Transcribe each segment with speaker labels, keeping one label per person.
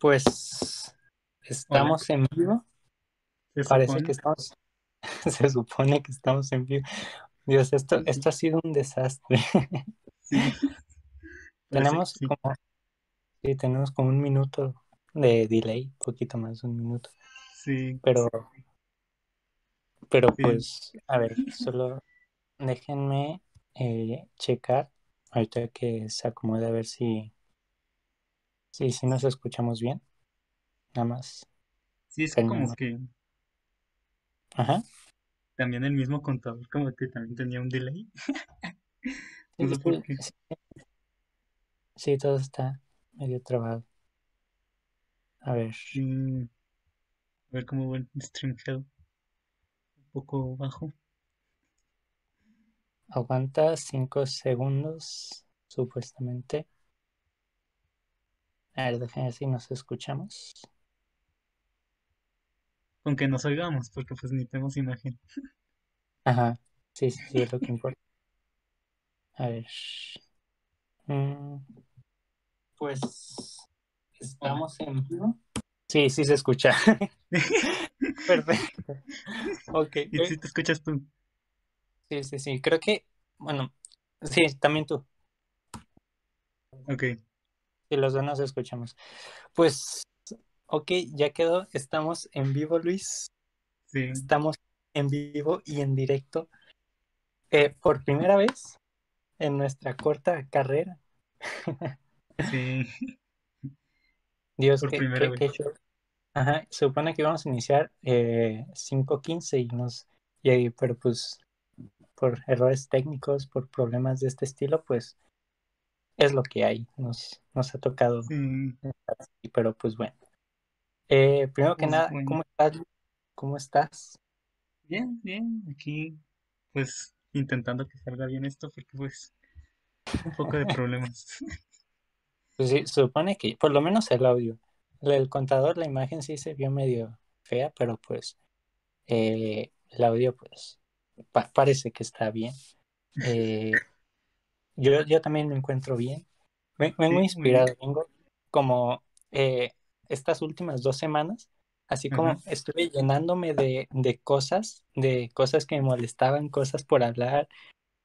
Speaker 1: Pues estamos en vivo. Parece
Speaker 2: supone.
Speaker 1: que estamos, se supone que estamos en vivo. Dios, esto, esto ha sido un desastre.
Speaker 2: Sí.
Speaker 1: Tenemos
Speaker 2: sí.
Speaker 1: como, sí, tenemos como un minuto de delay, poquito más de un minuto.
Speaker 2: Sí.
Speaker 1: Pero, pero pues, a ver, solo déjenme eh, checar ahorita que se acomode a ver si, si, si nos escuchamos bien. Nada más.
Speaker 2: Sí, es
Speaker 1: Pero
Speaker 2: como que
Speaker 1: Ajá.
Speaker 2: también el mismo contador como que también tenía un delay.
Speaker 1: Sí,
Speaker 2: No sé por
Speaker 1: sí,
Speaker 2: qué.
Speaker 1: sí, sí, todo está medio trabado. A ver,
Speaker 2: Sí. A ver cómo va el stream. Un poco bajo.
Speaker 1: aguanta cinco segundos, supuestamente. A ver, déjenme ver si nos escuchamos.
Speaker 2: Con que nos oigamos, porque pues ni tenemos imagen.
Speaker 1: Ajá, sí, sí, sí, es lo que importa. A ver. Mm, pues, ¿estamos en vivo? Sí, sí se escucha. Perfecto. Ok,
Speaker 2: Y
Speaker 1: eh,
Speaker 2: si te escuchas tú.
Speaker 1: sí, sí, sí. Creo que, bueno, sí, también tú.
Speaker 2: Ok.
Speaker 1: Si los dos nos escuchamos. Pues, ok, ya quedó. Estamos en vivo, Luis.
Speaker 2: Sí.
Speaker 1: Estamos en vivo y en directo. eh, por primera vez en nuestra corta carrera.
Speaker 2: Sí.
Speaker 1: Dios,
Speaker 2: Por
Speaker 1: qué,
Speaker 2: primera
Speaker 1: qué, qué
Speaker 2: vez.
Speaker 1: show. Ajá, se supone que íbamos a iniciar eh, 5.15 y nos, y ahí, pero pues por errores técnicos, por problemas de este estilo, pues es lo que hay. Nos, nos ha tocado,
Speaker 2: Sí.
Speaker 1: pero pues bueno. Eh, primero que
Speaker 2: Pues
Speaker 1: nada,
Speaker 2: bueno.
Speaker 1: ¿cómo estás? ¿Cómo estás?
Speaker 2: Bien, bien. Aquí, pues, intentando que salga bien esto, porque pues, un poco de problemas.
Speaker 1: Pues sí, supone que por lo menos el audio. El contador, la imagen sí se vio medio fea, pero pues eh, el audio pues pa- parece que está bien. Eh, yo, yo también me encuentro bien. Ven- Vengo
Speaker 2: Sí, muy
Speaker 1: inspirado,
Speaker 2: bien.
Speaker 1: vengo como eh, estas últimas dos semanas, así como
Speaker 2: Ajá.
Speaker 1: estuve llenándome de, de cosas, de cosas que me molestaban, cosas por hablar,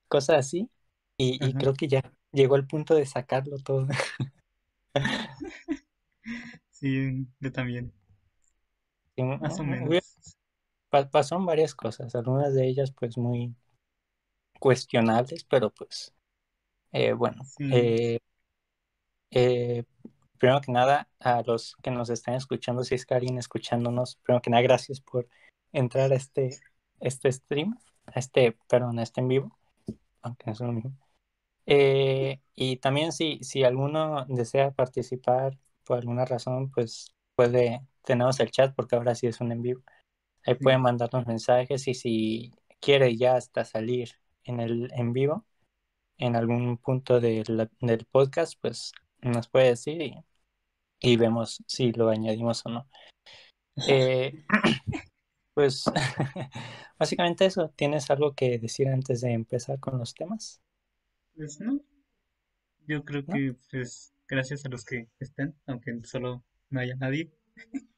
Speaker 1: cosas así, y, creo que ya llegó el punto de sacarlo todo.
Speaker 2: Sí, yo también. Más o menos.
Speaker 1: pa- pasaron varias cosas, algunas de ellas pues muy cuestionables, pero pues eh, bueno,
Speaker 2: Sí.
Speaker 1: eh, eh, primero que nada a los que nos están escuchando, si es que alguien escuchándonos, primero que nada gracias por entrar a este, este stream, a este, perdón, a este en vivo, aunque no es lo mismo. Eh, y también si, si alguno desea participar por alguna razón, pues puede, tenemos el chat porque ahora sí es un en vivo. Ahí
Speaker 2: Sí.
Speaker 1: pueden mandarnos mensajes y si quiere ya hasta salir en el en vivo, en algún punto del, del podcast, pues nos puede decir y, y vemos si lo añadimos o no. Eh, pues básicamente eso. ¿Tienes algo que decir antes de empezar con los temas?
Speaker 2: Pues no. Yo creo
Speaker 1: ¿No?
Speaker 2: que, pues, gracias a los que estén, aunque solo no haya nadie.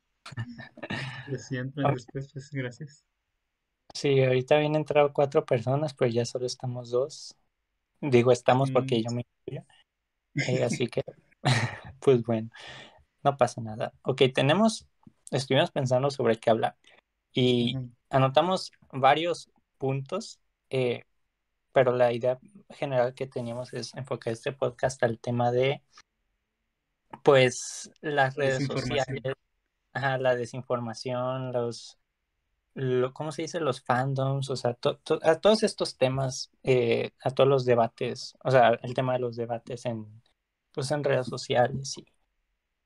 Speaker 2: Pero si entran
Speaker 1: Ok.
Speaker 2: después, pues gracias.
Speaker 1: Sí, ahorita habían entrado cuatro personas, pues ya solo estamos dos. Digo estamos porque
Speaker 2: Sí.
Speaker 1: yo me incluyo. Eh, así que, pues bueno, no pasa nada. Ok, tenemos, estuvimos pensando sobre qué hablar y anotamos varios puntos, eh, pero la idea general que teníamos es enfocar este podcast al tema de, pues, las redes sociales, ajá, la desinformación, los, lo, ¿cómo se dice? Los fandoms, o sea, to- to- a todos estos temas, eh, a todos los debates, o sea, el tema de los debates en, pues, en redes sociales y,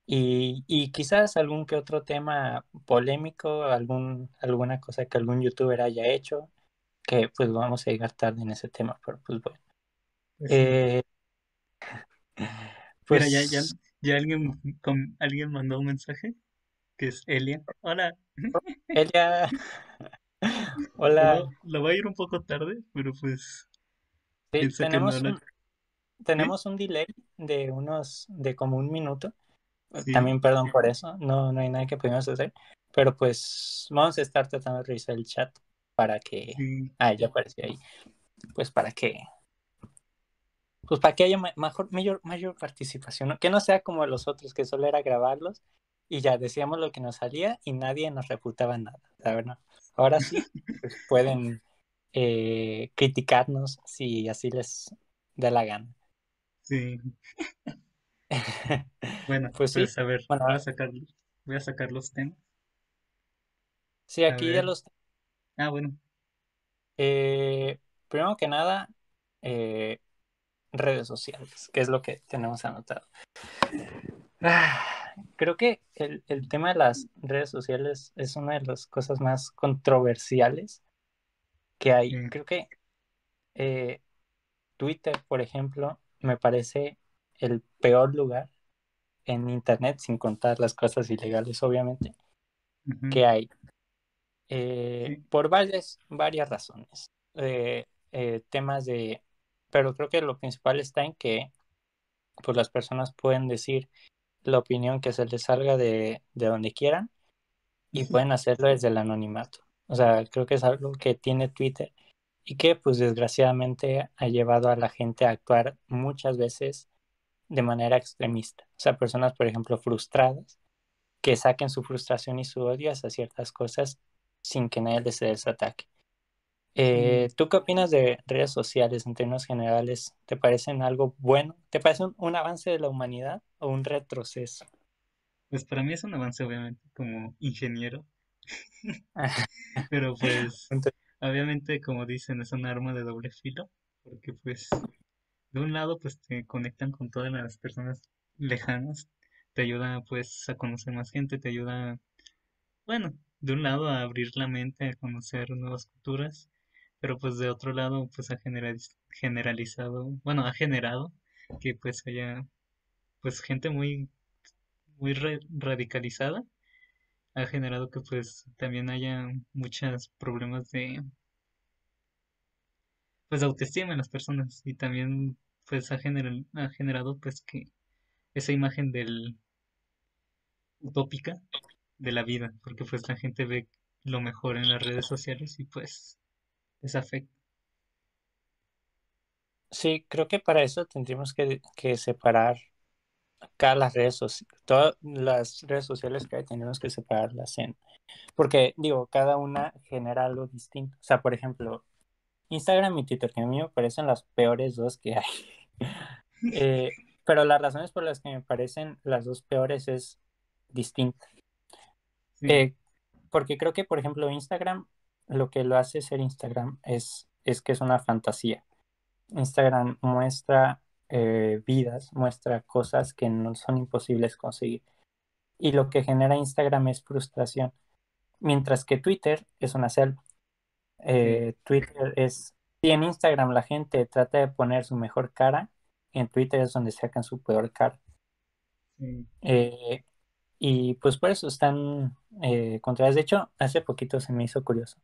Speaker 1: y, y quizás algún que otro tema polémico, algún, alguna cosa que algún youtuber haya hecho, que pues vamos a llegar tarde en ese tema, pero pues bueno.
Speaker 2: Pues.
Speaker 1: Eh,
Speaker 2: Mira, ya, ya,
Speaker 1: pues,
Speaker 2: ya alguien, com- alguien mandó un mensaje que es Elia. Hola.
Speaker 1: ella,
Speaker 2: Lo,
Speaker 1: hola,
Speaker 2: va- lo va a ir un poco tarde, pero pues
Speaker 1: sí,
Speaker 2: que no
Speaker 1: tenemos
Speaker 2: la...
Speaker 1: un,
Speaker 2: ¿Sí?
Speaker 1: tenemos un delay de unos, de como un minuto, También perdón por eso, no, no hay nada que podamos hacer. Pero pues vamos a estar tratando de revisar el chat para que... Ah, ya apareció ahí. Pues para que... Pues para que haya mejor, mayor, mayor participación, que no sea como los otros, que solo era grabarlos y ya decíamos lo que nos salía y nadie nos reputaba nada. Ahora sí, pues pueden eh, criticarnos si así les da la gana.
Speaker 2: Sí. bueno, pues, pues a ver, voy, a sacar, voy a sacar los temas.
Speaker 1: Sí, aquí ya los...
Speaker 2: Ah, bueno.
Speaker 1: Eh, primero que nada, eh, redes sociales, que es lo que tenemos anotado. Ah, creo que el, tema de las redes sociales es una de las cosas más controversiales que hay. Creo que eh, Twitter, por ejemplo, me parece el peor lugar en Internet, sin contar las cosas ilegales, obviamente, que hay. Eh, por varias, varias razones. Eh, temas de... Pero creo que lo principal está en que pues, las personas pueden decir la opinión que se les salga de, de donde quieran y pueden hacerlo desde el anonimato. O sea, creo que es algo que tiene Twitter y que pues desgraciadamente ha llevado a la gente a actuar muchas veces de manera extremista. O sea, personas, por ejemplo, frustradas, que saquen su frustración y su odio hacia ciertas cosas sin que nadie les dé ese ataque. Eh, ¿Tú qué opinas de redes sociales en términos generales? ¿Te parecen algo bueno? ¿Te parece un, avance de la humanidad o un retroceso?
Speaker 2: Pues para mí es un avance, obviamente, como ingeniero. Pero pues, obviamente, como dicen, es un arma de doble filo, porque pues, de un lado, pues te conectan con todas las personas lejanas, te ayuda pues a conocer más gente, te ayuda, bueno, de un lado a abrir la mente, a conocer nuevas culturas, pero pues de otro lado pues ha generalizado, bueno, ha generado que pues haya pues gente muy muy radicalizada, ha generado que pues también haya muchos problemas de pues autoestima en las personas. Y también pues ha, ha generado pues que esa imagen del utópica de la vida, porque pues la gente ve lo mejor en las redes sociales y pues les afecta.
Speaker 1: Sí, creo que para eso tendríamos que, separar acá las redes sociales, todas las redes sociales que hay, tenemos que separarlas en, porque digo, cada una genera algo distinto. O sea, por ejemplo, Instagram y Twitter, que a mí me parecen las peores dos que hay. Eh, pero las razones por las que me parecen las dos peores es distinta. Eh, porque creo que, por ejemplo, Instagram, lo que lo hace ser Instagram es, es que es una fantasía. Instagram muestra eh, vidas, muestra cosas que no son imposibles conseguir. Y lo que genera Instagram es frustración. Mientras que Twitter es una selva. Eh, Twitter es, si en Instagram la gente trata de poner su mejor cara, en Twitter es donde sacan su peor cara. y pues por eso están eh, contrarias. De hecho, hace poquito se me hizo curioso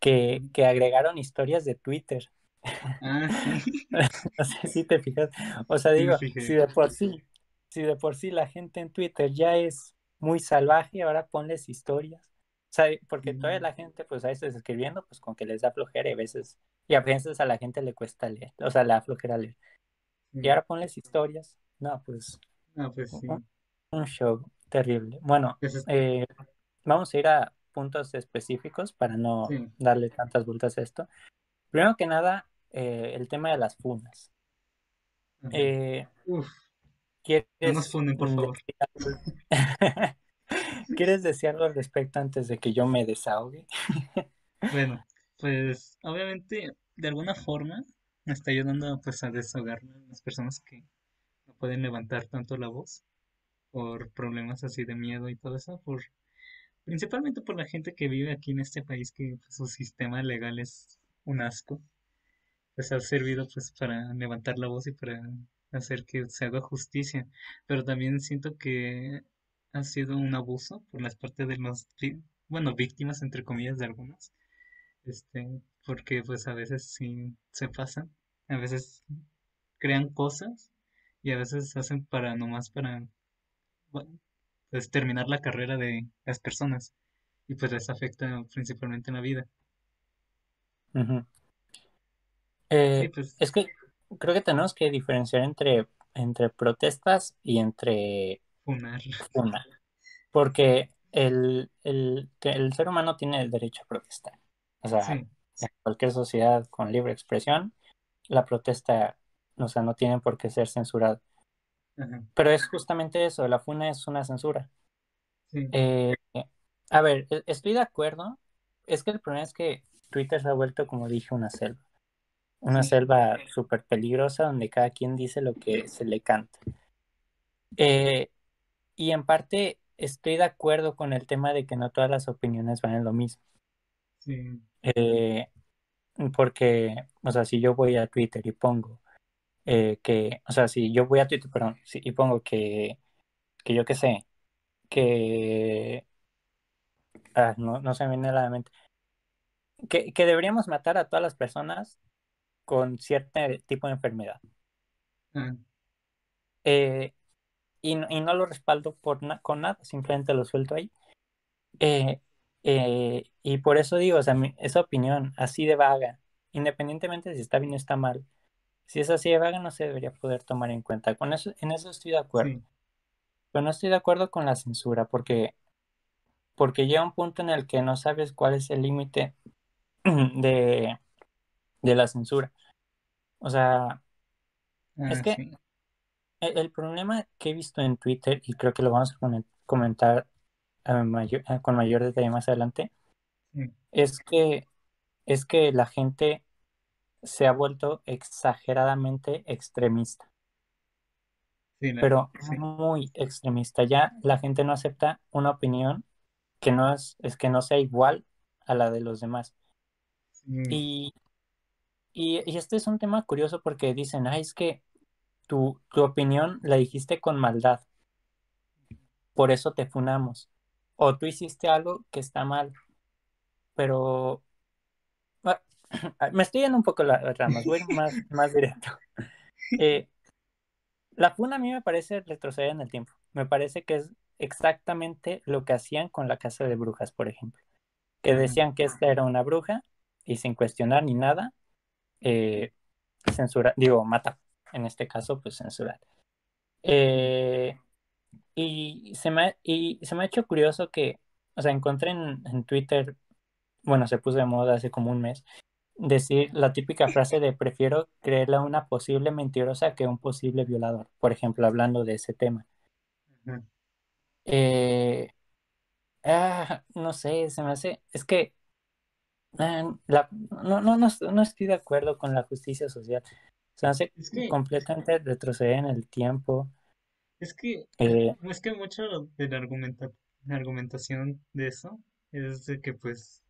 Speaker 1: que, que agregaron historias de Twitter.
Speaker 2: Ah, sí.
Speaker 1: no sé si te fijas. O sea, digo, si de por sí, si de por sí la gente en Twitter ya es muy salvaje, ahora ponles historias. O sea, porque toda la gente, pues a veces escribiendo, pues con que les da flojera y a veces, y a veces a la gente le cuesta leer, o sea, le da flojera leer. Y ahora ponles historias. No, pues.
Speaker 2: No, pues sí.
Speaker 1: Un show terrible. Bueno, eh, vamos a ir a puntos específicos para no darle tantas vueltas a esto. Primero que nada, eh, el tema de las funas. Eh,
Speaker 2: ¿quieres no nos funen, por favor.
Speaker 1: ¿Quieres decir algo al respecto antes de que yo me desahogue?
Speaker 2: bueno, pues obviamente de alguna forma me está ayudando pues a desahogarme a las personas que no pueden levantar tanto la voz por problemas así de miedo y todo eso, por principalmente por la gente que vive aquí en este país que pues, su sistema legal es un asco, pues ha servido pues para levantar la voz y para hacer que se haga justicia, pero también siento que ha sido un abuso por las partes de los, bueno, víctimas entre comillas de algunas, este, porque pues a veces sí se pasan, a veces crean cosas y a veces hacen para nomás para pues terminar la carrera de las personas y pues les afecta principalmente en la vida.
Speaker 1: Eh,
Speaker 2: pues,
Speaker 1: es que creo que tenemos que diferenciar entre, entre protestas y entre
Speaker 2: funar.
Speaker 1: funa, porque el, el, el ser humano tiene el derecho a protestar. O sea,
Speaker 2: Sí,
Speaker 1: en cualquier sociedad con libre expresión, la protesta, o sea, no tiene por qué ser censurada.
Speaker 2: Ajá,
Speaker 1: Pero es justamente eso, la funa es una censura.
Speaker 2: sí,
Speaker 1: Eh, a ver, e- estoy de acuerdo. Es que el problema es que Twitter se ha vuelto, como dije, una selva. Una
Speaker 2: sí,
Speaker 1: selva súper peligrosa donde cada quien dice lo que se le canta. Eh, y en parte estoy de acuerdo con el tema de que no todas las opiniones van en lo mismo.
Speaker 2: sí,
Speaker 1: Eh, porque, o sea, si yo voy a Twitter y pongo eh, que, o sea, si yo voy a Twitter, perdón, y pongo que, que yo qué sé, que, ah, no, no se me viene a la mente, que, que deberíamos matar a todas las personas con cierto tipo de enfermedad.
Speaker 2: ah,
Speaker 1: Eh, y, no- y no lo respaldo por na- con nada, simplemente lo suelto ahí. Eh, eh, y por eso digo, o sea, mi- esa opinión así de vaga, independientemente si está bien o está mal, si es así de vaga no se debería poder tomar en cuenta. Con eso, en eso estoy de acuerdo.
Speaker 2: sí,
Speaker 1: Pero no estoy de acuerdo con la censura, porque, porque llega un punto en el que no sabes cuál es el límite de, de la censura. O sea, es
Speaker 2: ah,
Speaker 1: que
Speaker 2: sí,
Speaker 1: el, el problema que he visto en Twitter, y creo que lo vamos a comen- comentar a mayor- a- con mayor detalle más adelante,
Speaker 2: sí,
Speaker 1: es que, es que la gente se ha vuelto exageradamente extremista,
Speaker 2: sí,
Speaker 1: pero
Speaker 2: sí,
Speaker 1: muy extremista. Ya la gente no acepta una opinión que no es, es que no sea igual a la de los demás.
Speaker 2: sí,
Speaker 1: Y, y, y este es un tema curioso porque dicen, ay, es que tu, tu opinión la dijiste con maldad, por eso te funamos. O tú hiciste algo que está mal, pero me estoy yendo un poco las ramas, voy más, más directo. Eh, la funa a mí me parece retroceder en el tiempo. Me parece que es exactamente lo que hacían con la casa de brujas, por ejemplo. Que decían que esta era una bruja y sin cuestionar ni nada, eh, censura, digo, mata. En este caso, pues censurar. Eh, y, se me, y se me ha hecho curioso que, o sea, encontré en, en Twitter, bueno, se puso de moda hace como un mes, decir la típica frase de prefiero creerle a una posible mentirosa que a un posible violador, por ejemplo, hablando de ese tema. Eh, ah, no sé, se me hace, es que ah, la- no, no, no, no estoy de acuerdo con la justicia social. Se me hace
Speaker 2: Es que,
Speaker 1: completamente retroceder en el tiempo.
Speaker 2: es que,
Speaker 1: Eh,
Speaker 2: es que mucho de la argumenta, la argumentación de eso es de que pues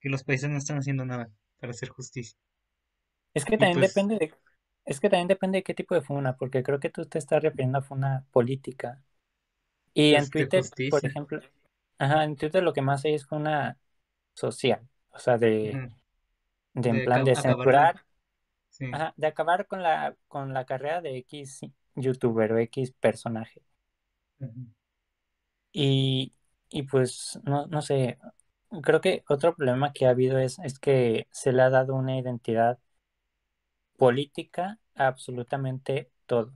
Speaker 2: que los países no están haciendo nada para hacer justicia.
Speaker 1: es que
Speaker 2: Y
Speaker 1: también
Speaker 2: pues,
Speaker 1: depende de, es que también depende de qué tipo de funa, porque creo que tú te estás refiriendo a funa política. Y en
Speaker 2: pues
Speaker 1: Twitter, por ejemplo, ajá, en Twitter lo que más hay es funa social, o sea, de, de en
Speaker 2: De
Speaker 1: plan de censurar,
Speaker 2: Sí.
Speaker 1: ajá, de acabar con la, con la carrera de X youtuber o X personaje. Y, y pues, no, no sé, creo que otro problema que ha habido es, es que se le ha dado una identidad política a absolutamente todo,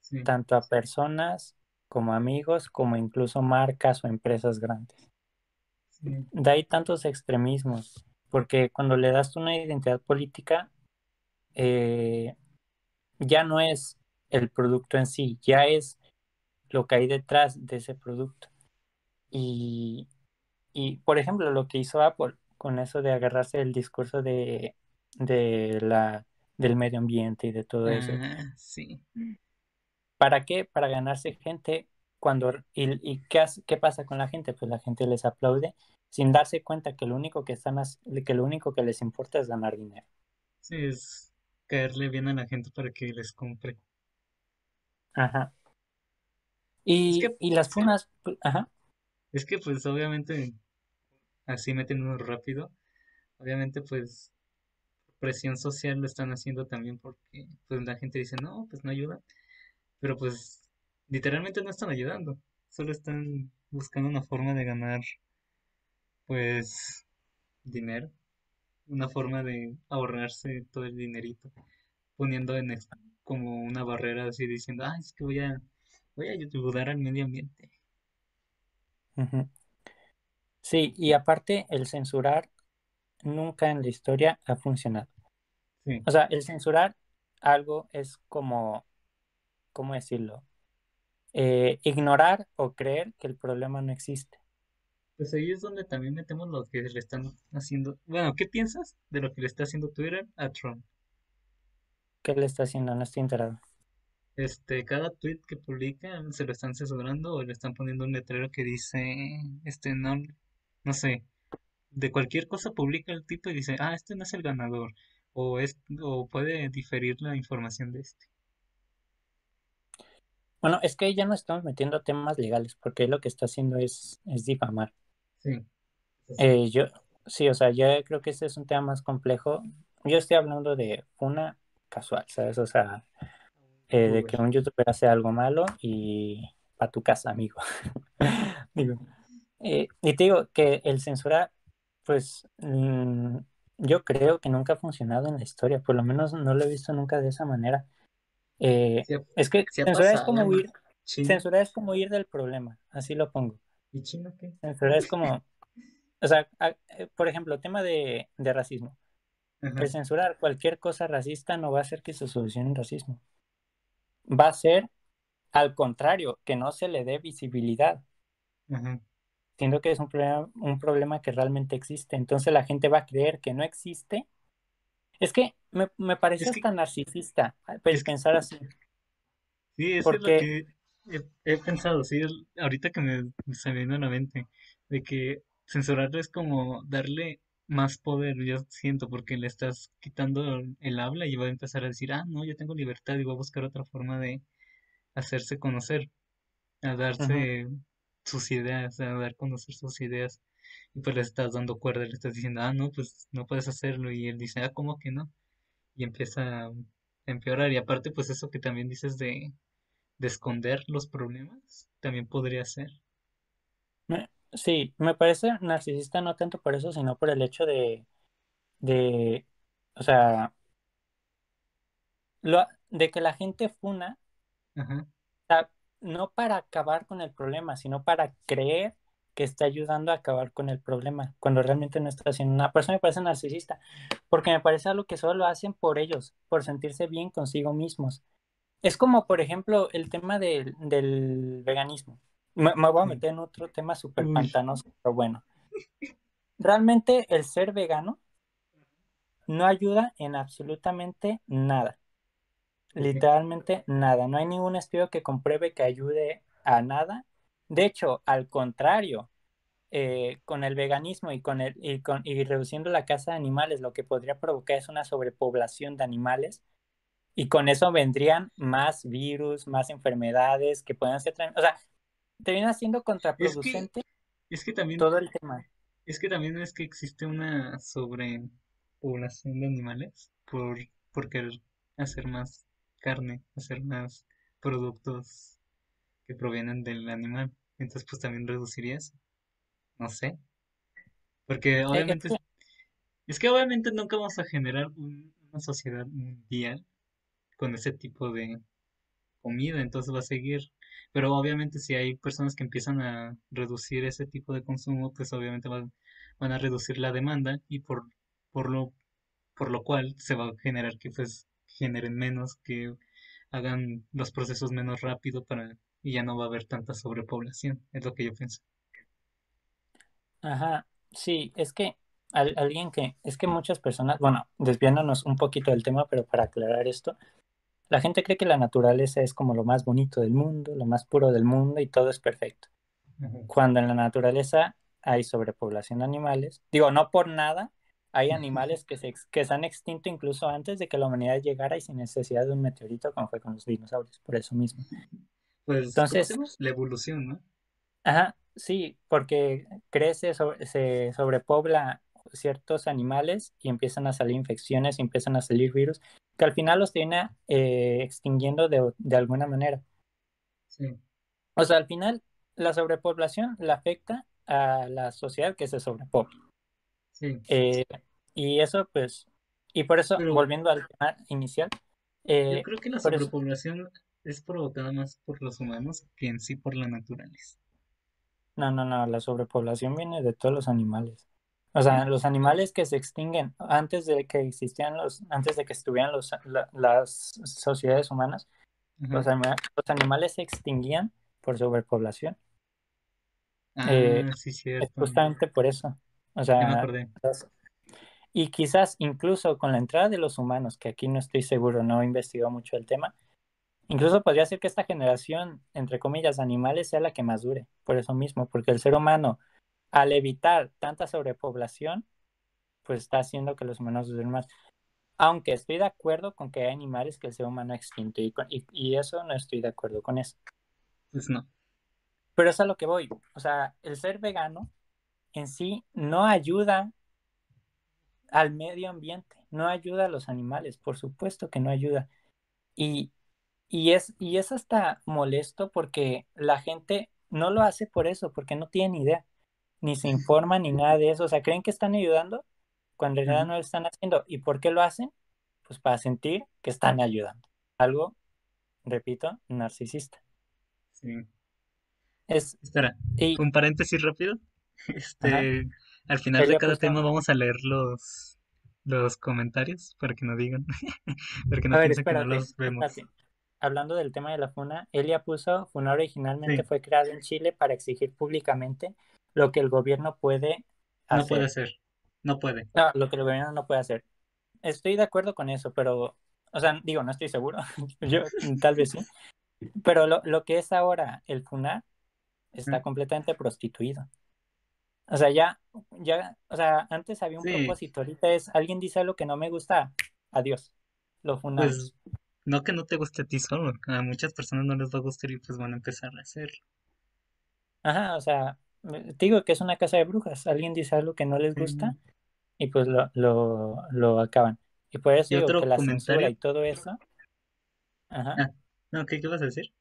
Speaker 2: Sí.
Speaker 1: tanto a personas como amigos, como incluso marcas o empresas grandes.
Speaker 2: Sí.
Speaker 1: De ahí tantos extremismos, porque cuando le das una identidad política, eh, ya no es el producto en sí, ya es lo que hay detrás de ese producto. Y, y por ejemplo, lo que hizo Apple con eso de agarrarse el discurso de, de la, del medio ambiente y de todo eso.
Speaker 2: Ah, sí.
Speaker 1: ¿Para qué? Para ganarse gente cuando y, y ¿qué, hace- qué pasa con la gente? Pues la gente les aplaude sin darse cuenta que lo único que están que lo único que les importa es ganar dinero.
Speaker 2: Sí, es caerle bien a la gente para que les compre.
Speaker 1: Ajá.
Speaker 2: Es
Speaker 1: Y,
Speaker 2: que,
Speaker 1: y las funas, pues, ajá.
Speaker 2: Es que pues obviamente, así metiéndonos rápido, obviamente pues presión social lo están haciendo también porque pues la gente dice, no, pues no ayuda. Pero pues literalmente no están ayudando. solo están buscando una forma de ganar, pues, dinero, una forma de ahorrarse todo el dinerito, poniendo en como una barrera así diciendo, ah, es que voy a, voy a ayudar al medio ambiente.
Speaker 1: Ujú. Sí, y aparte el censurar nunca en la historia ha funcionado.
Speaker 2: Sí,
Speaker 1: O sea, el censurar algo es como, ¿cómo decirlo? Eh, ignorar o creer que el problema no existe.
Speaker 2: pues ahí es donde también metemos lo que le están haciendo. Bueno, ¿qué piensas de lo que le está haciendo Twitter a Trump?
Speaker 1: ¿Qué le está haciendo? No estoy enterado.
Speaker 2: Este, cada tweet que publica se lo están censurando o le están poniendo un letrero que dice, este, no, no sé, de cualquier cosa publica el tipo y dice, ah, este no es el ganador, o es, o puede diferir la información de este.
Speaker 1: Bueno, es que ya no estamos metiendo a temas legales, porque lo que está haciendo es, es difamar.
Speaker 2: Sí.
Speaker 1: Eh, yo, sí, o sea, yo creo que ese es un tema más complejo. Yo estoy hablando de una casual, ¿sabes? O sea, eh, de que un youtuber hace algo malo y para tu casa, amigo. Digo, eh, y te digo que el censurar, pues mm, yo creo que nunca ha funcionado en la historia, por lo menos no lo he visto nunca de esa manera. Eh,
Speaker 2: ha,
Speaker 1: es que censurar es como
Speaker 2: China.
Speaker 1: censurar es como huir del problema, así lo pongo.
Speaker 2: ¿Y China qué?
Speaker 1: Censurar es como, o sea, a- eh, por ejemplo, tema de, de racismo.
Speaker 2: Ajá,
Speaker 1: censurar cualquier cosa racista no va a hacer que se solucione el racismo. Va a ser, al contrario, que no se le dé visibilidad,
Speaker 2: ajá.
Speaker 1: Siendo que es un problema, un problema que realmente existe. Entonces la gente va a creer que no existe. Es que me, me parece
Speaker 2: Es que,
Speaker 1: hasta narcisista el
Speaker 2: es que,
Speaker 1: pensar así,
Speaker 2: sí, es lo
Speaker 1: porque,
Speaker 2: que he, he pensado, sí, el- ahorita que me se me vino a la mente, de que censurarlo es como darle más poder, yo siento, porque le estás quitando el habla y va a empezar a decir, ah, no, yo tengo libertad y va a buscar otra forma de hacerse conocer, a darse sus ideas, a dar a conocer sus ideas. Y pues le estás dando cuerda, le estás diciendo, ah, no, pues no puedes hacerlo. Y él dice, ah, ¿cómo que no? Y empieza a empeorar. Y aparte, pues eso que también dices de, de esconder los problemas, también podría ser.
Speaker 1: sí, me parece narcisista no tanto por eso, sino por el hecho de, de, o sea, lo, de que la gente funa
Speaker 2: Ajá,
Speaker 1: no para acabar con el problema, sino para creer que está ayudando a acabar con el problema, cuando realmente no está haciendo nada. Por eso me parece narcisista, porque me parece algo que solo lo hacen por ellos, por sentirse bien consigo mismos. Es como, por ejemplo, el tema del, del veganismo. Me, me voy a meter en otro tema súper pantanoso, pero bueno. Realmente el ser vegano no ayuda en absolutamente nada. Literalmente nada. No hay ningún estudio que compruebe que ayude a nada. De hecho, al contrario, eh, con el veganismo y con el y con y reduciendo la caza de animales, lo que podría provocar es una sobrepoblación de animales y con eso vendrían más virus, más enfermedades que pueden ser, o sea, termina siendo
Speaker 2: Es que,
Speaker 1: contraproducente
Speaker 2: es que también,
Speaker 1: todo el tema.
Speaker 2: es que también es que existe una sobrepoblación de animales por, por querer hacer más carne, hacer más productos que provienen del animal. Entonces, pues también reduciría eso. No sé. Porque obviamente, es es que obviamente nunca vamos a generar un- una sociedad mundial con ese tipo de comida, entonces va a seguir. Pero obviamente si hay personas que empiezan a reducir ese tipo de consumo, pues obviamente van, van a reducir la demanda y por, por lo, por lo cual se va a generar que pues generen menos, que hagan los procesos menos rápido para, y ya no va a haber tanta sobrepoblación, es lo que yo pienso.
Speaker 1: ajá, sí, es que al- alguien que, es que muchas personas, bueno, desviándonos un poquito del tema, pero para aclarar esto, La gente cree que la naturaleza es como lo más bonito del mundo, lo más puro del mundo y todo es perfecto.
Speaker 2: Ajá.
Speaker 1: Cuando en la naturaleza hay sobrepoblación de animales, digo, no por nada, hay animales que se, que se han extinto incluso antes de que la humanidad llegara y sin necesidad de un meteorito, como fue con los dinosaurios, por eso mismo.
Speaker 2: Pues, ¿cómo se
Speaker 1: Entonces?
Speaker 2: La evolución, ¿no?
Speaker 1: ajá, sí, porque crece, sobre- se sobrepobla ciertos animales y empiezan a salir infecciones, y empiezan a salir virus, que al final los termina eh, extinguiendo de de alguna manera.
Speaker 2: Sí.
Speaker 1: O sea, al final la sobrepoblación le afecta a la sociedad que se sobrepobla.
Speaker 2: Sí.
Speaker 1: Eh, y eso, pues, y por eso,
Speaker 2: Pero-
Speaker 1: volviendo al tema inicial,
Speaker 2: Yo
Speaker 1: eh,
Speaker 2: creo que la
Speaker 1: eso-
Speaker 2: sobrepoblación es provocada más por los humanos que en sí por la naturaleza.
Speaker 1: no, no, no, la sobrepoblación viene de todos los animales. O sea, los animales que se extinguen antes de que existían los, antes de que estuvieran los, la- las sociedades humanas, los, anima- los animales se extinguían por sobrepoblación.
Speaker 2: Ah,
Speaker 1: eh,
Speaker 2: sí,
Speaker 1: Es justamente por eso. O
Speaker 2: Ya me
Speaker 1: sea,
Speaker 2: acordé.
Speaker 1: y quizás incluso con la entrada de los humanos, que aquí no estoy seguro, no he investigado mucho el tema, incluso podría ser que esta generación, entre comillas, animales sea la que más dure, por eso mismo, porque el ser humano, al evitar tanta sobrepoblación, pues está haciendo que los humanos duren más. Aunque estoy de acuerdo con que hay animales que el ser humano ha extinto, y, con- y- y eso no estoy de acuerdo con eso.
Speaker 2: Pues no.
Speaker 1: Pero es a lo que voy. O sea, el ser vegano en sí no ayuda al medio ambiente, no ayuda a los animales, por supuesto que no ayuda. Y, y es, y es hasta molesto porque la gente no lo hace por eso, porque no tiene ni idea, ni se informa ni nada de eso. O sea, creen que están ayudando cuando en realidad no lo están haciendo. ¿Y por qué lo hacen? Pues para sentir que están ayudando. Algo, repito, narcisista.
Speaker 2: Sí.
Speaker 1: Es,
Speaker 2: Espera,
Speaker 1: y,
Speaker 2: un paréntesis rápido. Este, al final de cada tema vamos a leer los, los comentarios para que no digan, para que no
Speaker 1: A ver,
Speaker 2: piensen que no
Speaker 1: espérate,
Speaker 2: los vemos.
Speaker 1: espérate. Hablando del tema de la FUNA, Elia puso, FUNA originalmente
Speaker 2: Sí.
Speaker 1: fue creado en Chile para exigir públicamente lo que el gobierno puede
Speaker 2: No
Speaker 1: hacer.
Speaker 2: puede ser, no puede.
Speaker 1: No, lo que el gobierno no puede hacer. Estoy de acuerdo con eso, pero, o sea, digo, no estoy seguro. Yo tal vez sí. Pero lo, lo que es ahora el FUNA está completamente prostituido. O sea, ya, ya, o sea, antes había un
Speaker 2: Sí.
Speaker 1: propósito, ahorita es alguien dice algo que no me gusta, adiós. Lo funamos.
Speaker 2: Pues no que no te guste a ti solo, a muchas personas no les va a gustar y pues van a empezar a hacerlo.
Speaker 1: Ajá, o sea, me- te digo que es una casa de brujas. Alguien dice algo que no les gusta y pues lo, lo, lo acaban. Y por eso
Speaker 2: Y
Speaker 1: digo
Speaker 2: otro
Speaker 1: que la
Speaker 2: comentario.
Speaker 1: censura y todo eso, ajá,
Speaker 2: Ah, no, ¿qué, qué vas a decir?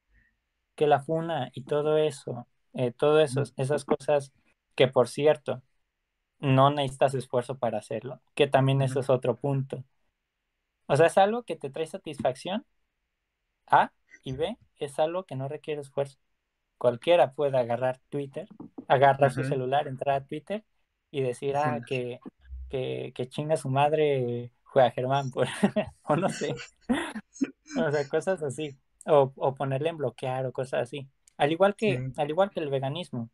Speaker 1: que la funa y todo eso, eh, todo eso, esas cosas que por cierto, no necesitas esfuerzo para hacerlo, que también eso es otro punto. O sea, es algo que te trae satisfacción, A, y B, es algo que no requiere esfuerzo. Cualquiera puede agarrar Twitter, agarrar su celular, entrar a Twitter y decir, ah, que, que, que chinga su madre juega Germán, por, o no sé. O sea, cosas así. O, o ponerle en bloquear o cosas así. Al igual que, al igual que el veganismo.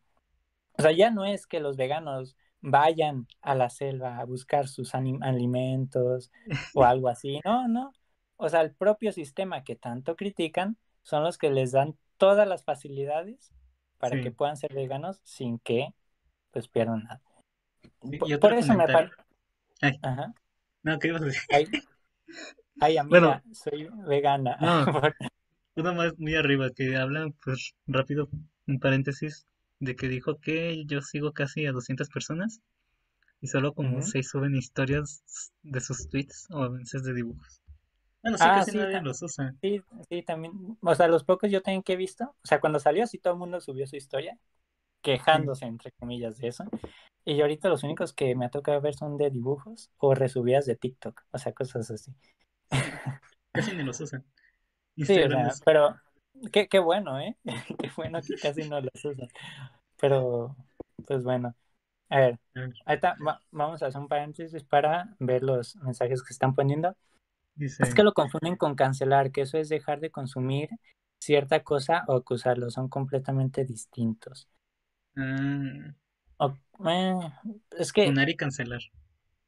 Speaker 1: O sea, ya no es que los veganos vayan a la selva a buscar sus alimentos o algo así. No, no. O sea, el propio sistema que tanto critican son los que les dan todas las facilidades para
Speaker 2: Sí.
Speaker 1: que puedan ser veganos sin que pues pierdan nada. Por, eso me parece. Ajá.
Speaker 2: No, ¿qué ibas a decir?
Speaker 1: Ay, ay, amiga,
Speaker 2: Bueno.
Speaker 1: soy vegana.
Speaker 2: No.
Speaker 1: Por-
Speaker 2: Uno más muy arriba que habla, pues rápido, un paréntesis, de que dijo que yo sigo casi a 200 personas y solo como
Speaker 1: Ujú.
Speaker 2: 6 suben historias de sus tweets o avances de dibujos. Bueno, sí,
Speaker 1: Ah,
Speaker 2: casi
Speaker 1: sí,
Speaker 2: nadie los usa.
Speaker 1: Sí, sí, también. O sea, los pocos yo también que he visto, o sea, cuando salió así todo el mundo subió su historia, quejándose, entre comillas, de eso. Y ahorita los únicos que me ha tocado ver son de dibujos o resubidas de TikTok, o sea, cosas así.
Speaker 2: Casi ni los usan.
Speaker 1: Sí, o sea, pero qué, qué bueno, ¿eh? Qué bueno que casi no los usan. Pero, pues bueno. A ver, ahorita va- vamos a hacer un paréntesis para ver los mensajes que están poniendo.
Speaker 2: dice,
Speaker 1: Es que lo confunden con cancelar, que eso es dejar de consumir cierta cosa o acusarlo, son completamente distintos. O- eh, es que
Speaker 2: funar y cancelar.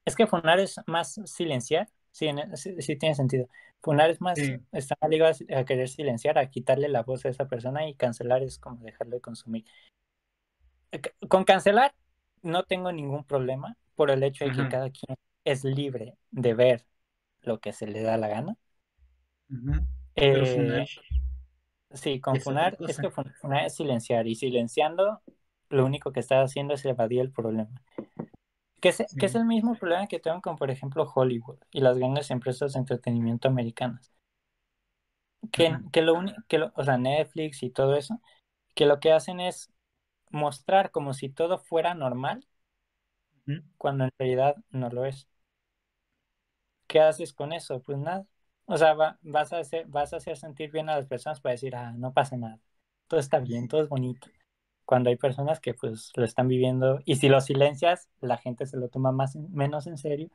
Speaker 1: es que funar es más silenciar, sí, en- sí, sí tiene sentido. Funar es más,
Speaker 2: Sí.
Speaker 1: está ligado a, querer silenciar, a quitarle la voz a esa persona y cancelar es como dejarlo de consumir. Eh, Con cancelar no tengo ningún problema por el hecho de que cada quien es libre de ver lo que se le da la gana.
Speaker 2: Pero
Speaker 1: Eh,
Speaker 2: funar,
Speaker 1: Sí, con
Speaker 2: Es
Speaker 1: funar, es que fun- funar es silenciar y silenciando lo único que estás haciendo es evadir el problema. Que es, que es el mismo problema que tengo con, por ejemplo, Hollywood y las grandes empresas de entretenimiento americanas. Que, que lo único, que lo- o sea, Netflix y todo eso, que lo que hacen es mostrar como si todo fuera normal cuando en realidad no lo es. ¿Qué haces con eso? Pues nada. O sea, va- vas, a hacer, vas a hacer sentir bien a las personas para decir, ah, no pasa nada. Todo está bien, todo es bonito. Cuando hay personas que pues lo están viviendo y si lo silencias, la gente se lo toma más en- menos en serio.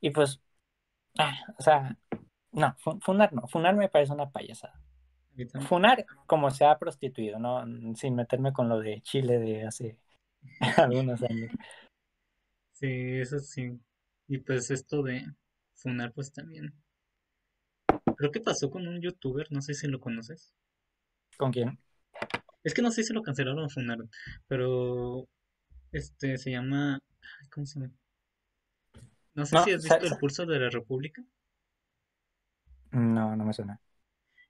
Speaker 1: Y pues, ah, o sea, no, fu- funar no. Funar me parece una payasada. Funar como se ha prostituido, ¿no? Sin meterme con lo de Chile de hace algunos años.
Speaker 2: Sí, eso sí. Y pues esto de funar, pues también. Creo que pasó con un youtuber, no sé si lo conoces.
Speaker 1: ¿Con quién?
Speaker 2: Es que no sé si lo cancelaron o funaron, pero este se llama, ¿cómo se llama? No sé
Speaker 1: No,
Speaker 2: si has visto El Pulso de la República.
Speaker 1: no, no me suena.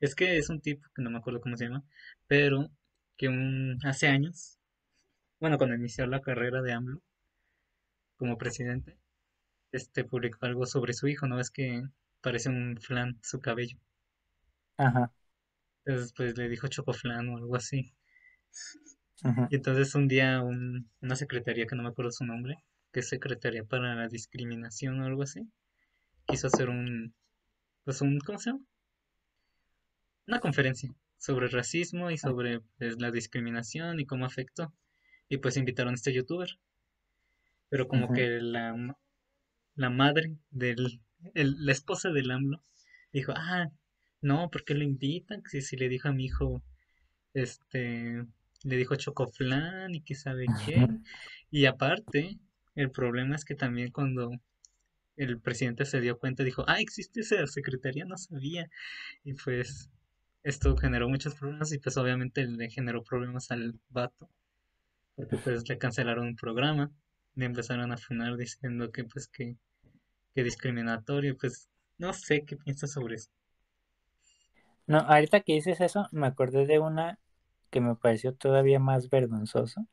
Speaker 2: Es que es un tipo que no me acuerdo cómo se llama, pero que un, hace años, bueno, cuando inició la carrera de AMLO como presidente, este publicó algo sobre su hijo, ¿no? Es que parece un flan su cabello.
Speaker 1: Ajá.
Speaker 2: Entonces, pues le dijo chocoflan o algo así. Y entonces un día un- una secretaría que no me acuerdo su nombre, que es Secretaría para la Discriminación o algo así, quiso hacer un, pues un, ¿cómo se llama? Una conferencia sobre el racismo y sobre pues, la discriminación y cómo afectó. Y pues invitaron a este youtuber. Pero como que la, la madre del, el- la esposa del AMLO dijo, ah, no, ¿por qué lo invitan? Si, si le dijo a mi hijo, este, le dijo chocoflan y que sabe qué. Y aparte, el problema es que también cuando el presidente se dio cuenta, dijo, ah, existe esa secretaría, no sabía. Y pues esto generó muchos problemas y pues obviamente le generó problemas al vato, porque pues le cancelaron un programa, le empezaron a funar diciendo que pues que, que discriminatorio, pues no sé qué piensas sobre eso.
Speaker 1: No, ahorita que dices eso, me acordé de una que me pareció todavía más vergonzosa,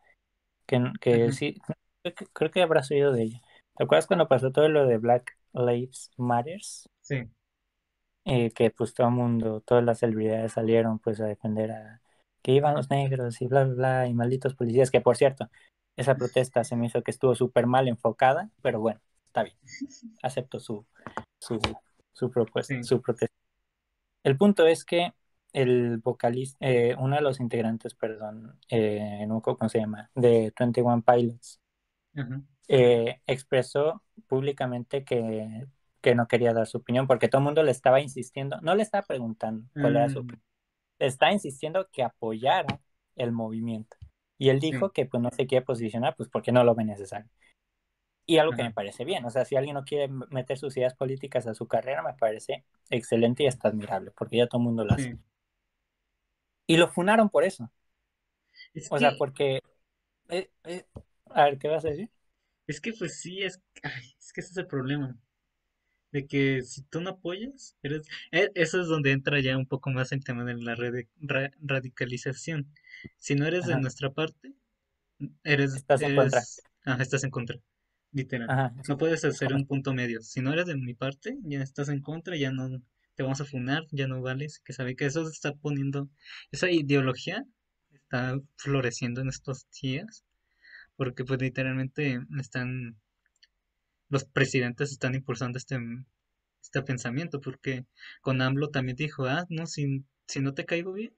Speaker 1: que, que
Speaker 2: Ajá,
Speaker 1: sí, creo que, creo que habrás oído de ella. ¿Te acuerdas cuando pasó todo lo de Black Lives Matters?
Speaker 2: sí,
Speaker 1: Eh, que pues todo el mundo, todas las celebridades salieron pues a defender a que iban los negros y bla, bla, bla, y malditos policías, que por cierto, esa protesta se me hizo que estuvo súper mal enfocada, pero bueno, está bien, acepto su, su, su propuesta,
Speaker 2: sí,
Speaker 1: su protesta. El punto es que el vocalista, eh, uno de los integrantes, perdón, eh, no cómo se llama, de 21 Pilots, eh, expresó públicamente que, que no quería dar su opinión porque todo el mundo le estaba insistiendo, no le estaba preguntando cuál era su
Speaker 2: mm,
Speaker 1: opinión, le estaba insistiendo que apoyara el movimiento. Y él
Speaker 2: sí,
Speaker 1: dijo que pues no se quiere posicionar pues porque no lo ve necesario. Y algo que me parece bien, o sea, si alguien no quiere meter sus ideas políticas a su carrera, me parece excelente y hasta admirable, porque ya todo el mundo lo hace.
Speaker 2: sí.
Speaker 1: Y lo funaron por eso,
Speaker 2: Es
Speaker 1: o sea,
Speaker 2: que,
Speaker 1: porque... eh, eh, a ver, ¿qué vas a decir?
Speaker 2: es que pues sí, es, ay, es que ese es el problema. De que si tú no apoyas, eres... e- Eso es donde entra ya un poco más el tema de la ra- radicalización. Si no eres de nuestra parte, eres,
Speaker 1: estás en contra.
Speaker 2: ah, estás en contra, literal.
Speaker 1: Ajá,
Speaker 2: No puedes
Speaker 1: es
Speaker 2: hacer un punto medio. Si no eres de mi parte, ya estás en contra, ya no te vamos a funar, ya no vales. Que sabe que eso se está poniendo, esa ideología está floreciendo en estos días, porque pues literalmente están los presidentes están impulsando este, este pensamiento, porque con AMLO también dijo, ah, no, si, si no te caigo bien,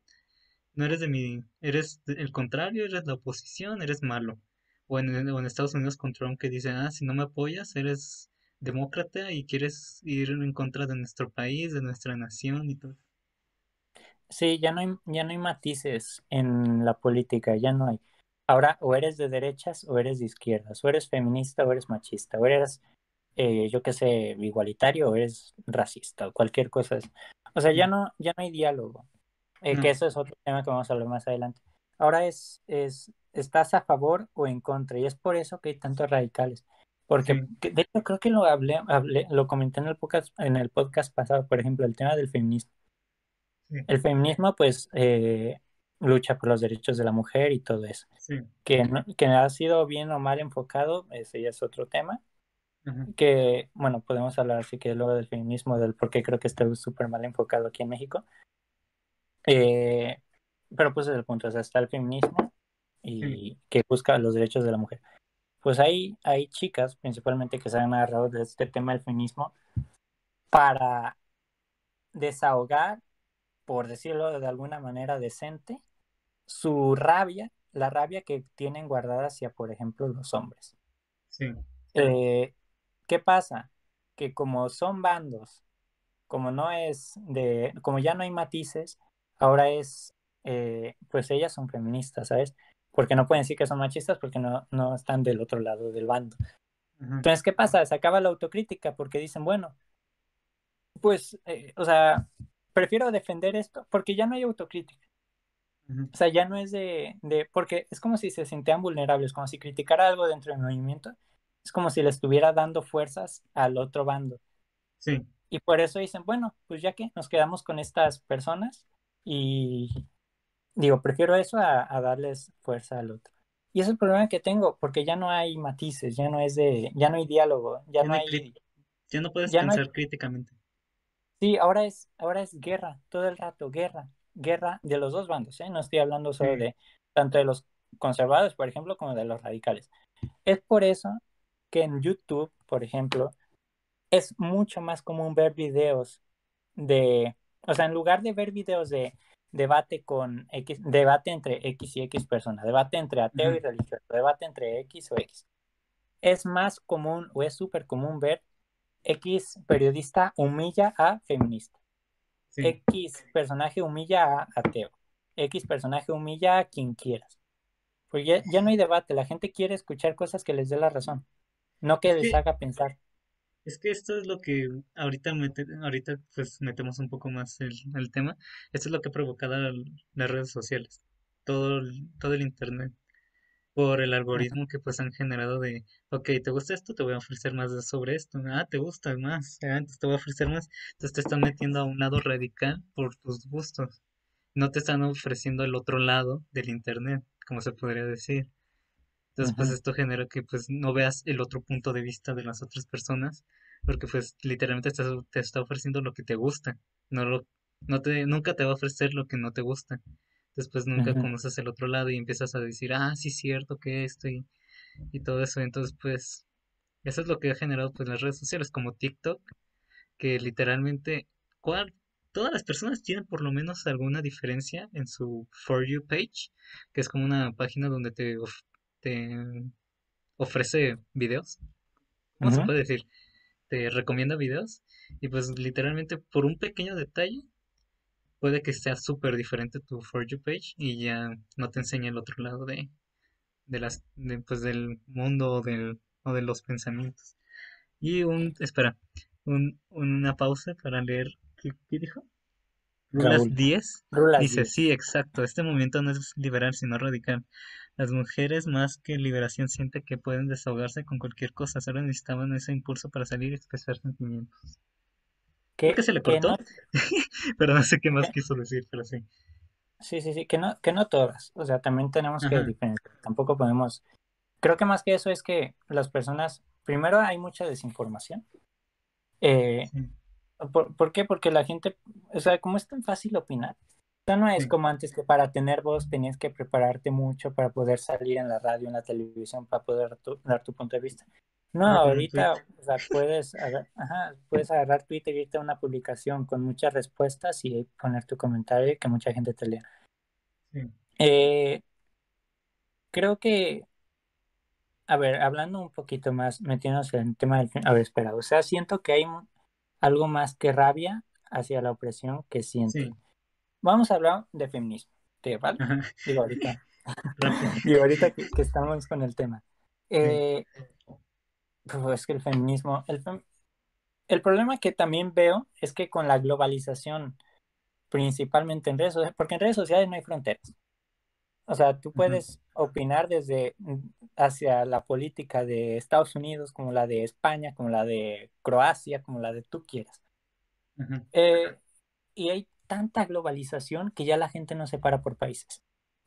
Speaker 2: no eres de mi, eres el contrario, eres la oposición, eres malo. O en, o en Estados Unidos con Trump que dice, ah, si no me apoyas, eres demócrata y quieres ir en contra de nuestro país, de nuestra nación y todo.
Speaker 1: sí, ya no hay, ya no hay matices en la política, ya no hay. Ahora, o eres de derechas o eres de izquierdas, o eres feminista o eres machista, o eres, eh, yo qué sé, igualitario o eres racista, o cualquier cosa. así. O sea, ya
Speaker 2: Sí,
Speaker 1: no, ya no hay diálogo, eh, que
Speaker 2: No,
Speaker 1: eso es otro tema que vamos a hablar más adelante. Ahora es, es, estás a favor o en contra, y es por eso que hay tantos radicales. Porque,
Speaker 2: sí,
Speaker 1: de hecho, creo que lo hablé, hablé, lo comenté en el podcast, en el podcast pasado, por ejemplo, el tema del feminismo.
Speaker 2: sí,
Speaker 1: El feminismo, pues, eh, lucha por los derechos de la mujer y todo eso.
Speaker 2: sí,
Speaker 1: Que, no- que ha sido bien o mal enfocado, ese ya es otro tema. Que, bueno, podemos hablar así que luego del feminismo, del por qué creo que está súper mal enfocado aquí en México. Eh, pero pues es el punto, o sea, está el feminismo y que busca los derechos de la mujer. Pues hay, hay chicas, principalmente, que se han agarrado de este tema del feminismo para desahogar, por decirlo de alguna manera decente, su rabia, la rabia que tienen guardada hacia, por ejemplo, los hombres.
Speaker 2: Sí.
Speaker 1: Eh, ¿Qué pasa? Que como son bandos, como no es de, como ya no hay matices, ahora es, eh, pues ellas son feministas, ¿sabes? Porque no pueden decir que son machistas porque no, no están del otro lado del bando. Entonces, ¿qué pasa? Se acaba la autocrítica porque dicen, bueno, pues, eh, o sea, prefiero defender esto porque ya no hay autocrítica. O sea, ya no es de, de, porque es como si se sentían vulnerables, como si criticara algo dentro del movimiento, es como si le estuviera dando fuerzas al otro bando.
Speaker 2: Sí.
Speaker 1: Y por eso dicen, bueno, pues ya que nos quedamos con estas personas y digo, prefiero eso a, darles fuerza al otro. Y es el problema que tengo, porque ya no hay matices, ya no es de, ya no hay diálogo, ya, no hay...
Speaker 2: Ya no puedes pensar críticamente.
Speaker 1: Sí, ahora es, ahora es guerra, todo el rato, guerra, guerra de los dos bandos, ¿eh? No estoy hablando solo de tanto de los conservadores, por ejemplo, como de los radicales. Es por eso que en YouTube, por ejemplo, es mucho más común ver videos de, o sea, en lugar de ver videos de debate con X, debate entre X y X personas, debate entre ateo y religioso, debate entre X o X. Es más común o es súper común ver X periodista humilla a feminista. X personaje humilla a ateo. X personaje humilla a quien quieras. Porque ya, no hay debate, la gente quiere escuchar cosas que les dé la razón, no que les haga pensar.
Speaker 2: Es que esto es lo que ahorita, ahorita pues metemos un poco más el, el tema. Esto es lo que ha provocado las redes sociales, todo todo el internet por el algoritmo que pues han generado de, ok, ¿te gusta esto? Te voy a ofrecer más sobre esto. Ah, ¿te gusta más? Antes te voy a ofrecer más. Entonces te están metiendo a un lado radical por tus gustos. No te están ofreciendo el otro lado del internet, como se podría decir. Entonces, pues esto genera que pues no veas el otro punto de vista de las otras personas, porque pues literalmente te, te está ofreciendo lo que te gusta. No lo, no te, nunca te va a ofrecer lo que no te gusta después nunca conoces el otro lado y empiezas a decir, ah, sí, cierto que esto y, todo eso. Entonces, pues, eso es lo que ha generado pues las redes sociales como TikTok, que literalmente ¿cuál? todas las personas tienen por lo menos alguna diferencia en su For You page, que es como una página donde te, te ofrece videos. ¿Cómo se puede decir? Te recomienda videos y pues literalmente por un pequeño detalle puede que sea súper diferente tu For You page y ya no te enseña el otro lado de, de las, pues del mundo o, del, o de los pensamientos. Y un, espera, un, una pausa para leer, ¿qué, dijo? Rulas 10. Dice, sí, exacto, este movimiento no es liberal, sino radical. Las mujeres más que liberación sienten que pueden desahogarse con cualquier cosa, solo necesitaban ese impulso para salir y expresar sentimientos. ¿Qué, que se le cortó, pero no sé qué más quiso decir, pero sí.
Speaker 1: Sí, sí, sí, que no, que no todas, o sea, también tenemos que diferenciar, tampoco podemos, creo que más que eso es que las personas, primero hay mucha desinformación. Eh, ¿por, qué? Porque la gente, o sea, como es tan fácil opinar, ya no es como antes que para tener voz tenías que prepararte mucho para poder salir en la radio, en la televisión, para poder dar tu punto de vista. No, ahorita o sea, puedes, ajá, puedes agarrar Twitter y irte a una publicación con muchas respuestas y poner tu comentario y que mucha gente te lea. Eh, creo que, a ver, hablando un poquito más, metiéndonos en el tema del... A ver, espera, o sea, siento que hay algo más que rabia hacia la opresión que siento. Vamos a hablar de feminismo, ¿vale? Digo, ahorita. Digo, ahorita que, estamos con el tema. Eh, pues es que el feminismo, el, el problema que también veo es que con la globalización, principalmente en redes sociales, porque en redes sociales no hay fronteras. O sea, tú puedes opinar desde mm, hacia la política de Estados Unidos, como la de España, como la de Croacia, como la de tú quieras. Eh, y hay tanta globalización que ya la gente no se para por países.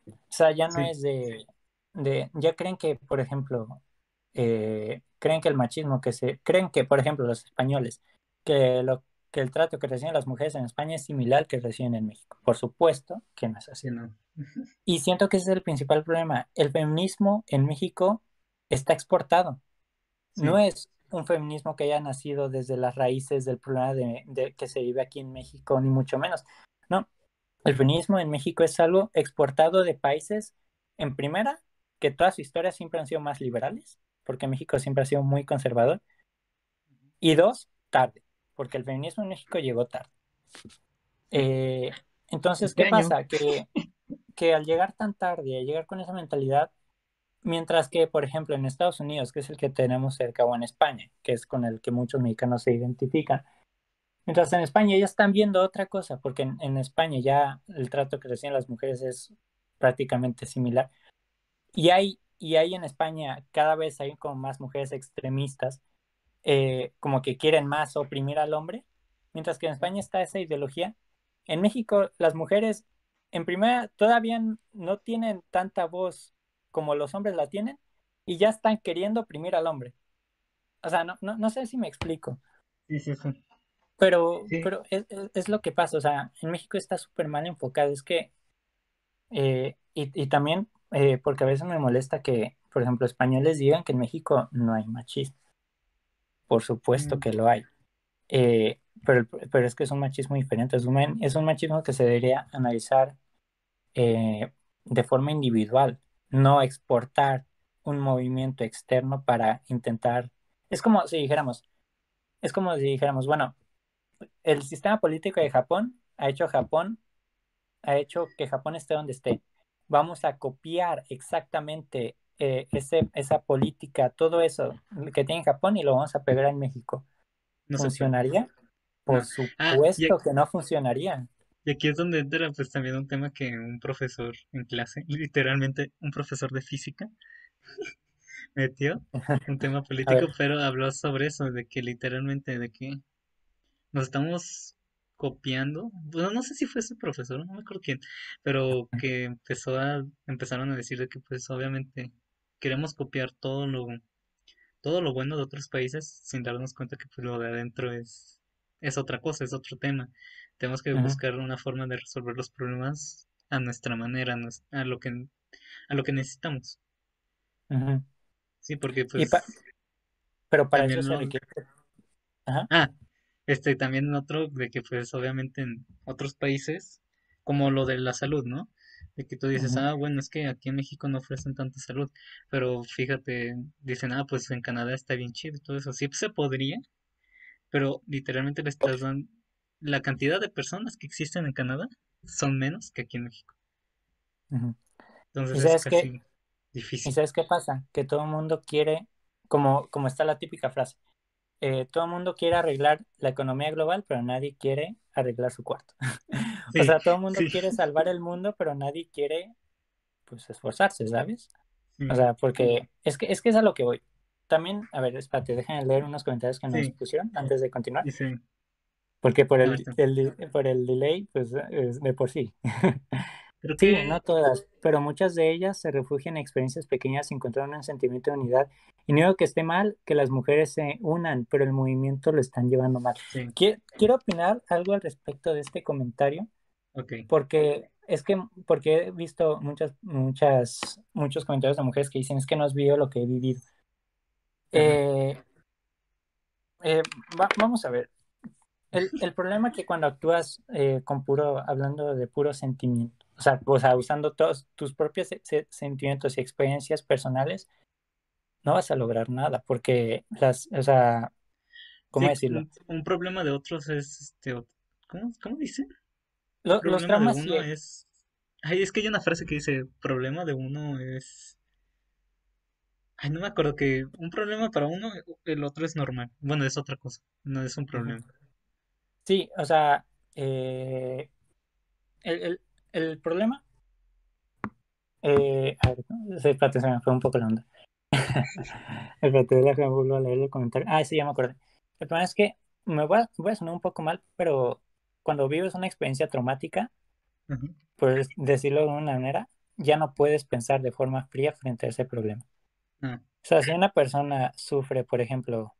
Speaker 1: O sea, ya no es de, de, ya creen que, por ejemplo, eh, creen que el machismo que se, creen que, por ejemplo, los españoles, que lo que el trato que reciben las mujeres en España es similar al que reciben en México. Por supuesto que no es así.
Speaker 2: No.
Speaker 1: Y siento que ese es el principal problema. El feminismo en México está exportado. No
Speaker 2: Sí.
Speaker 1: es un feminismo que haya nacido desde las raíces del problema de, de que se vive aquí en México, ni mucho menos. No, el feminismo en México es algo exportado de países, en primera, que toda su historia siempre han sido más liberales, porque México siempre ha sido muy conservador. Y dos, tarde, porque el feminismo en México llegó tarde. Eh, entonces,
Speaker 2: ¿En qué
Speaker 1: pasa? Que, que al llegar tan tarde, al llegar con esa mentalidad, mientras que, por ejemplo, en Estados Unidos, que es el que tenemos cerca, o en España, que es con el que muchos mexicanos se identifican, mientras en España ya están viendo otra cosa, porque en, España ya el trato que reciben las mujeres es prácticamente similar, y hay, y hay en España cada vez hay como más mujeres extremistas, eh, como que quieren más oprimir al hombre, mientras que en España está esa ideología. En México las mujeres, en primera, todavía no tienen tanta voz como los hombres la tienen y ya están queriendo oprimir al hombre. O sea, no, no, no sé si me explico,
Speaker 2: Sí, sí, sí.
Speaker 1: pero,
Speaker 2: Sí.
Speaker 1: pero es, es, es lo que pasa. O sea, en México está súper mal enfocado. Es que, eh, y, y también, eh, porque a veces me molesta que, por ejemplo, españoles digan que en México no hay machismo. Por supuesto
Speaker 2: Mm,
Speaker 1: que lo hay. Eh, pero, pero es que es un machismo diferente. Es un, es un machismo que se debería analizar de forma individual, no exportar un movimiento externo para intentar. Es como si dijéramos, es como si dijéramos, bueno, el sistema político de Japón ha hecho Japón, ha hecho que Japón esté donde esté. Vamos a copiar exactamente eh, ese, esa política, todo eso que tiene Japón y lo vamos a pegar en México.
Speaker 2: no.
Speaker 1: ¿Funcionaría? Por
Speaker 2: No. Ah, y,
Speaker 1: supuesto que no funcionaría.
Speaker 2: Y aquí es donde entra pues también un tema que un profesor en clase, literalmente un profesor de física, metió, un tema político, pero habló sobre eso, de que literalmente, de que nos estamos copiando, bueno, no sé si fue ese profesor, no me acuerdo quién, pero que empezó a, empezaron a decir de que pues obviamente queremos copiar todo lo, todo lo bueno de otros países sin darnos cuenta que pues lo de adentro es, es otra cosa, es otro tema. Tenemos que buscar una forma de resolver los problemas a nuestra manera, a, lo que, a lo que necesitamos. Sí, porque
Speaker 1: pa
Speaker 2: pues
Speaker 1: pero para eso se requiere. Ajá.
Speaker 2: Ah, este también otro de que pues obviamente en otros países, como lo de la salud, ¿no? De que tú dices, ah, bueno, es que aquí en México no ofrecen tanta salud, pero fíjate, dicen, ah, pues en Canadá está bien chido y todo eso. Sí se podría, pero literalmente le estás dando, la cantidad de personas que existen en Canadá son menos que aquí en México.
Speaker 1: uh -huh. ¿Y
Speaker 2: Entonces es
Speaker 1: qué?
Speaker 2: casi
Speaker 1: ¿Y
Speaker 2: difícil.
Speaker 1: sabes qué pasa? Que todo el mundo quiere, como, como está la típica frase, eh, todo el mundo quiere arreglar la economía global, pero nadie quiere arreglar su cuarto. o
Speaker 2: Sí,
Speaker 1: sea, todo el mundo
Speaker 2: sí,
Speaker 1: quiere salvar el mundo, pero nadie quiere, pues, esforzarse, ¿sabes? O
Speaker 2: sí,
Speaker 1: sea, porque es que es, que es a lo que voy. También, a ver, espérate, déjenme leer unos comentarios que nos
Speaker 2: sí,
Speaker 1: pusieron antes de continuar,
Speaker 2: dice,
Speaker 1: porque por el, por el delay, pues, es de por sí.
Speaker 2: creo
Speaker 1: Sí, no todas, pero muchas de ellas se refugian en experiencias pequeñas y encuentran un sentimiento de unidad. Y no digo que esté mal que las mujeres se unan, pero el movimiento lo están llevando mal.
Speaker 2: sí,
Speaker 1: Quiero, quiero opinar algo al respecto de este comentario, porque es que porque he visto muchas, muchas, muchos comentarios de mujeres que dicen es que no has vivido lo que he vivido. Eh, eh, va- vamos a ver. El, el problema es que cuando actúas eh, con puro, hablando de puro sentimiento, o sea, o sea usando todos tus propios se- se- sentimientos y experiencias personales, no vas a lograr nada, porque las, o sea, ¿cómo
Speaker 2: Sí,
Speaker 1: decirlo?
Speaker 2: un, un problema de otros es, este, ¿cómo, cómo dice?
Speaker 1: Lo- los
Speaker 2: problema de
Speaker 1: traumas
Speaker 2: uno
Speaker 1: sí,
Speaker 2: es, ay, es que hay una frase que dice, problema de uno es, ay, no me acuerdo que un problema para uno, el otro es normal. Bueno, es otra cosa, no es un problema.
Speaker 1: Sí, o sea, eh, el, el, el problema, eh, a ver, espérate, se me fue un poco la onda. Espérate, déjame volver a leer el comentario. Ah, sí, ya me acordé. El problema es que me voy a, voy a sonar un poco mal, pero cuando vives una experiencia traumática,
Speaker 2: Ajá.
Speaker 1: por decirlo de una manera, ya no puedes pensar de forma fría frente a ese problema.
Speaker 2: Ah,
Speaker 1: O sea, si una persona sufre, por ejemplo,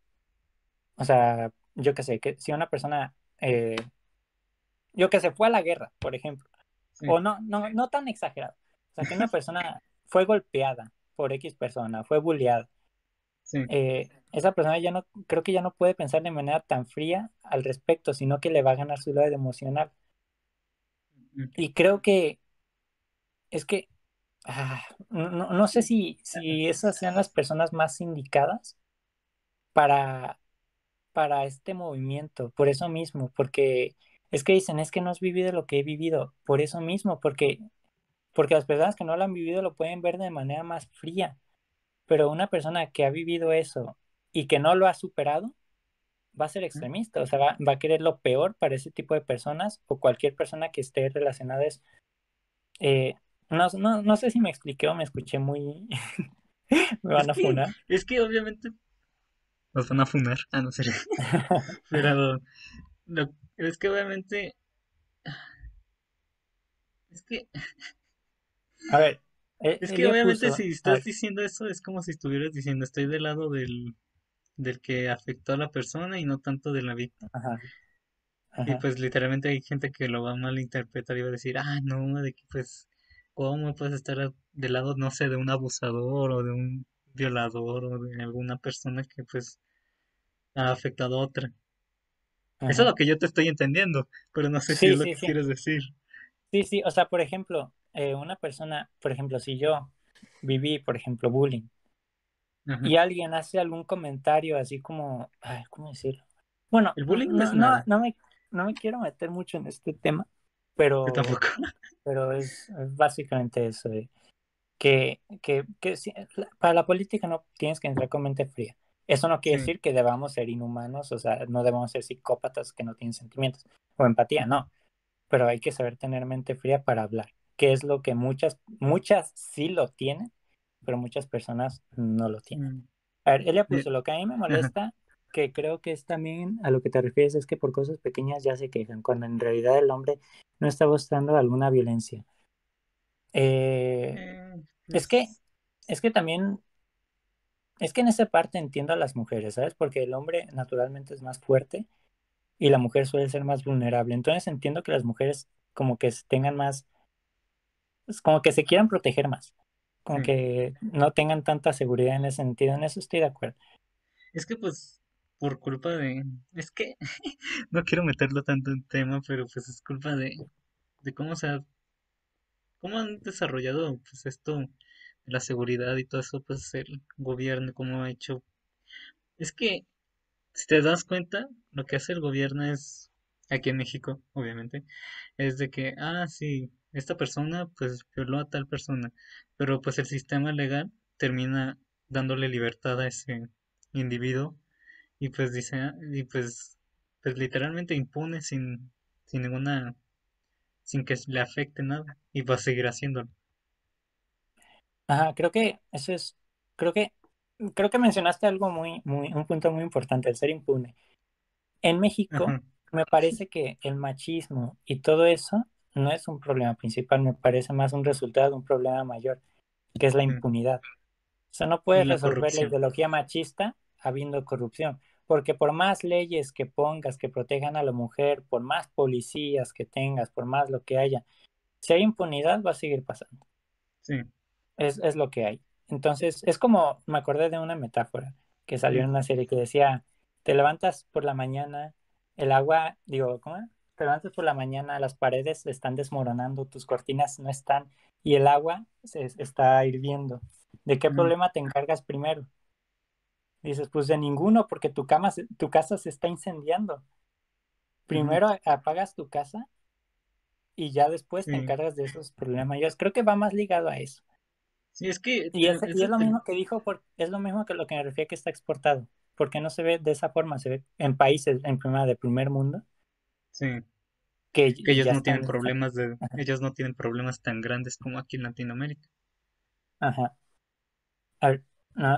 Speaker 1: o sea, yo qué sé, que si una persona, eh, yo que sé, fue a la guerra, por ejemplo, o no, no, no tan exagerado. O sea, que una persona fue golpeada por X persona, fue bulleada. Eh, esa persona ya no, creo que ya no puede pensar de manera tan fría al respecto, sino que le va a ganar su lado emocional. Y creo que es que ah, no, no, sé si, si esas sean las personas más indicadas para, para este movimiento, por eso mismo, porque es que dicen, es que no has vivido lo que he vivido, por eso mismo, porque, porque las personas que no lo han vivido lo pueden ver de manera más fría, pero una persona que ha vivido eso y que no lo ha superado, va a ser extremista, o sea, va, a querer lo peor para ese tipo de personas o cualquier persona que esté relacionada. Es, eh, no, no, sé si me expliqué o me escuché muy... me van a funar.
Speaker 2: Es que obviamente nos van a funar, a no ser. Pero es que obviamente. Es que.
Speaker 1: A ver.
Speaker 2: E, es que obviamente si estás diciendo eso es como si estuvieras diciendo estoy del lado del, del que afectó a la persona y no tanto de la víctima. Y pues literalmente hay gente que lo va a malinterpretar y va a decir, ah, no, de que pues, ¿cómo puedes estar del lado, no sé, de un abusador o de un violador o de alguna persona que pues ha afectado a otra? Eso es lo que yo te estoy entendiendo, pero no sé si es lo que quieres decir.
Speaker 1: Sí, sí, o sea, por ejemplo, eh, una persona, por ejemplo, si yo viví, por ejemplo, bullying, y alguien hace algún comentario así como, ay, ¿cómo decirlo? Bueno, el bullying no, no, no, me, no me quiero meter mucho en este tema, pero,
Speaker 2: tampoco.
Speaker 1: pero es, básicamente eso, que, que, que para la política no tienes que entrar con mente fría. Eso no quiere decir que debamos ser inhumanos, o sea, no debamos ser psicópatas que no tienen sentimientos o empatía, no. Pero hay que saber tener mente fría para hablar, que es lo que muchas, muchas sí lo tienen, pero muchas personas no lo tienen. Mm. A ver, ella puso, lo que a mí me molesta, que creo que es también a lo que te refieres, es que por cosas pequeñas ya se quejan, cuando en realidad el hombre no está mostrando alguna violencia. Eh, eh, es que, es que también es que en esa parte entiendo a las mujeres, ¿sabes? Porque el hombre naturalmente es más fuerte y la mujer suele ser más vulnerable. Entonces entiendo que las mujeres como que tengan más, pues, como que se quieran proteger más, como que no tengan tanta seguridad en ese sentido. En eso estoy de acuerdo.
Speaker 2: Es que pues por culpa de, es que no quiero meterlo tanto en tema, pero pues es culpa de, de cómo se ha, cómo han desarrollado pues esto la seguridad y todo eso, pues el gobierno como ha hecho. Es que, si te das cuenta, lo que hace el gobierno es, aquí en México, obviamente, es de que, ah, sí, esta persona pues violó a tal persona, pero pues el sistema legal termina dándole libertad a ese individuo y pues dice, y pues, pues literalmente impune sin, sin ninguna, sin que le afecte nada y va a seguir haciéndolo.
Speaker 1: Ajá, creo que eso es, creo que, creo que mencionaste algo muy, muy, un punto muy importante, el ser impune. En México, me parece que el machismo y todo eso no es un problema principal, me parece más un resultado de un problema mayor, que es la impunidad. O sea, no puedes resolver la ideología machista habiendo corrupción, porque por más leyes que pongas que protejan a la mujer, por más policías que tengas, por más lo que haya, si hay impunidad va a seguir pasando.
Speaker 2: Sí.
Speaker 1: Es, es lo que hay. Entonces, es como, me acordé de una metáfora que salió en una serie que decía, te levantas por la mañana, el agua, digo, ¿cómo? Te levantas por la mañana, las paredes están desmoronando, tus cortinas no están y el agua se está hirviendo. ¿De qué problema te encargas primero? Dices, pues de ninguno, porque tu, cama, tu casa se está incendiando. Primero apagas tu casa y ya después te encargas de esos problemas Yo Creo que va más ligado a eso.
Speaker 2: Sí, es que...
Speaker 1: Y es, lo mismo que dijo, es lo mismo que lo que me refiere que está exportado. Porque no se ve de esa forma, se ve en países en primera de primer mundo.
Speaker 2: Sí. Que, ellos no tienen problemas de, ellos no tienen problemas tan grandes como aquí en Latinoamérica.
Speaker 1: Ajá. A ver,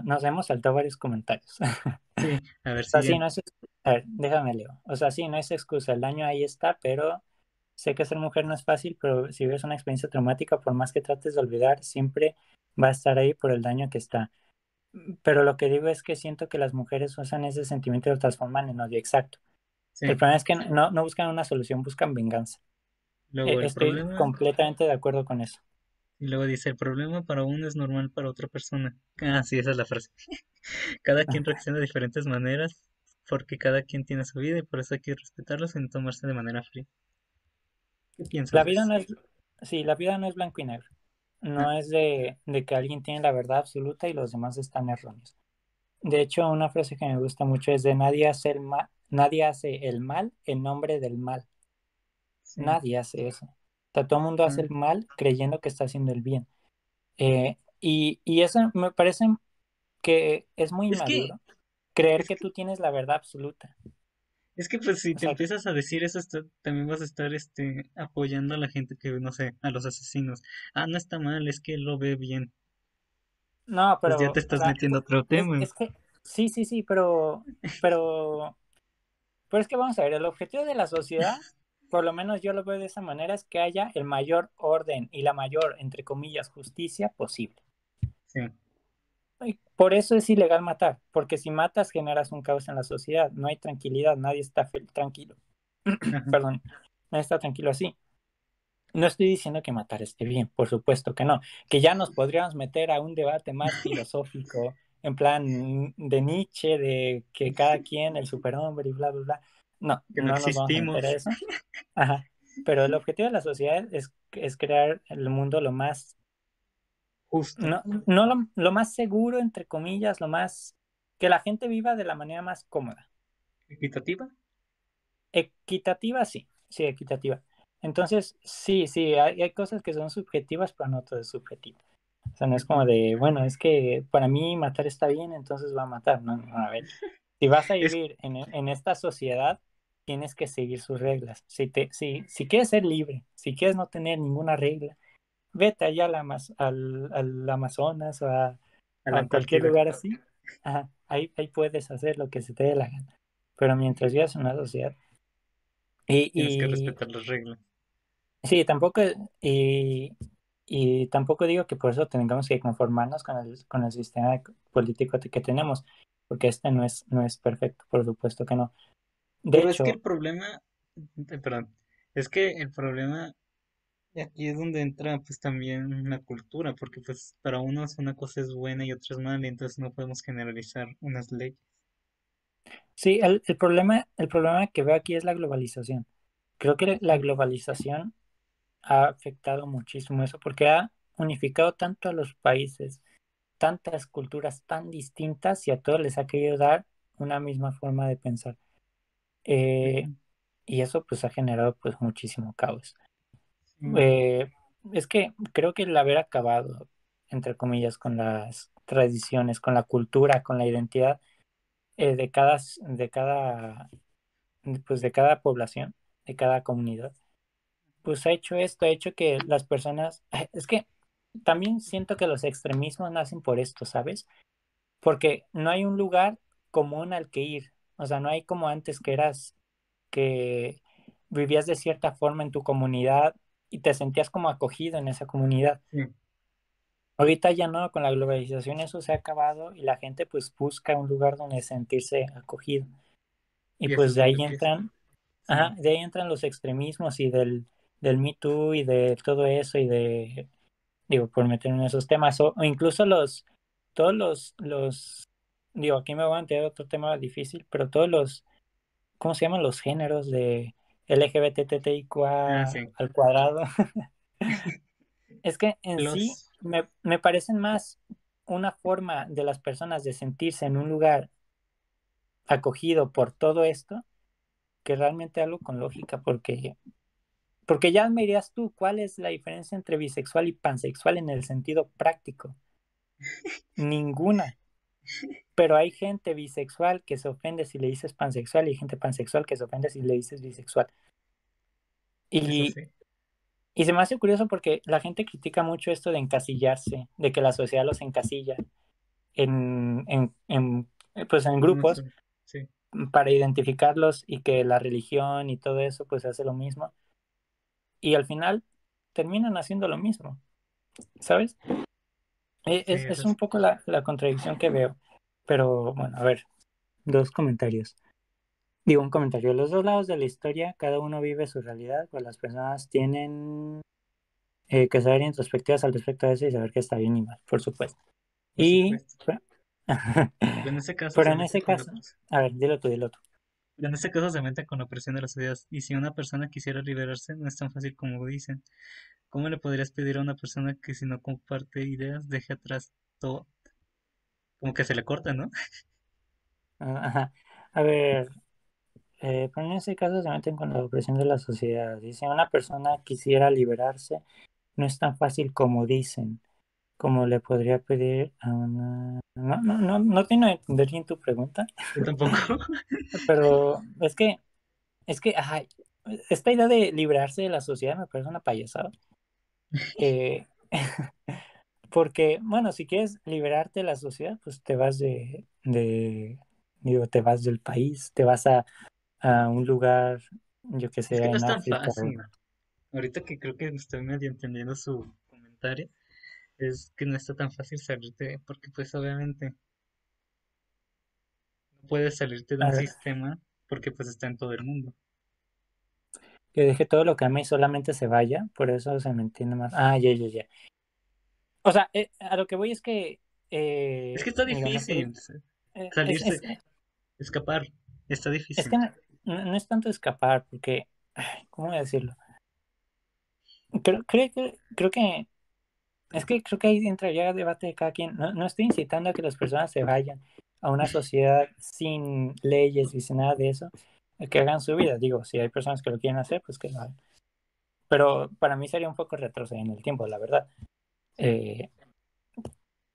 Speaker 1: nos hemos saltado varios comentarios.
Speaker 2: Sí, a ver
Speaker 1: si. no es, a ver, déjame leo. O sea, sí, no es excusa, el daño ahí está, pero sé que ser mujer no es fácil, pero si ves una experiencia traumática, por más que trates de olvidar, siempre va a estar ahí por el daño que está. Pero lo que digo es que siento que las mujeres usan ese sentimiento y lo transforman en odio exacto. El problema es que no, no buscan una solución, buscan venganza.
Speaker 2: Luego
Speaker 1: E- Estoy
Speaker 2: problema,
Speaker 1: completamente de acuerdo con eso.
Speaker 2: Y luego dice, el problema para uno es normal para otra persona. Ah, sí, esa es la frase. Cada quien reacciona de diferentes maneras porque cada quien tiene su vida y por eso hay que respetarlo sin tomarse de manera fría. ¿Qué piensas
Speaker 1: La vida no es, sí, la vida no es blanco y negro.
Speaker 2: Ah,
Speaker 1: No es de, de que alguien tiene la verdad absoluta y los demás están erróneos. De hecho, una frase que me gusta mucho es de nadie hace el mal, nadie hace el mal en nombre del mal.
Speaker 2: sí.
Speaker 1: Nadie hace eso. Sea, todo el mundo hace el mal creyendo que está haciendo el bien. Eh, y, y eso me parece que es muy
Speaker 2: Es que,
Speaker 1: inmaduro, creer que
Speaker 2: que,
Speaker 1: tú tienes la verdad absoluta.
Speaker 2: es que pues si
Speaker 1: O
Speaker 2: te
Speaker 1: sea,
Speaker 2: empiezas a decir eso, está- también vas a estar este apoyando a la gente que, no sé, a los asesinos. Ah, no está mal, es que él lo ve bien.
Speaker 1: no,
Speaker 2: Pues ya te
Speaker 1: pero, o
Speaker 2: estás
Speaker 1: sea,
Speaker 2: metiendo otro
Speaker 1: es,
Speaker 2: tema.
Speaker 1: es que, sí, sí, sí, pero, pero, pero es que vamos a ver, el objetivo de la sociedad, por lo menos yo lo veo de esa manera, es que haya el mayor orden y la mayor, entre comillas, justicia posible.
Speaker 2: Sí.
Speaker 1: Y por eso es ilegal matar, porque si matas generas un caos en la sociedad, no hay tranquilidad, nadie está tranquilo. Perdón, nadie está tranquilo así. No estoy diciendo que matar esté bien, por supuesto que no. Que ya nos podríamos meter a un debate más filosófico, en plan de Nietzsche, de que cada quien, el superhombre y bla, bla, bla. No,
Speaker 2: Que no
Speaker 1: no nos vamos a
Speaker 2: existimos.
Speaker 1: Ajá. Pero el objetivo de la sociedad es, es crear el mundo lo más,
Speaker 2: Justo.
Speaker 1: no, no lo, lo más seguro, entre comillas, lo más, que la gente viva de la manera más cómoda.
Speaker 2: ¿Equitativa?
Speaker 1: Equitativa, sí, sí, equitativa. Entonces, sí, sí, hay, hay cosas que son subjetivas, pero no todo es subjetivo. O sea, no es como de, bueno, es que para mí matar está bien, entonces va a matar. No, no, a ver, si vas a
Speaker 2: Es,
Speaker 1: vivir en, en esta sociedad, tienes que seguir sus reglas. Si, te, si, si quieres ser libre, si quieres no tener ninguna regla, vete allá al, Amaz- al, al Amazonas o a,
Speaker 2: a la
Speaker 1: a cualquier lugar así. Ajá, ahí, ahí puedes hacer lo que se te dé la gana. Pero mientras vivas en una sociedad. Y,
Speaker 2: Tienes que respetar las reglas.
Speaker 1: sí, tampoco, y, y tampoco digo que por eso tengamos que conformarnos con el, con el sistema político que tenemos, porque este no es, no es perfecto, por supuesto que no. De
Speaker 2: Pero es que el problema, eh, perdón, es que el problema y aquí es donde entra pues también la cultura, porque pues para unos una cosa es buena y otra es mala, y entonces no podemos generalizar unas leyes.
Speaker 1: sí, el, el problema, el problema que veo aquí es la globalización. Creo que la globalización ha afectado muchísimo eso, porque ha unificado tanto a los países, tantas culturas tan distintas y a todos les ha querido dar una misma forma de pensar. Eh, y eso pues ha generado pues muchísimo caos.
Speaker 2: Sí,
Speaker 1: Eh, es que creo que el haber acabado, entre comillas, con las tradiciones, con la cultura, con la identidad eh, de cada, de cada, pues de cada población, de cada comunidad, pues ha hecho esto, ha hecho que las personas, es que también siento que los extremismos nacen por esto, ¿sabes? Porque no hay un lugar común al que ir, o sea, no hay como antes que eras que vivías de cierta forma en tu comunidad y te sentías como acogido en esa comunidad.
Speaker 2: sí,
Speaker 1: Ahorita ya no, con la globalización eso se ha acabado y la gente pues busca un lugar donde sentirse acogido. Y pues
Speaker 2: es
Speaker 1: de ahí entran, ajá, de ahí entran los extremismos y del, del Me Too y de todo eso y de, digo, por meter en esos temas, o, o incluso los, todos los, los, digo, aquí me voy a meter otro tema difícil, pero todos los, ¿cómo se llaman los géneros de
Speaker 2: ah,
Speaker 1: LGBTTIQA
Speaker 2: sí.
Speaker 1: al cuadrado? Es que en sí me, me parecen más una forma de las personas de sentirse en un lugar acogido por todo esto que realmente algo con lógica, porque, porque ya me dirías tú, ¿cuál es la diferencia entre bisexual y pansexual en el sentido práctico? Ninguna. Pero hay gente bisexual que se ofende si le dices pansexual y hay gente pansexual que se ofende si le dices bisexual. Y,
Speaker 2: sí,
Speaker 1: y se me hace curioso porque la gente critica mucho esto de encasillarse, de que la sociedad los encasilla en, en, en, pues en grupos
Speaker 2: sí,
Speaker 1: para identificarlos y que la religión y todo eso pues hace lo mismo. Y al final terminan haciendo lo mismo, ¿sabes? E-
Speaker 2: sí,
Speaker 1: Es, es un poco la, la contradicción que veo. Pero bueno, a ver, dos comentarios. Digo un comentario. Los dos lados de la historia, cada uno vive su realidad, pues las personas tienen eh, que saber introspectivas al respecto de eso y saber que está bien y mal, por supuesto. y
Speaker 2: en ese caso,
Speaker 1: pero en ese caso, a ver, dilo tú, dilo tú.
Speaker 2: En ese caso se mete con la presión de las sociedad y si una persona quisiera liberarse no es tan fácil como dicen. ¿Cómo le podrías pedir a una persona que si no comparte ideas deje atrás todo? Como que se le corta, ¿no?
Speaker 1: Ajá. A ver, eh, pero en ese caso se meten con la presión de la sociedad. Y si una persona quisiera liberarse, no es tan fácil como dicen. Como le podría pedir a una... No, no, no, no tengo entender bien tu pregunta.
Speaker 2: Yo tampoco.
Speaker 1: Pero es que, es que, ay, esta idea de liberarse de la sociedad me parece una payasada. Eh, porque, bueno, si quieres liberarte de la sociedad, pues te vas de, de digo, te vas del país, te vas a, a un lugar, yo que sé,
Speaker 2: es que no
Speaker 1: en
Speaker 2: es tan
Speaker 1: África.
Speaker 2: fácil. Ahorita que creo que estoy medio entendiendo su comentario, es que no está tan fácil salirte, porque pues obviamente no puedes salirte de un sistema porque pues está en todo el mundo.
Speaker 1: Que deje todo lo que ama y solamente se vaya, por eso se me entiende más. Ah, ya, ya, ya. O sea, eh, a lo que voy es que... Eh,
Speaker 2: es que está difícil eh, salirse, escapar, está difícil.
Speaker 1: Es que no, es tanto escapar, porque, ¿cómo voy a decirlo? Creo, creo, creo que es que creo que ahí entraría el debate de cada quien. No, no, estoy incitando a que las personas se vayan a una sociedad sin leyes y sin nada de eso, que hagan su vida. Digo, si hay personas que lo quieren hacer, pues que lo hagan. Pero para mí sería un poco retroceder en el tiempo, la verdad. Eh,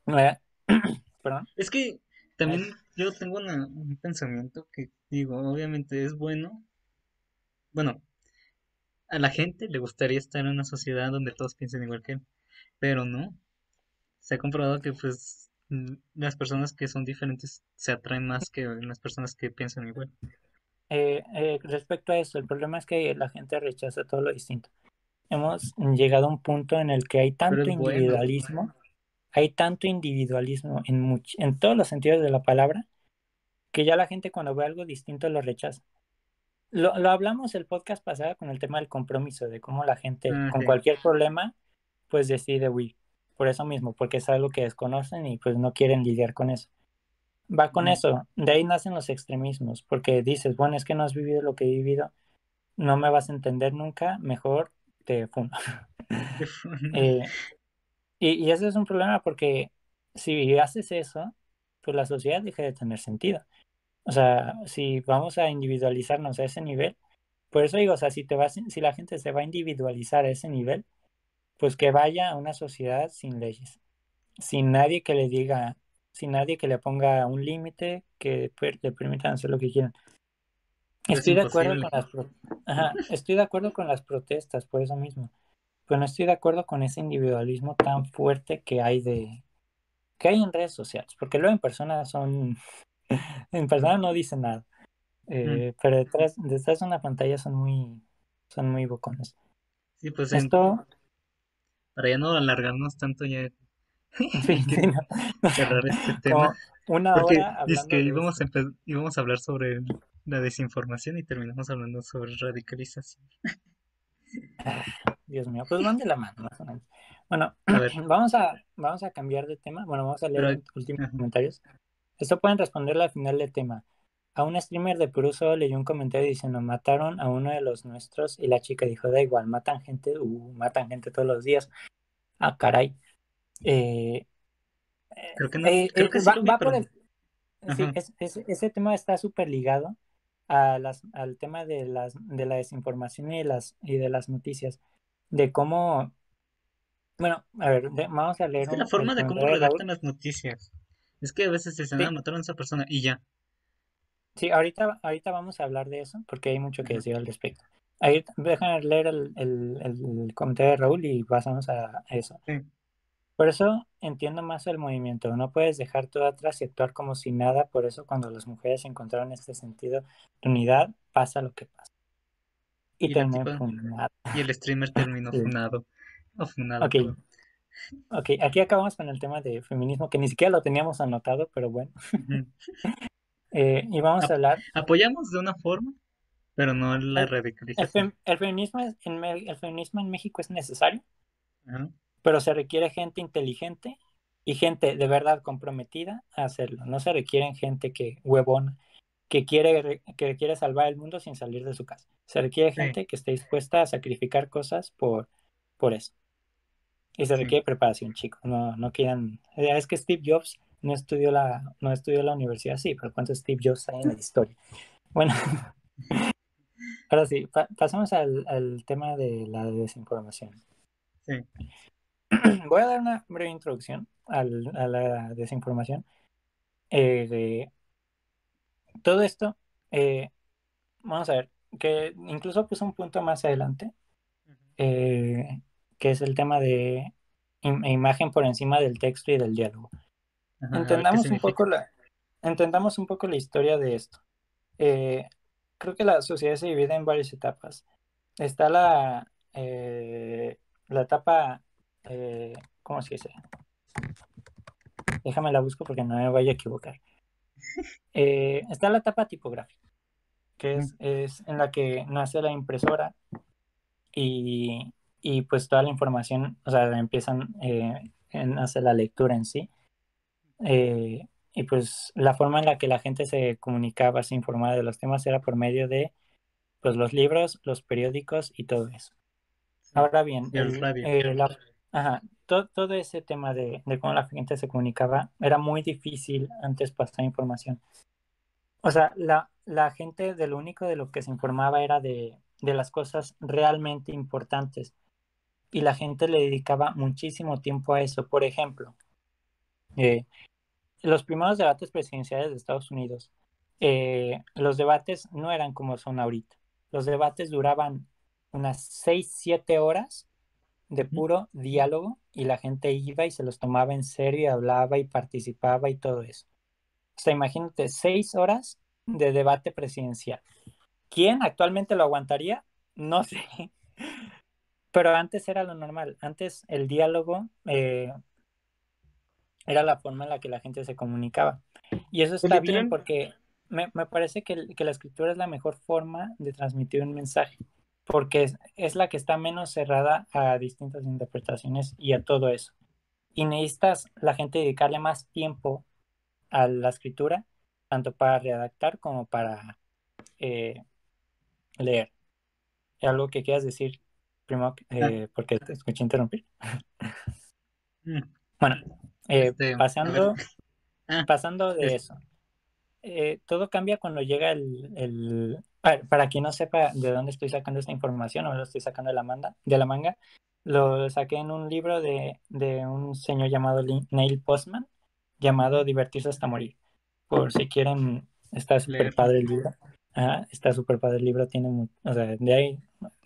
Speaker 2: ¿Perdón? Es que también yo tengo un pensamiento que digo, obviamente es bueno. Bueno, a la gente le gustaría estar en una sociedad donde todos piensen igual que él pero no. Se ha comprobado que pues las personas que son diferentes se atraen más que las personas que piensan igual.
Speaker 1: Eh, eh, respecto a eso, el problema es que la gente rechaza todo lo distinto. Hemos llegado a un punto en el que hay tanto individualismo, hay tanto individualismo en, en todos los sentidos de la palabra, que ya la gente cuando ve algo distinto lo rechaza. Lo, lo hablamos el podcast pasado con el tema del compromiso, de cómo la gente ah, con cualquier problema pues decide huir. Por eso mismo, porque es algo que desconocen y pues no quieren lidiar con eso. Va con eso, de ahí nacen los extremismos, porque dices, bueno, es que no has vivido lo que he vivido, no me vas a entender nunca, mejor te fundo. Eh, y, y ese es un problema porque si haces eso, pues la sociedad deja de tener sentido. O sea, si vamos a individualizarnos a ese nivel, por eso digo, o sea, si te vas, si la gente se va a individualizar a ese nivel, pues que vaya a una sociedad sin leyes, sin nadie que le diga, sin nadie que le ponga un límite que le permitan hacer lo que quieran. Estoy de acuerdo con las estoy de acuerdo con las protestas por eso mismo, pero no estoy de acuerdo con ese individualismo tan fuerte que hay de que hay en redes sociales, porque luego en persona son en persona no dicen nada, eh, pero detrás detrás de una pantalla son muy son muy bocones.
Speaker 2: Sí, pues esto para ya no alargarnos tanto ya cerrar este tema.
Speaker 1: una hora
Speaker 2: es que íbamos a, íbamos a hablar sobre la desinformación y terminamos hablando sobre radicalización.
Speaker 1: Dios mío, pues van de la mano más o menos. Bueno, a ver. vamos a vamos a cambiar de tema. Bueno, vamos a leer los últimos comentarios. Esto pueden responderle al final del tema. A un streamer de Perú solo leyó un comentario diciendo mataron a uno de los nuestros y la chica dijo da igual, matan gente, uh, matan gente todos los días. Ah, caray. Eh,
Speaker 2: creo que no, eh, creo que
Speaker 1: va, va por el, sí, es, es, ese tema está súper ligado a las, al tema de, las, de la desinformación y de las, y de las noticias. De cómo. Bueno, a ver, vamos a leer.
Speaker 2: Es la forma de cómo redactan las noticias. Es que a veces se dicen, ah, mataron a esa persona y ya.
Speaker 1: Sí, ahorita, ahorita vamos a hablar de eso porque hay mucho que decir al respecto. Ahí déjame leer el, el, el, comentario de Raúl y pasamos a eso. Por eso entiendo más el movimiento. No puedes dejar todo atrás y actuar como si nada. Por eso cuando las mujeres encontraron este sentido de unidad, pasa lo que pasa.
Speaker 2: Y, y Y el streamer terminó funado.
Speaker 1: ok. Ok, aquí acabamos con el tema de feminismo, que ni siquiera lo teníamos anotado, pero bueno. Eh, y vamos a hablar.
Speaker 2: Apoyamos de una forma, pero no la
Speaker 1: el,
Speaker 2: radicalización.
Speaker 1: El, feminismo en, el feminismo en México es necesario, pero se requiere gente inteligente y gente de verdad comprometida a hacerlo. No se requieren gente que huevona, que quiere, que quiere salvar el mundo sin salir de su casa. Se requiere gente que esté dispuesta a sacrificar cosas por, por eso. Y se requiere preparación, chicos. No, no quieran. Es que Steve Jobs no estudió la, no estudió la universidad, sí, pero ¿cuántos Steve Jobs hay en la historia? Bueno, ahora sí, pasamos al, al, tema de la desinformación.
Speaker 2: Sí.
Speaker 1: Voy a dar una breve introducción al, a la desinformación. Eh, de todo esto, eh, vamos a ver, que incluso puse un punto más adelante, eh, que es el tema de imagen por encima del texto y del diálogo. Entendamos, un poco la, entendamos un poco la historia de esto. Eh, creo que la sociedad se divide en varias etapas. Está la, la etapa, ¿cómo se dice? Déjame la busco porque no me vaya a equivocar. Eh, está la etapa tipográfica, que es, es, en la que nace la impresora y, y pues toda la información, o sea, empiezan, eh, nace la lectura en sí. Eh, y pues la forma en la que la gente se comunicaba, se informaba de los temas era por medio de pues los libros, los periódicos y todo eso. Ahora bien, el, el, la, ajá, todo, ese tema de, cómo la gente se comunicaba era muy difícil antes pasar información. O sea, la, la gente de lo único de lo que se informaba era de, de las cosas realmente importantes. Y la gente le dedicaba muchísimo tiempo a eso. Por ejemplo, eh, los primeros debates presidenciales de Estados Unidos, eh, los debates no eran como son ahorita. Los debates duraban unas 6, 7 horas de puro diálogo y la gente iba y se los tomaba en serio y hablaba y participaba y todo eso. O sea, imagínate, seis horas de debate presidencial. ¿Quién actualmente lo aguantaría? No sé. Pero antes era lo normal. Antes el diálogo eh, era la forma en la que la gente se comunicaba. Y eso está bien porque me, me parece que, que la escritura es la mejor forma de transmitir un mensaje porque es, la que está menos cerrada a distintas interpretaciones y a todo eso. Y necesitas la gente dedicarle más tiempo a la escritura, tanto para redactar como para eh, leer. ¿Algo que quieras decir, primo? Eh, ah. porque te escuché interrumpir. Mm. bueno, eh, este, pasando, ah, pasando de eso. todo cambia cuando llega el, para, quien no sepa de dónde estoy sacando esta información, o lo estoy sacando de la, manga, de la manga, lo saqué en un libro de, un señor llamado Neil Postman, llamado Divertirse hasta morir. Por si quieren, está súper padre el libro. está súper padre el libro, tiene o sea, de ahí,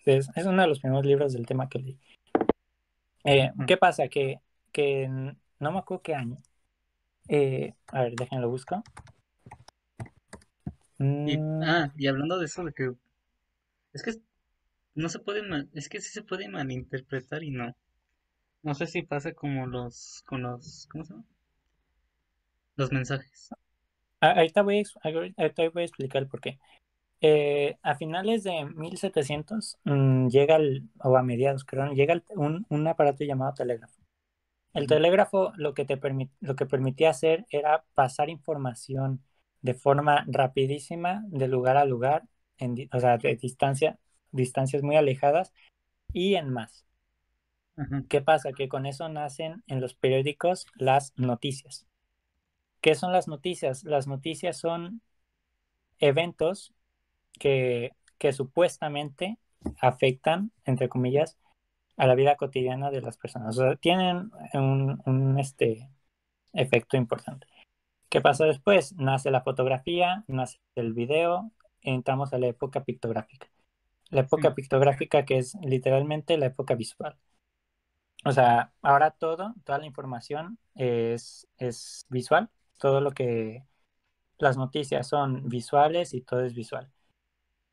Speaker 1: es, uno de los primeros libros del tema que leí. Eh, ¿Qué pasa? Que, que no me acuerdo qué año. Eh, a ver, déjenlo busco.
Speaker 2: Y, mm. ah, y hablando de eso, de que es que no se puede, es que sí se puede malinterpretar y no. No sé si pasa como los, con los, ¿cómo se llama? Los mensajes.
Speaker 1: Ah, ahorita voy, a, voy a explicar el por qué. Eh, a finales de 1700 mm, llega, el, o a mediados creo, llega un, un, aparato llamado telégrafo. El telégrafo lo que, te lo que permitía hacer era pasar información de forma rapidísima de lugar a lugar, en, o sea, de distancia, distancias muy alejadas y en más. ¿Qué pasa? Que con eso nacen en los periódicos las noticias. ¿Qué son las noticias? Las noticias son eventos que, que supuestamente afectan, entre comillas, a la vida cotidiana de las personas. O sea, tienen un, un este, efecto importante. ¿Qué pasa después? Nace la fotografía, nace el video, entramos a la época pictográfica. La época pictográfica que es literalmente la época visual. O sea, ahora todo, toda la información es, es visual, todo lo que las noticias son visuales y todo es visual.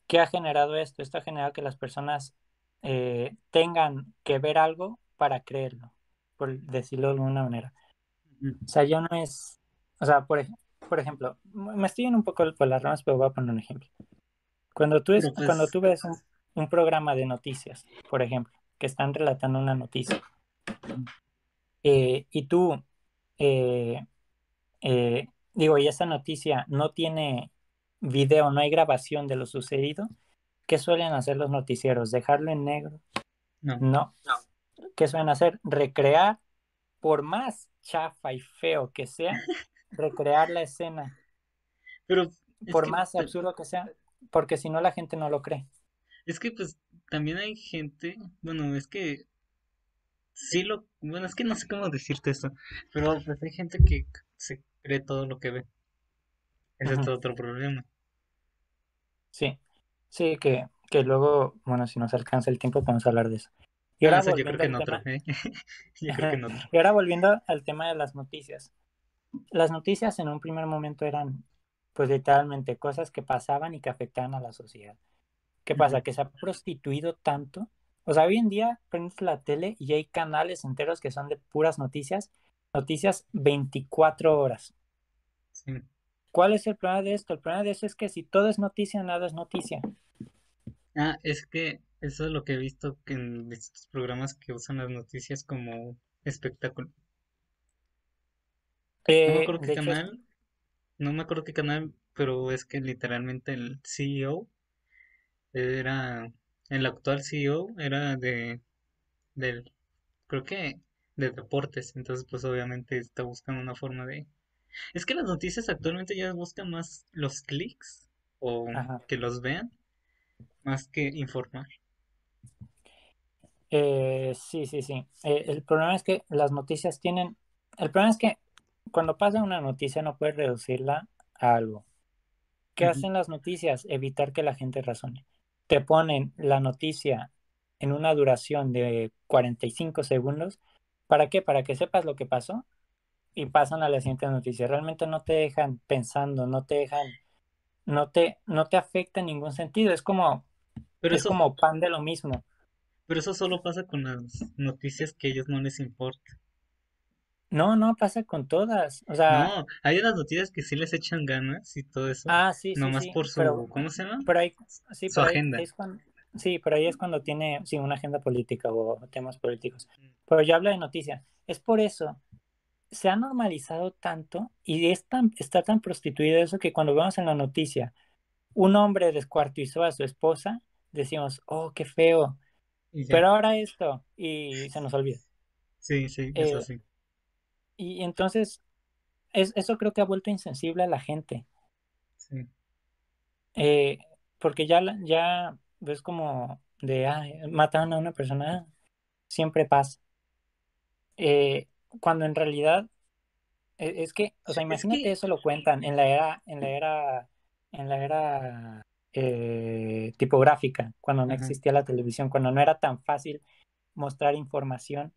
Speaker 1: ¿Qué ha generado esto? Esto ha generado que las personas eh, tengan que ver algo para creerlo, por decirlo de alguna manera. O sea, yo no es o sea, por, por ejemplo, me estoy yendo un poco por las ramas, pero voy a poner un ejemplo. Cuando tú, es,
Speaker 2: Pero
Speaker 1: cuando
Speaker 2: pues,
Speaker 1: tú ves un, un programa de noticias, por ejemplo, que están relatando una noticia, eh, y tú, eh, eh, digo, y esa noticia no tiene video, no hay grabación de lo sucedido, ¿qué suelen hacer los noticieros? ¿Dejarlo en negro?
Speaker 2: no.
Speaker 1: No. ¿Qué suelen hacer? Recrear, por más chafa y feo que sea, recrear la escena,
Speaker 2: Pero es
Speaker 1: por
Speaker 2: que,
Speaker 1: más
Speaker 2: ta-
Speaker 1: absurdo que sea, porque si no la gente no lo cree.
Speaker 2: es que pues también hay gente, bueno, es que sí lo, bueno, es que no sé cómo decirte esto, pero pues hay gente que se cree todo lo que ve. Ese es otro problema.
Speaker 1: Sí, sí, que, que luego, bueno, si nos alcanza el tiempo, podemos hablar de eso. Y
Speaker 2: Ah,
Speaker 1: ahora
Speaker 2: eso yo creo
Speaker 1: volviendo
Speaker 2: que
Speaker 1: al
Speaker 2: en otro,
Speaker 1: tema,
Speaker 2: ¿eh? Yo creo que en otro.
Speaker 1: y ahora volviendo al tema de las noticias. Las noticias en un primer momento eran, pues literalmente, cosas que pasaban y que afectaban a la sociedad. ¿Qué pasa? Que se ha prostituido tanto. O sea, hoy en día prendes la tele y hay canales enteros que son de puras noticias, noticias 24 horas.
Speaker 2: sí.
Speaker 1: ¿Cuál es el problema de esto? El problema de eso es que si todo es noticia, nada es noticia.
Speaker 2: Ah, es que eso es lo que he visto que en estos programas que usan las noticias como espectáculo. No me
Speaker 1: Eh,
Speaker 2: acuerdo qué
Speaker 1: hecho,
Speaker 2: canal, no me acuerdo qué canal, pero es que literalmente el CEO era, el actual CEO era de, del, creo que de deportes, entonces pues obviamente está buscando una forma de... Es que las noticias actualmente ya buscan más los clics o
Speaker 1: ajá.
Speaker 2: que los vean, más que informar.
Speaker 1: Eh, sí, sí, sí. Eh, el problema es que las noticias tienen, el problema es que cuando pasa una noticia no puedes reducirla a algo. ¿Qué hacen las noticias? Evitar que la gente razone. Te ponen la noticia en una duración de 45 segundos. ¿Para qué? Para que sepas lo que pasó y pasan a la siguiente noticia. Realmente no te dejan pensando, no te dejan, no te, no te afecta en ningún sentido. Es como,
Speaker 2: Pero
Speaker 1: es
Speaker 2: eso,
Speaker 1: como pan de lo mismo.
Speaker 2: pero eso solo pasa con las noticias que a ellos no les importa.
Speaker 1: No, no pasa con todas. O sea,
Speaker 2: No, hay unas noticias que sí les echan ganas y todo eso,
Speaker 1: ah, sí, sí,
Speaker 2: nomás
Speaker 1: sí.
Speaker 2: por
Speaker 1: Pero,
Speaker 2: su, ¿cómo se llama?
Speaker 1: pero ahí, sí,
Speaker 2: Su
Speaker 1: pero
Speaker 2: agenda.
Speaker 1: ahí es cuando, sí, pero ahí es cuando tiene, sí, una agenda política o temas políticos. Pero yo hablo de noticias. Es por eso. Se ha normalizado tanto y es tan, está tan prostituido eso que cuando vemos en la noticia un hombre descuartizó a su esposa, decimos, oh, qué feo. Pero ahora esto, y se nos olvida.
Speaker 2: Sí, sí, eso
Speaker 1: Eh,
Speaker 2: sí.
Speaker 1: y entonces, es, eso creo que ha vuelto insensible a la gente.
Speaker 2: Sí.
Speaker 1: Eh, porque ya, ya ves como de, ah, mataron a una persona, siempre pasa. Eh, cuando en realidad e- es que, o sea,
Speaker 2: Es
Speaker 1: imagínate
Speaker 2: que,
Speaker 1: eso lo cuentan en la era, en la era, en la era eh, tipográfica, cuando no
Speaker 2: ajá.
Speaker 1: existía la televisión, cuando no era tan fácil mostrar información,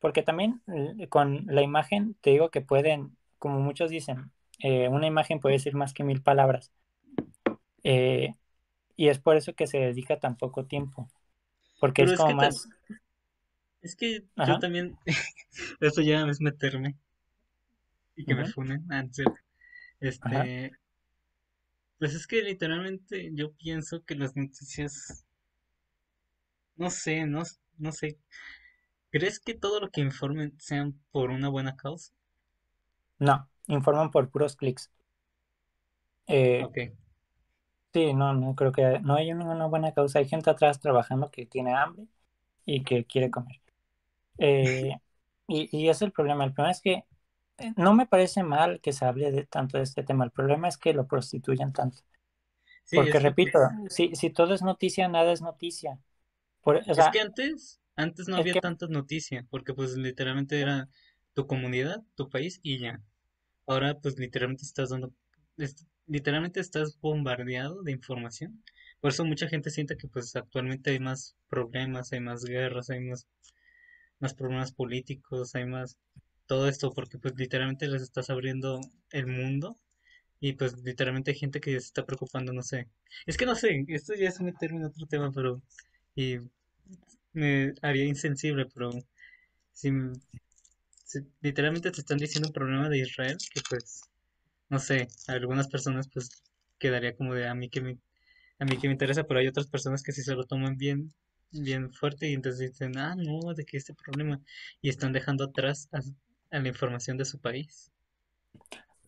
Speaker 1: porque también eh, con la imagen, te digo que pueden, como muchos dicen, eh, una imagen puede decir más que mil palabras, eh, y es por eso que se dedica tan poco tiempo, porque
Speaker 2: Pero
Speaker 1: es
Speaker 2: es
Speaker 1: como
Speaker 2: que
Speaker 1: más,
Speaker 2: es que yo también, eso ya es meterme y que me funen. Ah, no es cierto.
Speaker 1: ajá,
Speaker 2: Este, pues es que literalmente yo pienso que las noticias, no sé, no, no sé. ¿Crees que todo lo que informen sean por una buena causa?
Speaker 1: no, informan por puros clics. Eh,
Speaker 2: Ok.
Speaker 1: Sí, no, no creo que no hay una buena causa. Hay gente atrás trabajando que tiene hambre y que quiere comer. Eh, y, y es el problema. El problema es que eh, no me parece mal que se hable de tanto de este tema. El problema es que lo prostituyan tanto.
Speaker 2: Sí,
Speaker 1: Porque
Speaker 2: que
Speaker 1: repito,
Speaker 2: pues,
Speaker 1: si, si todo es noticia, nada es noticia. Por- o
Speaker 2: es que antes, antes no había
Speaker 1: que,
Speaker 2: tantas noticias, porque pues literalmente era tu comunidad, tu país y ya. Ahora pues literalmente estás dando, es- literalmente estás bombardeado de información. Por eso mucha gente siente que pues actualmente hay más problemas, hay más guerras, hay más, más problemas políticos, hay más todo esto, porque pues literalmente les estás abriendo el mundo y pues literalmente hay gente que se está preocupando, no sé. Es que no sé, esto ya es meterme en otro tema, pero y me haría insensible, pero si, si literalmente te están diciendo un problema de Israel, que pues no sé, a algunas personas pues quedaría como de a mí que me, a mí que me interesa, pero hay otras personas que sí se lo toman bien, bien fuerte y entonces dicen, ah, no, de que este problema, y están dejando atrás a, a la información de su país.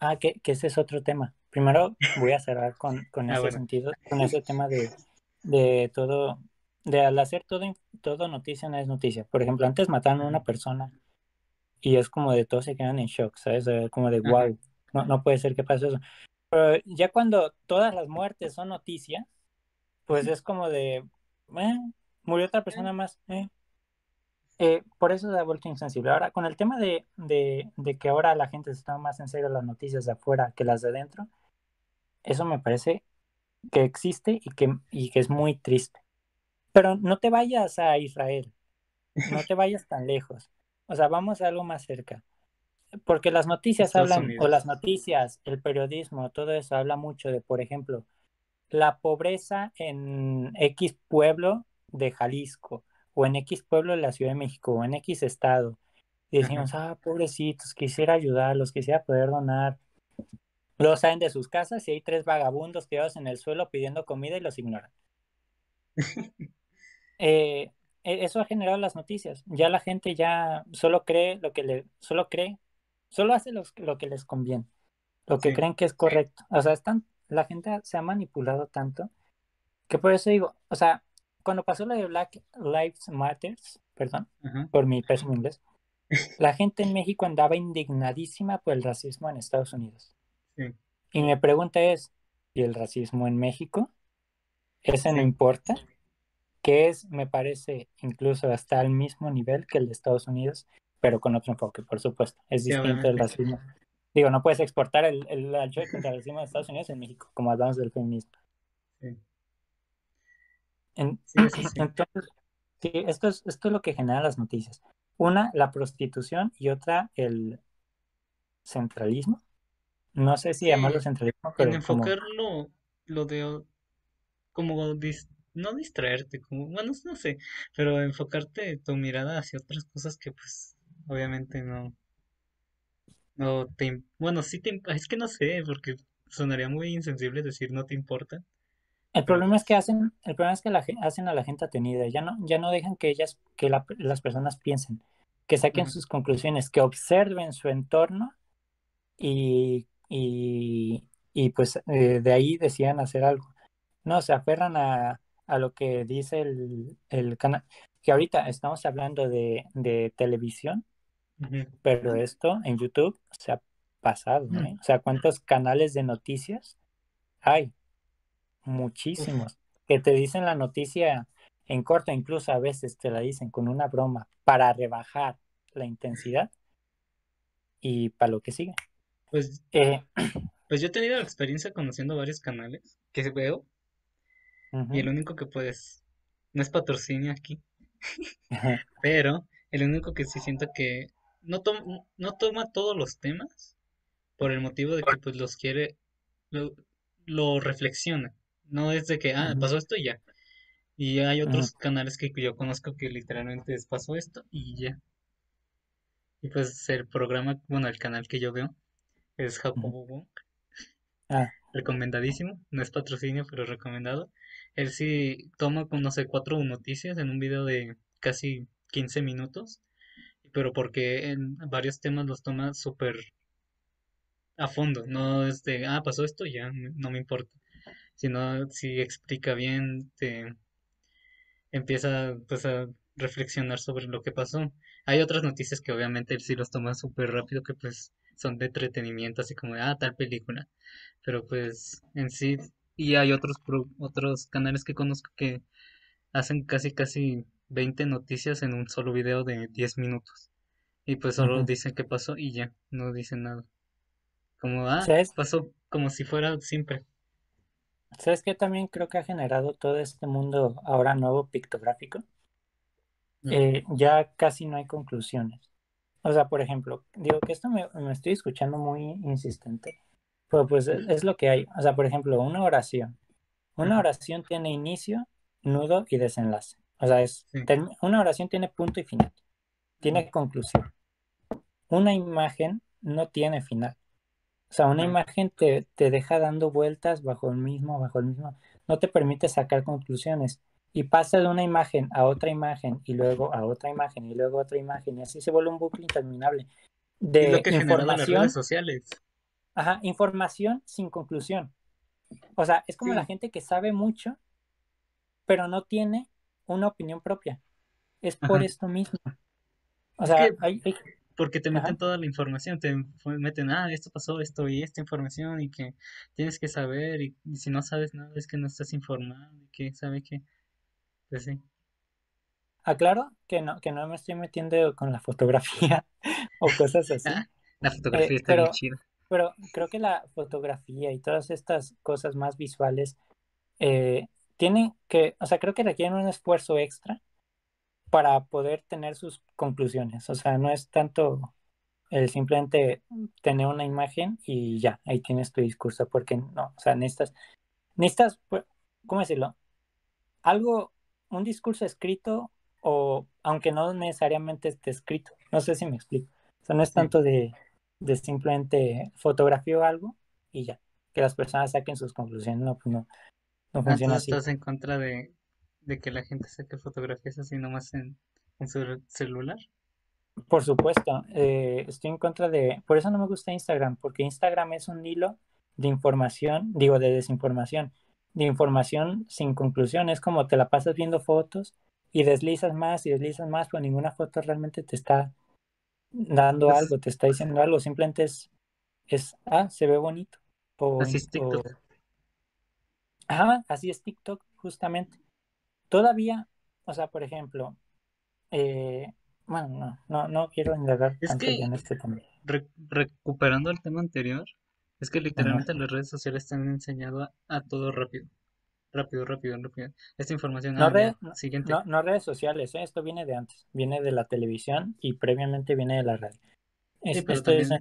Speaker 1: Ah, que, que ese es otro tema. Primero voy a cerrar con, con
Speaker 2: Ah,
Speaker 1: ese
Speaker 2: bueno.
Speaker 1: sentido, con ese tema de, de todo, de al hacer todo, todo noticia no es noticia. Por ejemplo, antes mataron a una persona y es como de todos se quedan en shock, ¿sabes? Como de wow, no, no puede ser que pase eso. Pero ya cuando todas las muertes son noticia, pues es como de, eh, murió otra persona más, eh. Eh, por eso se ha vuelto insensible. Ahora, con el tema de, de, de que ahora la gente se toma más en serio las noticias de afuera que las de adentro, eso me parece que existe y que, y que es muy triste. Pero no te vayas a Israel, no te vayas tan lejos. O sea, vamos a algo más cerca. Porque las noticias
Speaker 2: Estados
Speaker 1: hablan, o las noticias, el periodismo, todo eso habla mucho de, por ejemplo, la pobreza en X pueblo de Jalisco, o en X pueblo de la Ciudad de México, o en X estado. Y
Speaker 2: Ajá.
Speaker 1: decimos, ah, pobrecitos, quisiera ayudarlos, quisiera poder donar. Luego salen de sus casas y hay tres vagabundos tirados en el suelo pidiendo comida y los ignoran. Eh, e- eso ha generado las noticias. Ya la gente ya solo cree lo que le, solo cree, solo hace los- lo que les conviene, lo que
Speaker 2: Sí,
Speaker 1: creen que es correcto. O sea, están, la gente se ha manipulado tanto que por eso digo, o sea, cuando pasó lo de Black Lives Matters, perdón, por mi pésimo inglés, la gente en México andaba indignadísima por el racismo en Estados Unidos.
Speaker 2: sí,
Speaker 1: Y mi pregunta es, ¿y el racismo en México? ¿Ese no importa? Que es, me parece, incluso hasta al mismo nivel que el de Estados Unidos, pero con otro enfoque, por supuesto. Es
Speaker 2: sí,
Speaker 1: distinto el racismo. Digo, no puedes exportar el, el, contra el racismo de Estados Unidos en México, como hablamos del feminismo.
Speaker 2: Sí,
Speaker 1: En-
Speaker 2: sí,
Speaker 1: entonces, esto es, esto es lo que genera las noticias. Una, la prostitución y otra, el centralismo. No sé si llamarlo centralismo,
Speaker 2: en
Speaker 1: pero como
Speaker 2: enfocarlo, lo de como dis- no distraerte, como, bueno, no sé, pero enfocarte tu mirada hacia otras cosas que pues obviamente no, no te, bueno, sí te, es que no sé, porque sonaría muy insensible decir no te importa,
Speaker 1: El problema es que hacen, el problema es que la, hacen a la gente atenida, ya no, ya no dejan que ellas, que la- las personas piensen, que saquen sus conclusiones, que observen su entorno y, y, y pues eh, de ahí decidan hacer algo. No, se aferran a, a lo que dice el, el canal, que ahorita estamos hablando de, de televisión, pero esto en YouTube se ha pasado, ¿eh? O sea, ¿cuántos canales de noticias hay? Muchísimos, que te dicen la noticia en corto, incluso a veces te la dicen con una broma para rebajar la intensidad y para lo que sigue.
Speaker 2: pues,
Speaker 1: Eh,
Speaker 2: pues yo he tenido la experiencia conociendo varios canales que veo y el único que pues, no es patrocinio aquí, pero el único que sí siento que no, tom- no toma todos los temas por el motivo de que pues los quiere, lo, lo reflexiona. No es de que, ah, pasó esto y ya. Y hay otros canales que yo conozco que literalmente pasó esto y ya. Y pues el programa, bueno, el canal que yo veo es. Jacobo Wong,
Speaker 1: Ah,
Speaker 2: recomendadísimo, no es patrocinio, pero recomendado. Él sí toma, no sé, cuatro noticias en un video de casi 15 minutos, pero porque en varios temas los toma súper a fondo, no es de, ah, pasó esto, y ya, no me importa. Sino si explica bien, te empieza pues a reflexionar sobre lo que pasó. Hay otras noticias que obviamente él sí los toma súper rápido, que pues son de entretenimiento, así como de, ah, tal película. Pero pues en sí, y hay otros, pro- otros canales que conozco que hacen casi casi 20 noticias en un solo video de 10 minutos. Y pues solo dicen qué pasó y ya, no dicen nada. Como, ah,
Speaker 1: ¿Sabes?
Speaker 2: pasó como si fuera siempre.
Speaker 1: ¿Sabes qué también creo que ha generado todo este mundo ahora nuevo pictográfico? Eh, ya casi no hay conclusiones. O sea, por ejemplo, digo que esto me, me estoy escuchando muy insistente, pero pues es, es lo que hay. O sea, por ejemplo, una oración. Una oración tiene inicio, nudo y desenlace. O sea, es,
Speaker 2: sí,
Speaker 1: una oración tiene punto y final, tiene conclusión. Una imagen no tiene final, O sea, una imagen te, te deja dando vueltas bajo el mismo, bajo el mismo, no te permite sacar conclusiones. Y pasa de una imagen a otra imagen y luego a otra imagen y luego a otra imagen y así se vuelve un bucle interminable
Speaker 2: es lo
Speaker 1: de
Speaker 2: que generado las redes
Speaker 1: información,
Speaker 2: sociales.
Speaker 1: ajá, información sin conclusión. O sea, es como la gente que sabe mucho, pero no tiene una opinión propia. Es por
Speaker 2: ajá.
Speaker 1: esto mismo. O
Speaker 2: Es que
Speaker 1: sea, hay, hay-
Speaker 2: porque te meten
Speaker 1: ajá,
Speaker 2: toda la información, te meten, ah, esto pasó, esto y esta información y que tienes que saber y, y si no sabes nada es que no estás informado y que sabe que, pues sí.
Speaker 1: aclaro que no, que no me estoy metiendo con la fotografía o cosas
Speaker 2: Ah,
Speaker 1: así,
Speaker 2: la
Speaker 1: eh,
Speaker 2: fotografía está bien
Speaker 1: pero,
Speaker 2: chida.
Speaker 1: pero creo que la fotografía y todas estas cosas más visuales eh, tienen que, o sea, creo que requieren un esfuerzo extra para poder tener sus conclusiones. O sea, no es tanto el simplemente tener una imagen y ya, ahí tienes tu discurso, porque no, o sea, necesitas, necesitas, pues, ¿cómo decirlo? Algo, un discurso escrito o aunque no necesariamente esté escrito. No sé si me explico. O sea, no es tanto de, de simplemente fotografío algo y ya, que las personas saquen sus conclusiones. No, pues no, no funciona así.
Speaker 2: estás en contra de, de que la gente saque fotografías así nomás en, en su celular.
Speaker 1: Por supuesto, eh, estoy en contra de, por eso no me gusta Instagram, porque Instagram es un hilo de información, digo, de desinformación, de información sin conclusión. Es como te la pasas viendo fotos y deslizas más y deslizas más, pero ninguna foto realmente te está dando
Speaker 2: Pues
Speaker 1: algo, te está diciendo algo, simplemente es, es ah, se ve bonito. O,
Speaker 2: así es
Speaker 1: o,
Speaker 2: TikTok.
Speaker 1: ah, así es TikTok, justamente. Todavía, o sea, por ejemplo, eh, bueno, no, no, no quiero indagar
Speaker 2: Es
Speaker 1: tanto
Speaker 2: que
Speaker 1: en este tema.
Speaker 2: re- recuperando el tema anterior, es que literalmente las redes sociales te han enseñado a, a todo rápido, rápido, rápido, rápido. Esta información,
Speaker 1: No, red, no,
Speaker 2: siguiente.
Speaker 1: no, no redes sociales, ¿eh? Esto viene de antes, viene de la televisión y previamente viene de la.
Speaker 2: Sí, pero
Speaker 1: esto es,
Speaker 2: también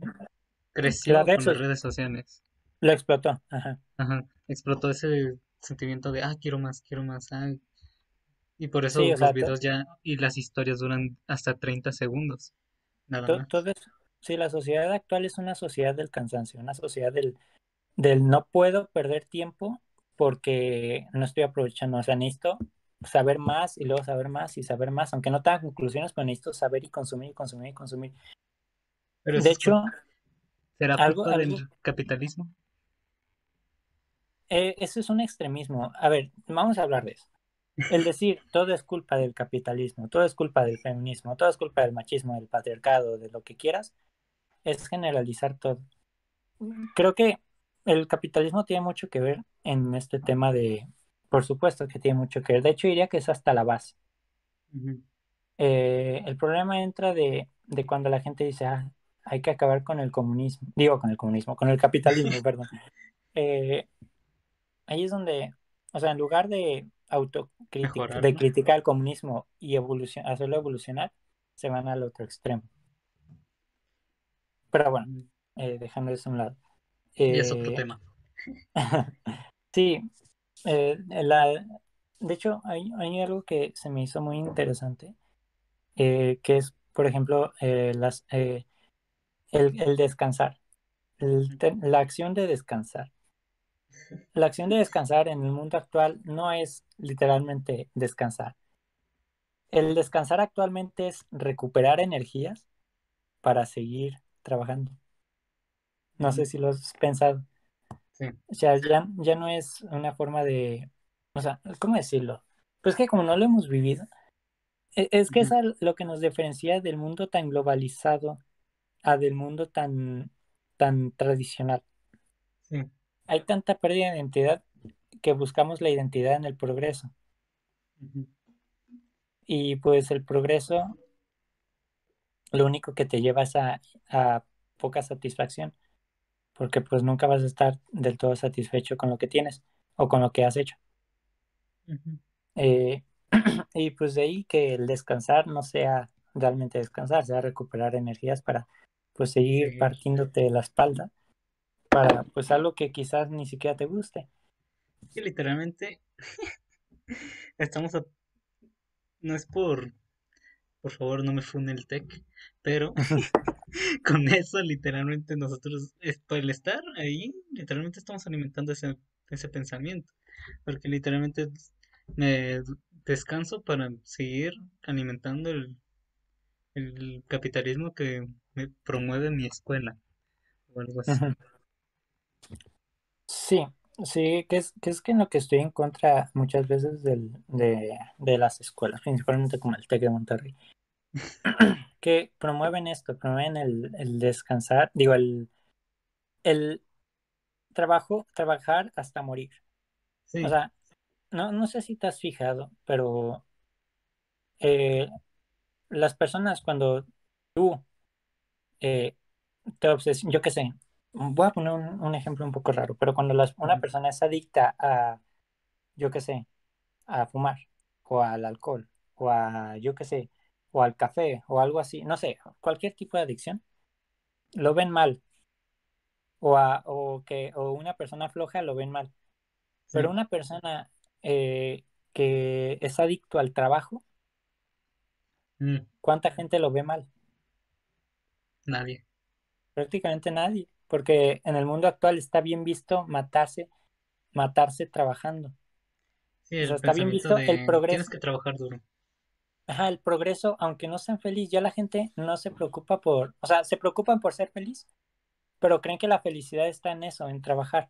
Speaker 1: la
Speaker 2: creció
Speaker 1: red
Speaker 2: con las redes sociales.
Speaker 1: lo explotó, ajá.
Speaker 2: Ajá, explotó ese sentimiento de, ah, quiero más, quiero más, ah, y por
Speaker 1: Sí,
Speaker 2: eso
Speaker 1: o
Speaker 2: los videos ya y las historias duran hasta 30 segundos, nada más.
Speaker 1: todo es- sí, la sociedad actual es una sociedad del cansancio, una sociedad del, del no puedo perder tiempo porque no estoy aprovechando, o sea, necesito saber más y luego saber más y saber más, aunque no tenga conclusiones, pero necesito saber y consumir y consumir y consumir.
Speaker 2: Pero
Speaker 1: De hecho,
Speaker 2: ¿será
Speaker 1: algo,
Speaker 2: del capitalismo?
Speaker 1: eh, eso es un extremismo. A ver, vamos a hablar de eso. El decir todo es culpa del capitalismo, todo es culpa del feminismo, todo es culpa del machismo, del patriarcado, de lo que quieras, es generalizar todo. Creo que el capitalismo tiene mucho que ver en este tema de, por supuesto que tiene mucho que ver, de hecho diría que es hasta la base. Eh, el problema entra de, de cuando la gente dice, ah, hay que acabar con el comunismo, digo con el comunismo, con el capitalismo, perdón. Eh, ahí es donde, o sea, en lugar de autocrítica, de criticar el comunismo y evolucion, hacerlo evolucionar, se van al otro extremo. Pero bueno,
Speaker 2: Ujú,
Speaker 1: eh, dejando eso a un lado.
Speaker 2: Y es otro
Speaker 1: Eh,
Speaker 2: tema.
Speaker 1: sí, eh, la, de hecho, hay, hay algo que se me hizo muy interesante, eh, que es, por ejemplo, eh, las, eh, el, el descansar, el la acción de descansar. La acción de descansar en el mundo actual no es literalmente descansar. El descansar actualmente es recuperar energías para seguir trabajando. No sé si lo has pensado.
Speaker 2: Sí.
Speaker 1: O sea, ya, ya no es una forma de, o sea, ¿cómo decirlo? Pues que como no lo hemos vivido, e- es que es lo que nos diferencia del mundo tan globalizado a del mundo tan, tan tradicional.
Speaker 2: Sí.
Speaker 1: Hay tanta pérdida de identidad que buscamos la identidad en el progreso. Y pues el progreso lo único que te lleva es a, a poca satisfacción, porque pues nunca vas a estar del todo satisfecho con lo que tienes o con lo que has hecho. Eh, y pues de ahí que el descansar no sea realmente descansar, sea recuperar energías para pues seguir
Speaker 2: Seguir.
Speaker 1: partiéndote la espalda para pues algo que quizás ni siquiera te guste.
Speaker 2: Y literalmente estamos a... No es por... Por favor, no me fune el tech, pero con eso literalmente nosotros, por el estar ahí, literalmente estamos alimentando ese, ese pensamiento, porque literalmente me descanso para seguir alimentando el, el capitalismo que me promueve mi escuela o algo así.
Speaker 1: Sí, sí, que es, que es que en lo que estoy en contra muchas veces del, de, de las escuelas, principalmente como el TEC de Monterrey, que promueven esto, promueven el, el descansar, digo, el, el trabajo, trabajar hasta morir. O sea, no, no sé si te has fijado, pero eh, las personas cuando tú eh, te obsesionas, yo qué sé, voy a poner un, ejemplo un poco raro, pero cuando una persona es adicta a, yo qué sé, a fumar, o al alcohol, o a, yo qué sé, o al café, o algo así, no sé, cualquier tipo de adicción, lo ven mal. O, a, o que o una persona floja lo ven mal. Pero una persona eh, que es adicto al trabajo, mm. ¿cuánta gente lo ve mal?
Speaker 2: Nadie.
Speaker 1: Prácticamente nadie, porque en el mundo actual está bien visto matarse, matarse trabajando.
Speaker 2: Sí, está bien visto el progreso. Tienes que trabajar duro.
Speaker 1: Ajá, el progreso, aunque no sean felices, ya la gente no se preocupa por, o sea, se preocupan por ser feliz, pero creen que la felicidad está en eso, en trabajar.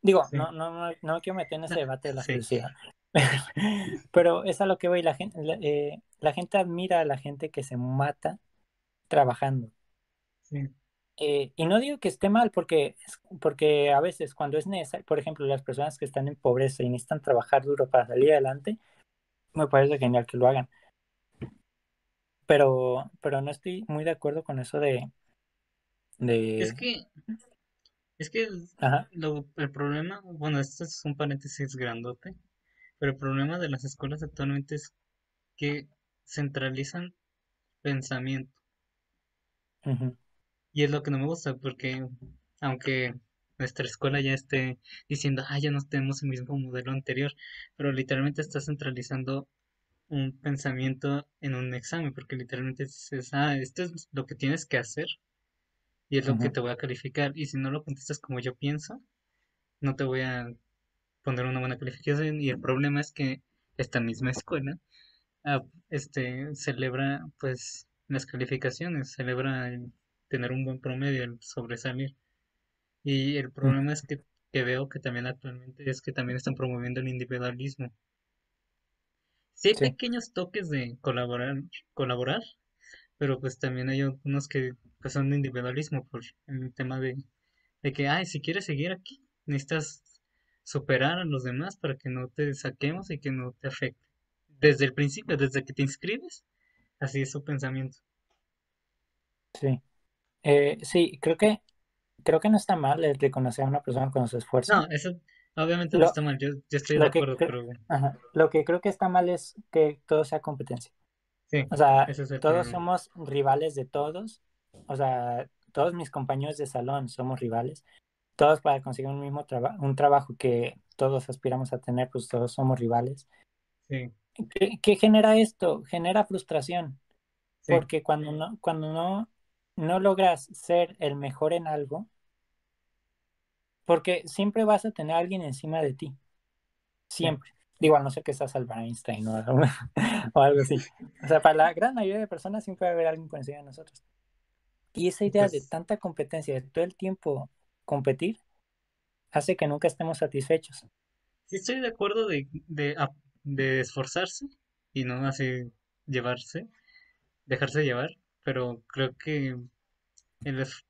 Speaker 1: Digo, no, no, no, no quiero meter en ese debate de la felicidad. Pero es a lo que voy. La gente, eh, la, gente admira a la gente que se mata trabajando. Eh, y no digo que esté mal, porque, porque a veces cuando es necesario, por ejemplo, las personas que están en pobreza y necesitan trabajar duro para salir adelante, me parece genial que lo hagan. Pero, pero no estoy muy de acuerdo con eso de, de...
Speaker 2: Es que es que el problema, bueno, esto es un paréntesis grandote, pero el problema de las escuelas actualmente es que centralizan pensamiento. Y es lo que no me gusta, porque aunque nuestra escuela ya esté diciendo, ah, ya no tenemos el mismo modelo anterior, pero literalmente está centralizando un pensamiento en un examen, porque literalmente dices, ah, esto es lo que tienes que hacer y es lo que te voy a calificar. Y si no lo contestas como yo pienso, no te voy a poner una buena calificación. Y el problema es que esta misma escuela ah, este, celebra pues las calificaciones, celebra el tener un buen promedio, el sobresalir. Y el problema es que, que veo que también actualmente es que también están promoviendo el individualismo. Sí hay pequeños toques de colaborar, colaborar, pero pues también hay unos que pues son de individualismo por el tema de, de que, ay, si quieres seguir aquí, necesitas superar a los demás para que no te saquemos y que no te afecte. Desde el principio, desde que te inscribes, así es su pensamiento.
Speaker 1: Sí. Eh, sí, creo que creo que no está mal el reconocer a una persona con su esfuerzo.
Speaker 2: No, eso obviamente no está mal, yo, estoy de acuerdo, pero...
Speaker 1: Lo que creo que está mal es que todo sea competencia. Sí, o sea, todos somos rivales de todos o sea, todos mis compañeros de salón somos rivales, todos para conseguir un mismo trabajo, un trabajo que todos aspiramos a tener, pues todos somos rivales. Sí. ¿Qué, genera esto? Genera frustración, porque cuando no, cuando no, no logras ser el mejor en algo, porque siempre vas a tener a alguien encima de ti, siempre. Digo, a no ser que seas Albert Einstein o, o algo así. O sea, para la gran mayoría de personas siempre va a haber alguien por encima de nosotros. Y esa idea de pues tanta competencia, de todo el tiempo competir, hace que nunca estemos satisfechos.
Speaker 2: Sí, estoy de acuerdo de, de, esforzarse y no así llevarse, dejarse llevar, pero creo que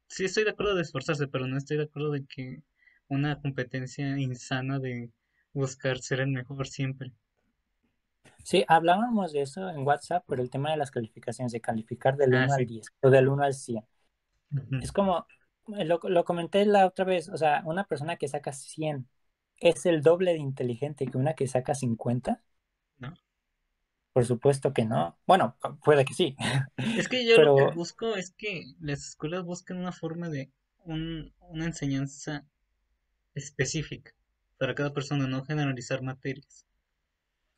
Speaker 2: sí estoy de acuerdo de esforzarse, pero no estoy de acuerdo de que una competencia insana de buscar ser el mejor siempre.
Speaker 1: Sí, hablábamos de eso en WhatsApp por el tema de las calificaciones, de calificar del 1 ah, al 10 o del 1 al 100. Es como, eh, lo, lo, comenté la otra vez, o sea, una persona que saca 100 es el doble de inteligente que una que saca 50. No. Por supuesto que no. Bueno, puede que sí.
Speaker 2: Es que yo lo que busco es que las escuelas busquen una forma de un, una enseñanza específica para cada persona, no generalizar materias.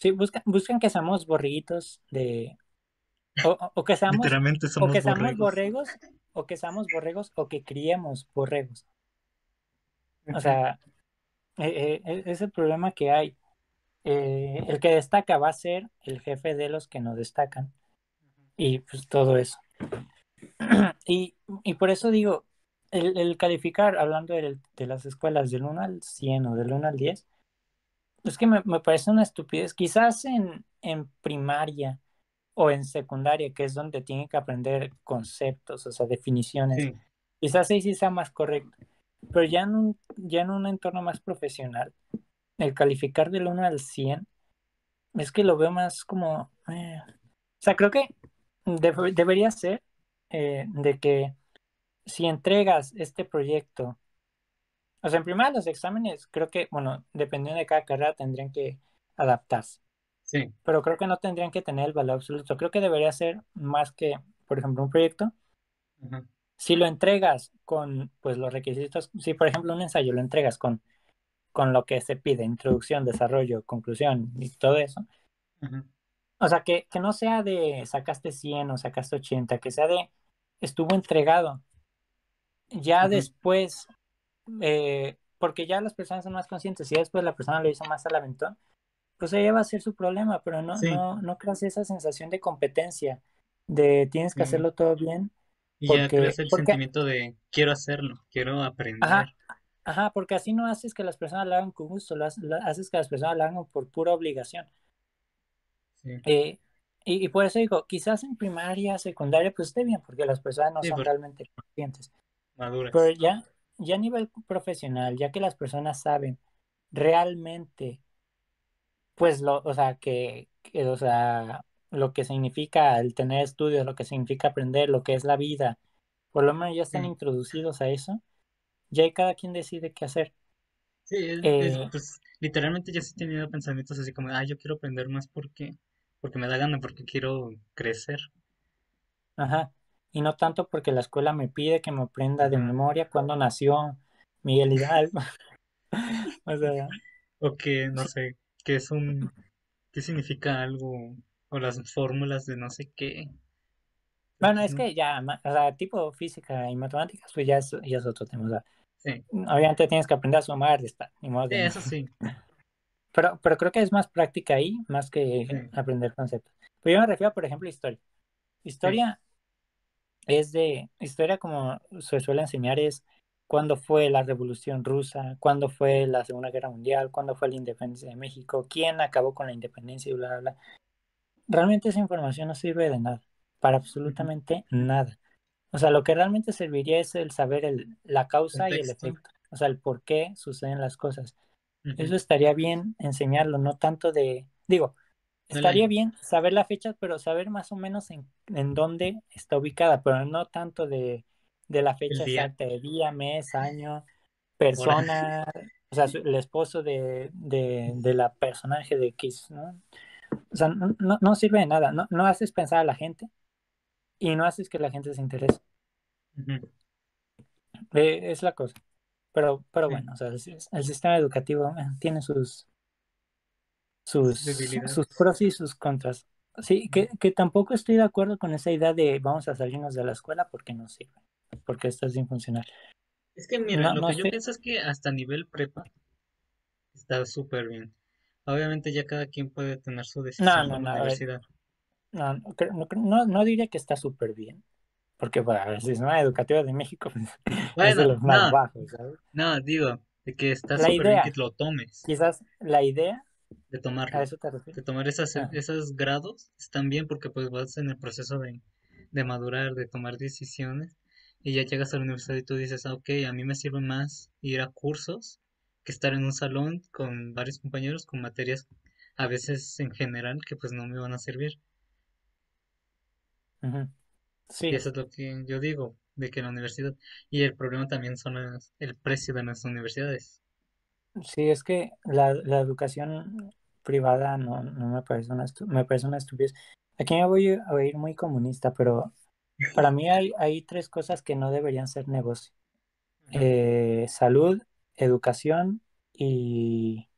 Speaker 1: Sí, buscan, buscan que seamos borriguitos de... O, que seamos, o que seamos borregos. o que seamos borregos o que criemos borregos. O sea, eh, eh, es el problema que hay. Eh, el que destaca va a ser el jefe de los que no destacan. Y pues todo eso. y, y por eso digo, el, el calificar, hablando de, de, las escuelas del 1 al 100 o del 1 al 10, es que me, me parece una estupidez. Quizás en, en primaria o en secundaria, que es donde tienen que aprender conceptos, o sea, definiciones, sí. quizás ahí sí sea más correcto. Pero ya en un, ya en un entorno más profesional, el calificar del 1 al 100, es que lo veo más como... Eh, o sea, creo que de, debería ser eh, de que si entregas este proyecto, o sea, en primer los exámenes, creo que, bueno, dependiendo de cada carrera, tendrían que adaptarse.
Speaker 2: Sí.
Speaker 1: Pero creo que no tendrían que tener el valor absoluto. Creo que debería ser más que, por ejemplo, un proyecto.
Speaker 2: Uh -huh.
Speaker 1: Si lo entregas con, pues, los requisitos, si por ejemplo un ensayo lo entregas con, con lo que se pide, introducción, desarrollo, conclusión y todo eso.
Speaker 2: Uh -huh.
Speaker 1: O sea, que, que no sea de sacaste 100 o sacaste 80, que sea de estuvo entregado. Ya uh -huh. después, eh, porque ya las personas son más conscientes y después la persona lo hizo más al aventón, pues ella va a ser su problema, pero no,
Speaker 2: Sí.
Speaker 1: no, no creas esa sensación de competencia, de tienes que hacerlo todo bien,
Speaker 2: Y ya creas el
Speaker 1: porque,
Speaker 2: sentimiento de quiero hacerlo, quiero aprender.
Speaker 1: ajá, ajá, porque así no haces que las personas lo hagan con gusto, lo haces, lo haces que las personas lo hagan por pura obligación.
Speaker 2: Sí.
Speaker 1: Eh, y, y por eso digo, quizás en primaria, secundaria, pues esté bien, porque las personas no
Speaker 2: Sí,
Speaker 1: son realmente conscientes.
Speaker 2: maduras.
Speaker 1: Pero ya, ya a nivel profesional, ya que las personas saben realmente, pues, lo, o sea, que, que, o sea, lo que significa el tener estudios, lo que significa aprender, lo que es la vida, por lo menos ya están
Speaker 2: Sí.
Speaker 1: introducidos a eso, ya hay cada quien decide qué hacer.
Speaker 2: Sí, es, es,
Speaker 1: Eh,
Speaker 2: pues literalmente yo sí he tenido pensamientos así como, ah, yo quiero aprender más porque, porque me da gana, porque quiero crecer.
Speaker 1: ajá, y no tanto porque la escuela me pide que me aprenda de memoria cuándo nació Miguel Hidalgo. O sea,
Speaker 2: O que, no sé, que es un, qué significa algo, o las fórmulas de no sé qué.
Speaker 1: bueno, es que ya, o sea, tipo física y matemáticas, pues ya es, ya es otro tema. O sea,
Speaker 2: Sí,
Speaker 1: obviamente tienes que aprender a sumar, restar, ni modo
Speaker 2: sí,
Speaker 1: de
Speaker 2: eso sí.
Speaker 1: Pero, pero creo que es más práctica ahí, más que
Speaker 2: Sí,
Speaker 1: aprender conceptos. Pero yo me refiero, por ejemplo, a historia.
Speaker 2: sí,
Speaker 1: Historia es de, historia como se suele enseñar es cuándo fue la Revolución Rusa, cuándo fue la Segunda Guerra Mundial, cuándo fue la independencia de México, quién acabó con la independencia y bla, bla, bla. Realmente esa información no sirve de nada, para absolutamente nada. O sea, lo que realmente serviría es el saber el, la causa y el efecto, o sea, el por qué suceden las cosas. Eso estaría bien enseñarlo, no tanto de, digo, estaría bien saber la fecha, pero saber más o menos en, en dónde está ubicada, pero no tanto de, de la fecha exacta, de día, mes, año, persona, o sea, su- el esposo de, de, de la personaje de Kiss, ¿no? O sea, no, no, no sirve de nada, no, no haces pensar a la gente y no haces que la gente se interese. Eh, es la cosa. Pero, pero
Speaker 2: Sí,
Speaker 1: bueno, o sea, el, sis- el sistema educativo eh, tiene sus, sus, sus pros y sus contras. Sí, que, que tampoco estoy de acuerdo con esa idea de vamos a salirnos de la escuela porque no sirve, porque esto es infuncional.
Speaker 2: Es que mira,
Speaker 1: No,
Speaker 2: lo
Speaker 1: no
Speaker 2: que yo pienso es que hasta nivel prepa está súper bien. Obviamente ya cada quien puede tener su decisión
Speaker 1: no,
Speaker 2: con la
Speaker 1: ver,
Speaker 2: universidad.
Speaker 1: No, no, no, no, diría que está súper bien, porque bueno, el sistema educativo de México pues, es de los más
Speaker 2: no,
Speaker 1: bajos, ¿sabes?
Speaker 2: no, digo, de que está súper bien que lo tomes,
Speaker 1: quizás la idea,
Speaker 2: de
Speaker 1: a
Speaker 2: tomarlo,
Speaker 1: eso te
Speaker 2: de tomar esas,
Speaker 1: Ah,
Speaker 2: esos grados, están bien porque pues vas en el proceso de, de madurar, de tomar decisiones, y ya llegas a la universidad y tú dices, ah, ok, a mí me sirve más ir a cursos que estar en un salón con varios compañeros con materias a veces en general que pues no me van a servir. Y
Speaker 1: Sí,
Speaker 2: eso es lo que yo digo, de que la universidad, y el problema también son el precio de nuestras universidades.
Speaker 1: sí, es que la, la educación privada no, no me parece una, estu- me parece una estupidez. Aquí me voy a oír muy comunista, pero para mí hay, hay tres cosas que no deberían ser negocio. Eh, salud, educación y,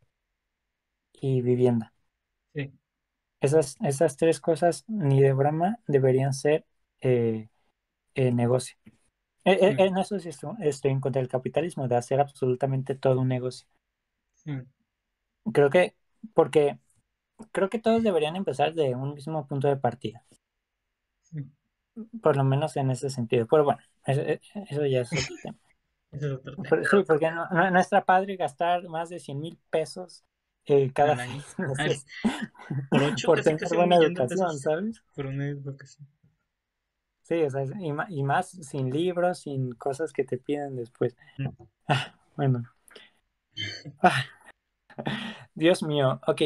Speaker 1: y vivienda.
Speaker 2: Sí,
Speaker 1: Esas, esas tres cosas ni de broma deberían ser eh, eh, negocio. Eh, eh, en eso sí estoy, estoy en contra del capitalismo, de hacer absolutamente todo un negocio. Creo que, porque creo que todos deberían empezar de un mismo punto de partida,
Speaker 2: sí.
Speaker 1: por lo menos en ese sentido. Pero bueno, eso, eso ya es otro tema.
Speaker 2: Es otro tema.
Speaker 1: Pero sí, porque no, no, no está padre gastar más de 100 mil pesos eh, cada
Speaker 2: año. por ocho,
Speaker 1: por
Speaker 2: casi
Speaker 1: tener buena educación,
Speaker 2: pesos
Speaker 1: ¿sabes?
Speaker 2: por una educación.
Speaker 1: Sí, o sea, y, y más sin libros, sin cosas que te piden después.
Speaker 2: Mm.
Speaker 1: Ah, bueno. Ah, Dios mío, ok,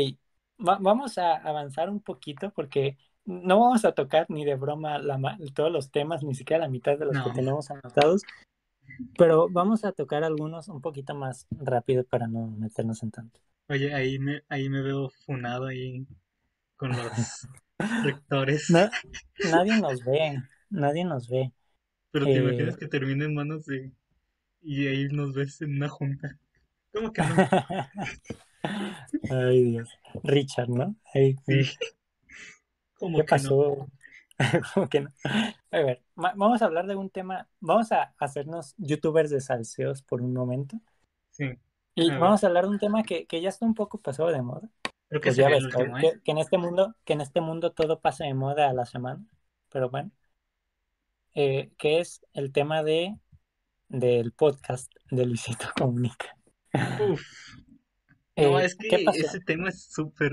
Speaker 1: va- vamos a avanzar un poquito porque no vamos a tocar ni de broma la todos los temas, ni siquiera la mitad de los que tenemos anotados, pero vamos a tocar algunos un poquito más rápido para no meternos en tanto.
Speaker 2: Oye, ahí me, ahí me veo funado ahí con los rectores.
Speaker 1: Na- nadie nos ve, nadie nos ve.
Speaker 2: Pero te
Speaker 1: Eh,
Speaker 2: imaginas que termine en manos de... Y ahí nos ves en una junta. ¿Cómo que no?
Speaker 1: Ay, Dios. Richard, ¿no? Ay,
Speaker 2: Sí. ¿Cómo
Speaker 1: ¿Qué
Speaker 2: que no?
Speaker 1: que no? A ver, vamos a hablar de un tema, vamos a hacernos youtubers de salseos por un momento
Speaker 2: Sí.
Speaker 1: y
Speaker 2: A
Speaker 1: vamos a hablar de un tema que, que ya está un poco pasado de moda.
Speaker 2: Creo que
Speaker 1: Pues ya ves
Speaker 2: último, ¿eh?
Speaker 1: que- que en este mundo, que en este mundo todo pasa de moda a la semana, pero bueno, eh, que es el tema de del podcast de Luisito Comunica.
Speaker 2: Uf. No,
Speaker 1: Eh,
Speaker 2: es
Speaker 1: ¿qué
Speaker 2: que ese tema es súper...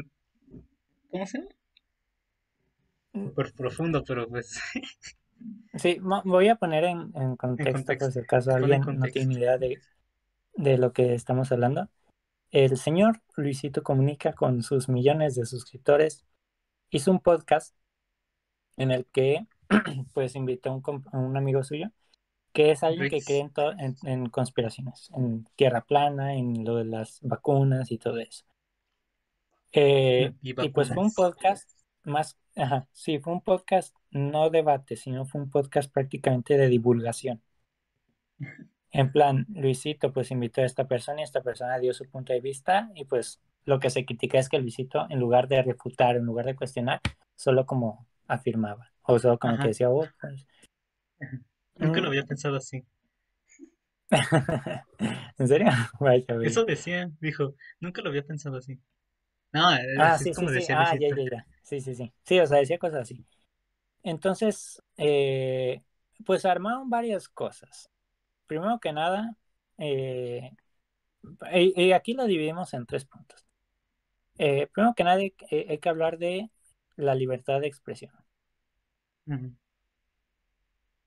Speaker 2: ¿Cómo se llama?
Speaker 1: Mm.
Speaker 2: Súper profundo, pero pues...
Speaker 1: Sí, voy a poner en, en contexto,
Speaker 2: contexto.
Speaker 1: por si acaso
Speaker 2: en
Speaker 1: alguien no
Speaker 2: contexto.
Speaker 1: tiene idea de, de lo que estamos hablando. El señor Luisito Comunica con sus millones de suscriptores hizo un podcast en el que pues invitó a un, a un amigo suyo que es alguien que cree en, en, en conspiraciones, en tierra plana, en lo de las vacunas y todo eso. Eh,
Speaker 2: Y
Speaker 1: y pues fue un podcast más, ajá, sí, fue un podcast no debate, sino fue un podcast prácticamente de divulgación. En plan, Luisito pues invitó a esta persona y esta persona dio su punto de vista y pues lo que se critica es que Luisito en lugar de refutar, en lugar de cuestionar, solo como afirmaba o solo como
Speaker 2: Ajá.
Speaker 1: que decía, oh, pues,
Speaker 2: Nunca lo
Speaker 1: Mm.
Speaker 2: había pensado así.
Speaker 1: ¿En serio? Vaya.
Speaker 2: Eso decía, dijo, nunca lo había pensado así. No,
Speaker 1: Ah, sí,
Speaker 2: como
Speaker 1: sí, sí. Ah, ya, ya, ya. Sí, sí, sí. Sí, o sea, decía cosas así. Entonces, eh, pues armaron varias cosas. Primero que nada, eh, y, y aquí lo dividimos en tres puntos. Eh, primero que nada, hay, que- hay que hablar de la libertad de expresión.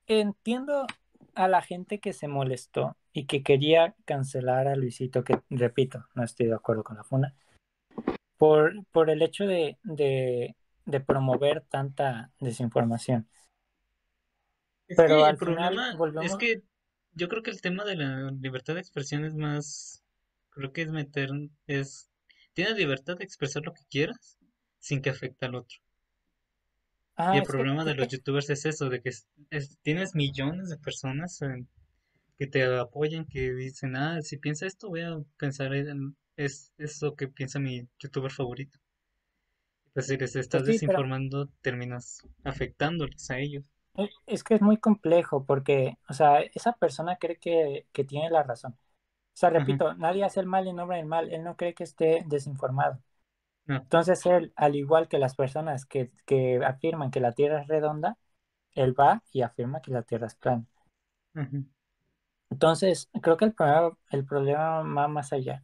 Speaker 1: Entiendo a la gente que se molestó y que quería cancelar a Luisito, que repito, no estoy de acuerdo con la FUNA, por, por el hecho de, de, de promover tanta desinformación.
Speaker 2: Es
Speaker 1: Pero al
Speaker 2: el problema
Speaker 1: final
Speaker 2: es
Speaker 1: volvemos...
Speaker 2: que yo creo que el tema de la libertad de expresión es más, creo que es meter, es, tienes libertad de expresar lo que quieras sin que afecte al otro.
Speaker 1: Ah,
Speaker 2: Y el
Speaker 1: es que-
Speaker 2: problema de
Speaker 1: es
Speaker 2: los youtubers es eso, de que es- es- tienes millones de personas en- que te apoyan, que dicen, ah, si piensa esto, voy a pensar en, es eso que piensa mi youtuber favorito. Pues si les estás
Speaker 1: sí, pero-
Speaker 2: desinformando, terminas afectándoles a ellos.
Speaker 1: Es- Es que es muy complejo porque, o sea, esa persona cree que, que tiene la razón. O sea, repito, nadie hace el mal en nombre del mal, él no cree que esté desinformado.
Speaker 2: No.
Speaker 1: Entonces él, al igual que las personas que, que afirman que la Tierra es redonda, él va y afirma que la Tierra es plana. Entonces, creo que el problema, el problema va más allá.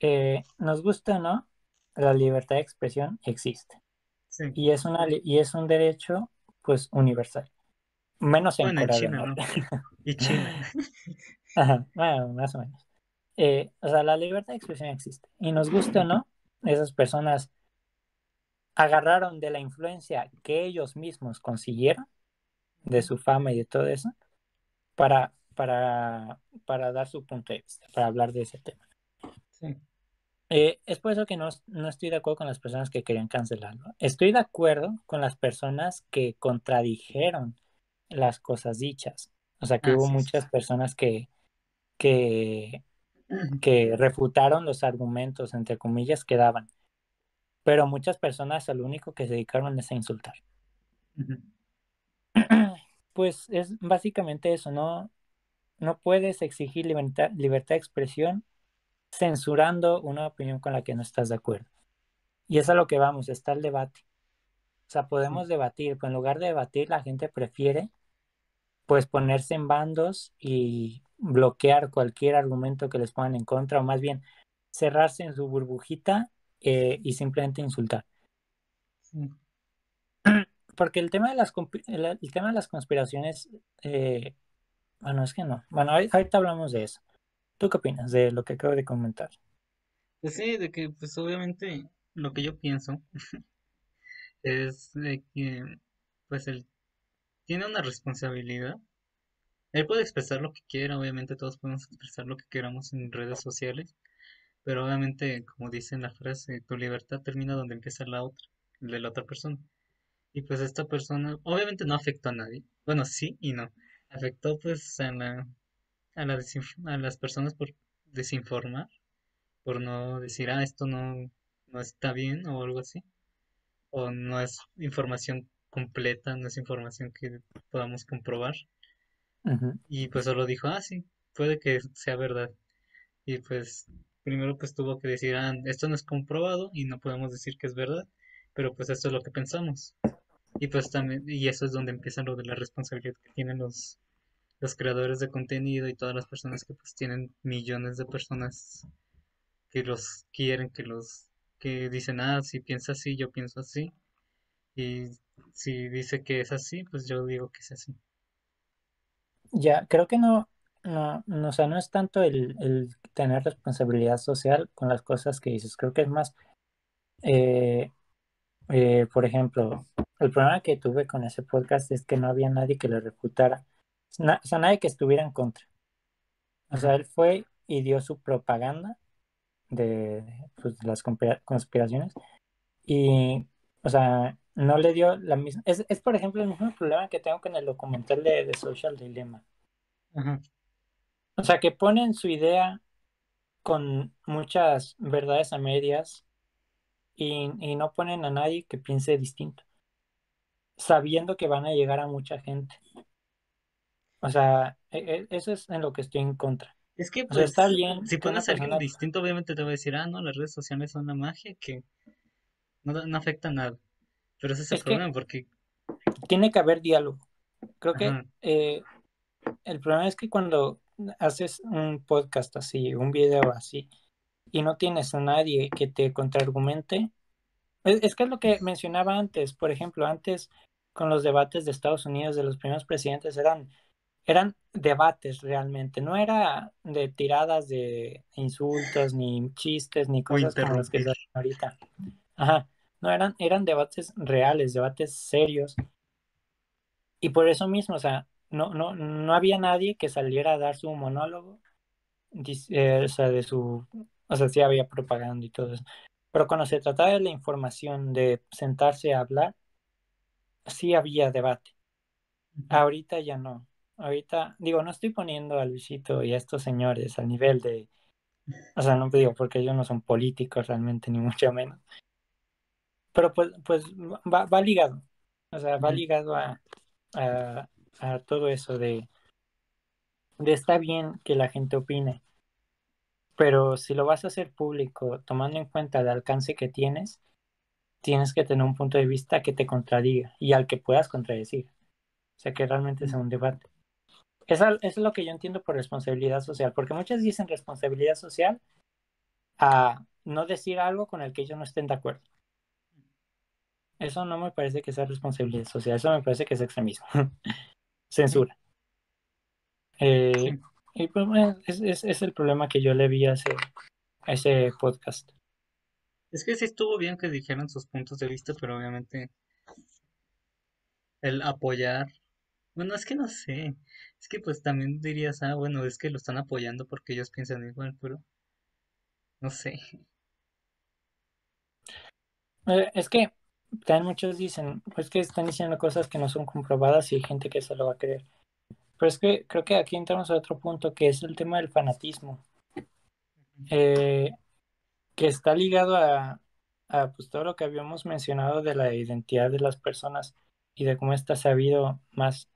Speaker 1: Eh, nos gusta o no, la libertad de expresión existe.
Speaker 2: Sí.
Speaker 1: Y es, una, y es un derecho, pues, universal. Menos en
Speaker 2: Bueno, China, ¿no? Y China.
Speaker 1: Ajá, bueno, más o menos. Eh, o sea, la libertad de expresión existe. Y nos gusta o no, esas personas agarraron de la influencia que ellos mismos consiguieron, de su fama y de todo eso, para, para, para dar su punto de vista, para hablar de ese tema.
Speaker 2: Sí.
Speaker 1: Eh, es por eso que no, no estoy de acuerdo con las personas que querían cancelarlo. Estoy de acuerdo con las personas que contradijeron las cosas dichas. O sea, que hubo muchas personas que, que, que refutaron los argumentos, entre comillas, que daban. Pero muchas personas a lo único que se dedicaron es a insultar. Pues es básicamente eso, ¿no? no puedes exigir libertad, libertad de expresión censurando una opinión con la que no estás de acuerdo. Y es a lo que vamos, está el debate. O sea, podemos debatir, pero en lugar de debatir, la gente prefiere pues ponerse en bandos y bloquear cualquier argumento que les pongan en contra, o más bien cerrarse en su burbujita eh, y simplemente insultar. Porque el tema de las, el, tema de las conspiraciones, eh, bueno, es que no. Bueno, ahorita hablamos de eso. ¿Tú qué opinas de lo que acabo de comentar?
Speaker 2: Pues sí, de que pues obviamente lo que yo pienso es de que pues él tiene una responsabilidad. Él puede expresar lo que quiera, obviamente todos podemos expresar lo que queramos en redes sociales, pero obviamente, como dice en la frase, tu libertad termina donde empieza la otra, de la otra persona. Y pues esta persona, obviamente no afectó a nadie. Bueno, sí y no. Afectó pues a la, a, la a las personas por desinformar, por no decir, ah, esto no, no está bien o algo así. O no es información completa, no es información que podamos comprobar. Y pues solo dijo, ah, sí, puede que sea verdad. Y pues primero pues tuvo que decir, ah, esto no es comprobado y no podemos decir que es verdad, pero pues esto es lo que pensamos. Y pues también, y eso es donde empieza lo de la responsabilidad que tienen los, los creadores de contenido y todas las personas que pues tienen millones de personas que los quieren, que los, que dicen, ah, si piensa así, yo pienso así. Y si dice que es así, pues yo digo que es así.
Speaker 1: Ya, creo que no, no, no, o sea, no es tanto el, el tener responsabilidad social con las cosas que dices, creo que es más, eh, eh, por ejemplo, el problema que tuve con ese podcast es que no había nadie que le refutara, o sea, nadie que estuviera en contra. O sea, él fue y dio su propaganda de, pues, las conspiraciones y, o sea, no le dio la misma. Es, es, por ejemplo, el mismo problema que tengo con el documental de, de Social Dilemma. O sea, que ponen su idea con muchas verdades a medias y, y, no ponen a nadie que piense distinto, sabiendo que van a llegar a mucha gente. O sea, e, e, eso es en lo que estoy en contra.
Speaker 2: Es que, pues, está bien. Si pones a alguien distinto, obviamente te va a decir, ah, no, las redes sociales son una magia que no, no afecta a nada. Pero ese es el problema, porque...
Speaker 1: Tiene que haber diálogo. Creo que eh, el problema es que cuando haces un podcast así, un video así, y no tienes a nadie que te contraargumente, es, que es lo que mencionaba antes, por ejemplo, antes con los debates de Estados Unidos de los primeros presidentes eran eran debates realmente, no era de tiradas de insultos, ni chistes, ni cosas como las que se hacen ahorita. Ajá. No, eran, eran debates reales, debates serios. Y por eso mismo, o sea, no, no, no había nadie que saliera a dar su monólogo, eh, o sea, de su, o sea, sí había propaganda y todo eso. Pero cuando se trataba de la información, de sentarse a hablar, sí había debate. Ahorita ya no. Ahorita, digo, no estoy poniendo a Luisito y a estos señores al nivel de, o sea, no digo porque ellos no son políticos realmente, ni mucho menos, pero pues, pues va, va ligado, o sea, va ligado a, a, a todo eso de, de está bien que la gente opine, pero si lo vas a hacer público, tomando en cuenta el alcance que tienes, tienes que tener un punto de vista que te contradiga y al que puedas contradecir. O sea, que realmente sea un debate. Eso, es lo que yo entiendo por responsabilidad social, porque muchas dicen responsabilidad social a no decir algo con el que ellos no estén de acuerdo. Eso no me parece que sea responsabilidad social, eso me parece que es extremismo, censura. Eh, y pues es, es, el problema que yo le vi a ese, a ese podcast.
Speaker 2: Es que sí estuvo bien que dijeran sus puntos de vista, pero obviamente el apoyar bueno, es que no sé. Es que pues también dirías, ah, bueno, es que lo están apoyando porque ellos piensan igual, pero no sé.
Speaker 1: Eh, es que también muchos dicen, pues que están diciendo cosas que no son comprobadas y hay gente que se lo va a creer. Pero es que creo que aquí entramos a otro punto que es el tema del fanatismo. Eh, que está ligado a, a pues, todo lo que habíamos mencionado de la identidad de las personas y de cómo está sabido más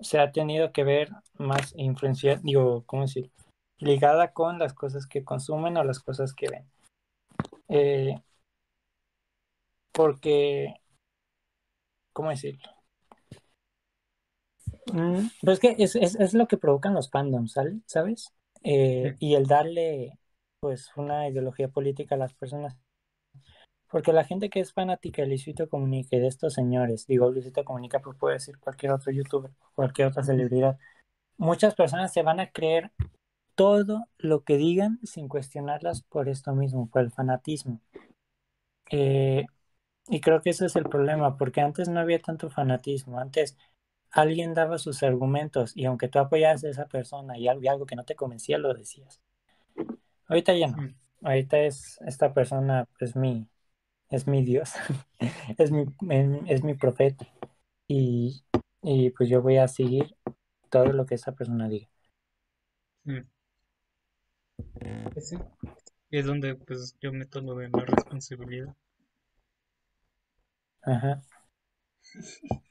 Speaker 1: se ha tenido que ver más influencia, digo, ¿cómo decir? Ligada con las cosas que consumen o las cosas que ven. Eh, porque, ¿cómo decirlo? Mm, pues que es, es, es, lo que provocan los fandoms, ¿sabes? Eh, y el darle pues una ideología política a las personas. Porque la gente que es fanática de Luisito Comunica de estos señores, digo Luisito Comunica, pues puede decir cualquier otro youtuber, cualquier otra celebridad, muchas personas se van a creer todo lo que digan sin cuestionarlas por esto mismo, por el fanatismo. Eh, y creo que ese es el problema, porque antes no había tanto fanatismo, antes alguien daba sus argumentos y aunque tú apoyas a esa persona y algo, algo que no te convencía, lo decías. Ahorita ya no. Ahorita es esta persona, es mi, es mi Dios, es mi, es mi profeta. Y, y, pues yo voy a seguir todo lo que esa persona diga.
Speaker 2: Pues y es donde pues yo meto lo de la responsabilidad.
Speaker 1: Ajá.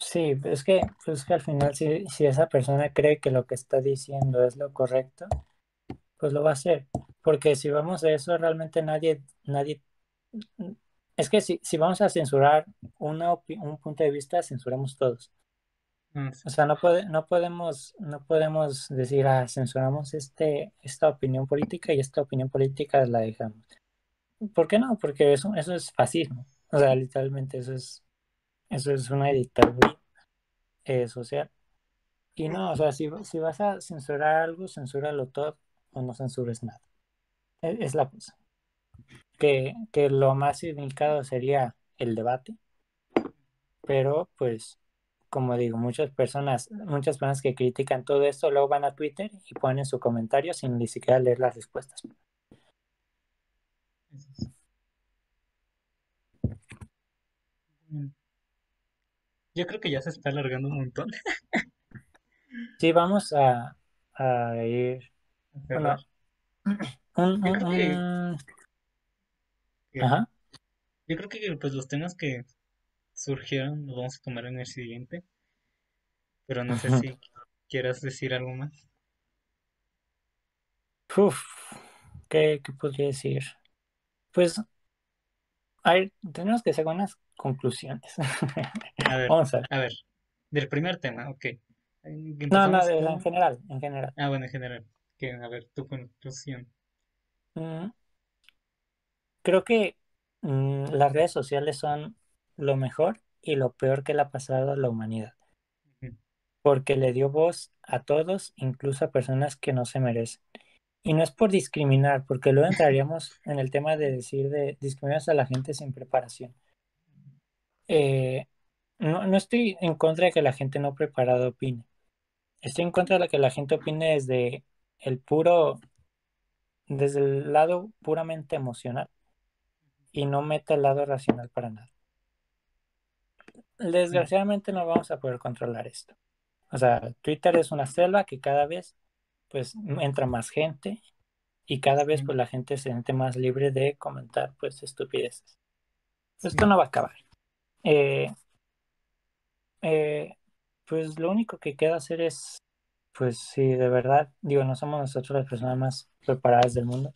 Speaker 1: Sí, es que, pues que al final si, si esa persona cree que lo que está diciendo es lo correcto, pues lo va a hacer. Porque si vamos a eso, realmente nadie, nadie, es que si, si vamos a censurar una un punto de vista, censuramos todos. Mm, o sea, no, puede, no, podemos, no podemos decir, ah, censuramos este, esta opinión política y esta opinión política la dejamos. ¿Por qué no? Porque eso, eso es fascismo. O sea, literalmente eso es, eso es una dictadura eh, social. Y no, o sea, si, si vas a censurar algo, censúralo todo o no censures nada. E, es, la cosa. Que, que lo más indicado sería el debate, pero pues como digo, muchas personas, muchas personas que critican todo esto luego van a Twitter y ponen su comentario sin ni siquiera leer las respuestas.
Speaker 2: Yo creo que ya se está alargando un montón.
Speaker 1: sí, vamos a, a ir. Bueno, un,
Speaker 2: creo que, Ajá. yo creo que pues los temas que surgieron los vamos a tomar en el siguiente. Pero no sé si quieras decir algo más.
Speaker 1: Uf, ¿qué, ¿qué, podría decir? Pues hay, tenemos que hacer unas conclusiones.
Speaker 2: A ver, Vamos a ver. A ver, del primer tema, ok.
Speaker 1: No, no, en general, en general.
Speaker 2: Ah, bueno, en general. Que, a ver, tu conclusión.
Speaker 1: Mm, creo que mm, las redes sociales son lo mejor y lo peor que le ha pasado a la humanidad. Porque le dio voz a todos, incluso a personas que no se merecen. Y no es por discriminar, porque luego entraríamos en el tema de decir de discriminar a la gente sin preparación. Eh, no, no estoy en contra de que la gente no preparada opine. Estoy en contra de que la gente opine desde el puro, desde el lado puramente emocional y no meta el lado racional para nada. Desgraciadamente no vamos a poder controlar esto. O sea, Twitter es una selva que cada vez pues entra más gente y cada vez pues la gente se siente más libre de comentar pues estupideces. Esto no va a acabar. Eh, eh, pues lo único que queda hacer es, pues si de verdad, digo, no somos nosotros las personas más preparadas del mundo,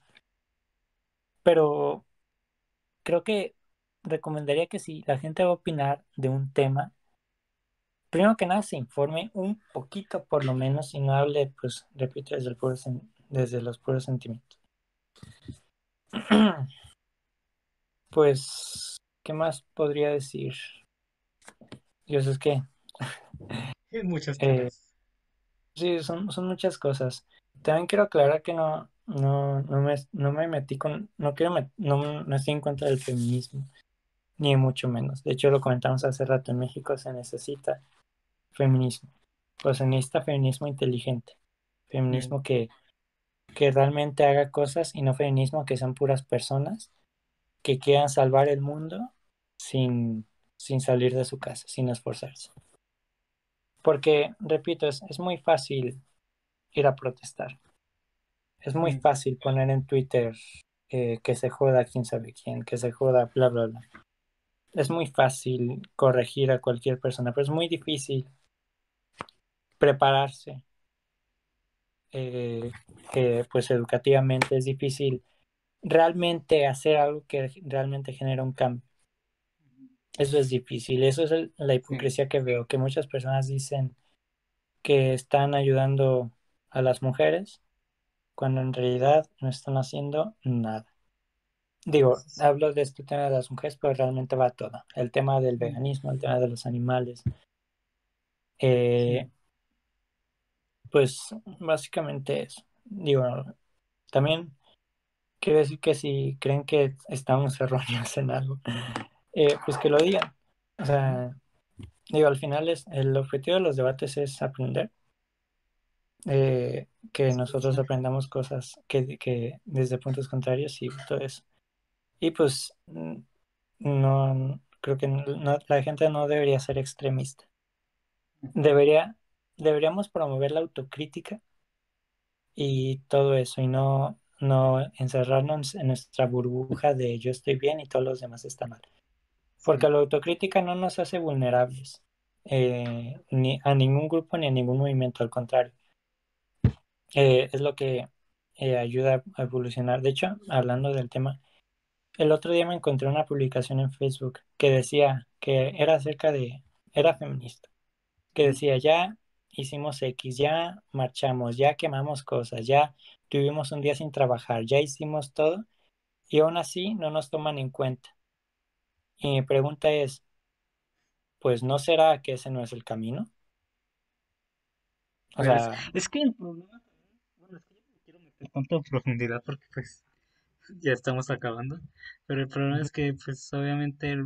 Speaker 1: pero creo que recomendaría que si la gente va a opinar de un tema, primero que nada se informe un poquito por lo menos y no hable, pues, repito, desde, el puro desde los puros sentimientos. Pues, ¿qué más podría decir? Dios, es que...
Speaker 2: Muchas eh, cosas.
Speaker 1: sí, son, son muchas cosas. También quiero aclarar que no, no, no, me, no me metí con, no quiero, no, no estoy en contra del feminismo ni mucho menos. De hecho, lo comentamos hace rato, en México se necesita feminismo. Pues se necesita feminismo inteligente, feminismo mm. que, que realmente haga cosas y no feminismo que sean puras personas que quieran salvar el mundo sin, sin salir de su casa, sin esforzarse. Porque, repito, es, es muy fácil ir a protestar. Es muy mm. fácil poner en Twitter eh, que se joda quién sabe quién, que se joda bla, bla, bla es muy fácil corregir a cualquier persona, pero es muy difícil prepararse eh, pues educativamente es difícil realmente hacer algo que realmente genera un cambio. Eso es difícil, eso es la hipocresía que veo, que muchas personas dicen que están ayudando a las mujeres cuando en realidad no están haciendo nada. Digo, hablo de este tema de las mujeres, pero realmente va todo. El tema del veganismo, el tema de los animales. Eh, pues básicamente eso. Digo, también quiero decir que si creen que estamos erróneos en algo, eh, pues que lo digan. O sea, digo, al final es, el objetivo de los debates es aprender. Eh, que nosotros aprendamos cosas que, que desde puntos contrarios y todo eso. Y pues no creo que la gente no debería ser extremista. Debería, deberíamos promover la autocrítica y todo eso y no, no encerrarnos en nuestra burbuja de yo estoy bien y todos los demás están mal. Porque la autocrítica no nos hace vulnerables eh, ni a ningún grupo ni a ningún movimiento, al contrario. Eh, es lo que eh, ayuda a evolucionar. De hecho, hablando del tema, el otro día me encontré una publicación en Facebook que decía que era acerca de, era feminista, que decía, ya hicimos X, ya marchamos, ya quemamos cosas, ya tuvimos un día sin trabajar, ya hicimos todo y aún así no nos toman en cuenta. Y mi pregunta es, pues ¿no será que ese no es el camino?
Speaker 2: O pues, sea, es que el problema, bueno, es que yo no quiero meter tanto profundidad porque pues ya estamos acabando. Pero el problema es que, pues, obviamente,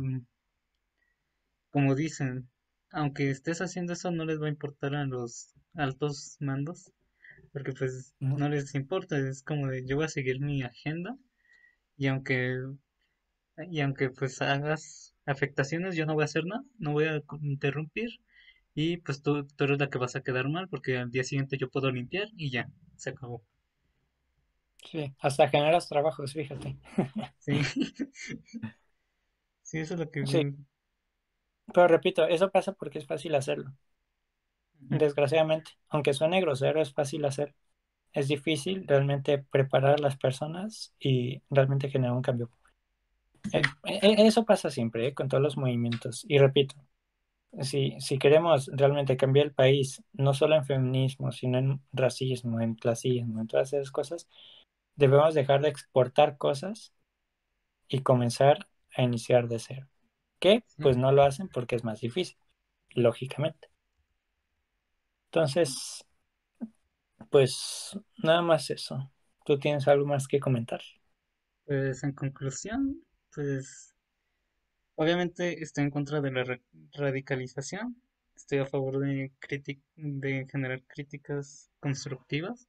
Speaker 2: como dicen, aunque estés haciendo eso, no les va a importar a los altos mandos, porque pues no les importa, es como de yo voy a seguir mi agenda y aunque y aunque pues hagas afectaciones, yo no voy a hacer nada, no voy a interrumpir y pues tú, tú eres la que vas a quedar mal porque al día siguiente yo puedo limpiar y ya, se acabó.
Speaker 1: Sí, hasta generas trabajos, fíjate.
Speaker 2: Sí. sí, eso es lo que...
Speaker 1: Sí. Pero repito, eso pasa porque es fácil hacerlo. Desgraciadamente, aunque suene grosero, es fácil hacer. Es difícil realmente preparar a las personas y realmente generar un cambio. Eh, eh, eso pasa siempre, eh, con todos los movimientos. Y repito, si, si queremos realmente cambiar el país, no solo en feminismo, sino en racismo, en clasismo, en todas esas cosas, debemos dejar de exportar cosas y comenzar a iniciar de cero. Que pues no lo hacen porque es más difícil, lógicamente. Entonces, pues nada más eso. ¿Tú tienes algo más que comentar?
Speaker 2: Pues en conclusión, pues obviamente estoy en contra de la radicalización. Estoy a favor de, de generar críticas constructivas.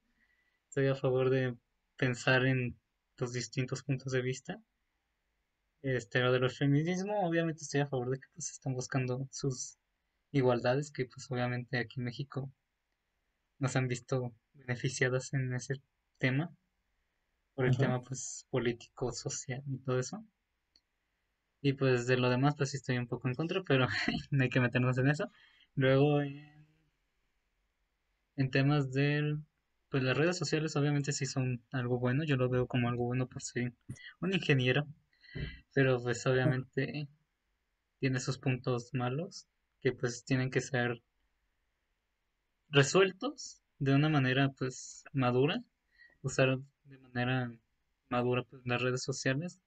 Speaker 2: Estoy a favor de pensar en los distintos puntos de vista. Este, lo de los feminismo, obviamente estoy a favor de que pues están buscando sus igualdades, que pues obviamente aquí en México nos han visto beneficiadas en ese tema, por el tema pues político, social y todo eso. Y pues de lo demás pues sí estoy un poco en contra, pero no hay que meternos en eso. Luego en, en temas del pues las redes sociales obviamente sí son algo bueno, yo lo veo como algo bueno por ser un ingeniero, pero pues obviamente tiene sus puntos malos que pues tienen que ser resueltos de una manera pues madura, usar de manera madura pues las redes sociales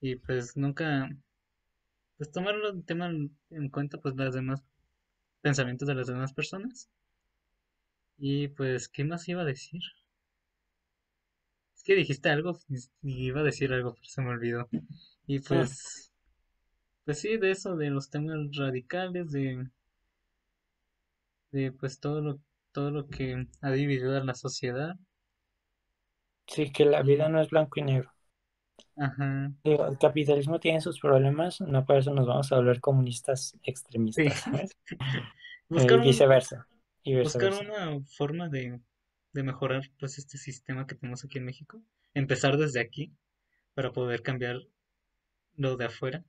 Speaker 2: y pues nunca pues tomar el tema en cuenta pues las demás pensamientos de las demás personas y pues, ¿qué más iba a decir? Es que dijiste algo y iba a decir algo, pero se me olvidó. Y pues, pues sí, de eso, de los temas radicales, de, de pues todo lo, todo lo que ha dividido a la sociedad.
Speaker 1: Sí, que la vida no es blanco y negro.
Speaker 2: Ajá.
Speaker 1: el capitalismo tiene sus problemas, no por eso nos vamos a volver comunistas extremistas, ¿sabes? Eh, viceversa
Speaker 2: buscar una forma de, mejorar pues este sistema que tenemos aquí en México. Empezar desde aquí para poder cambiar lo de afuera.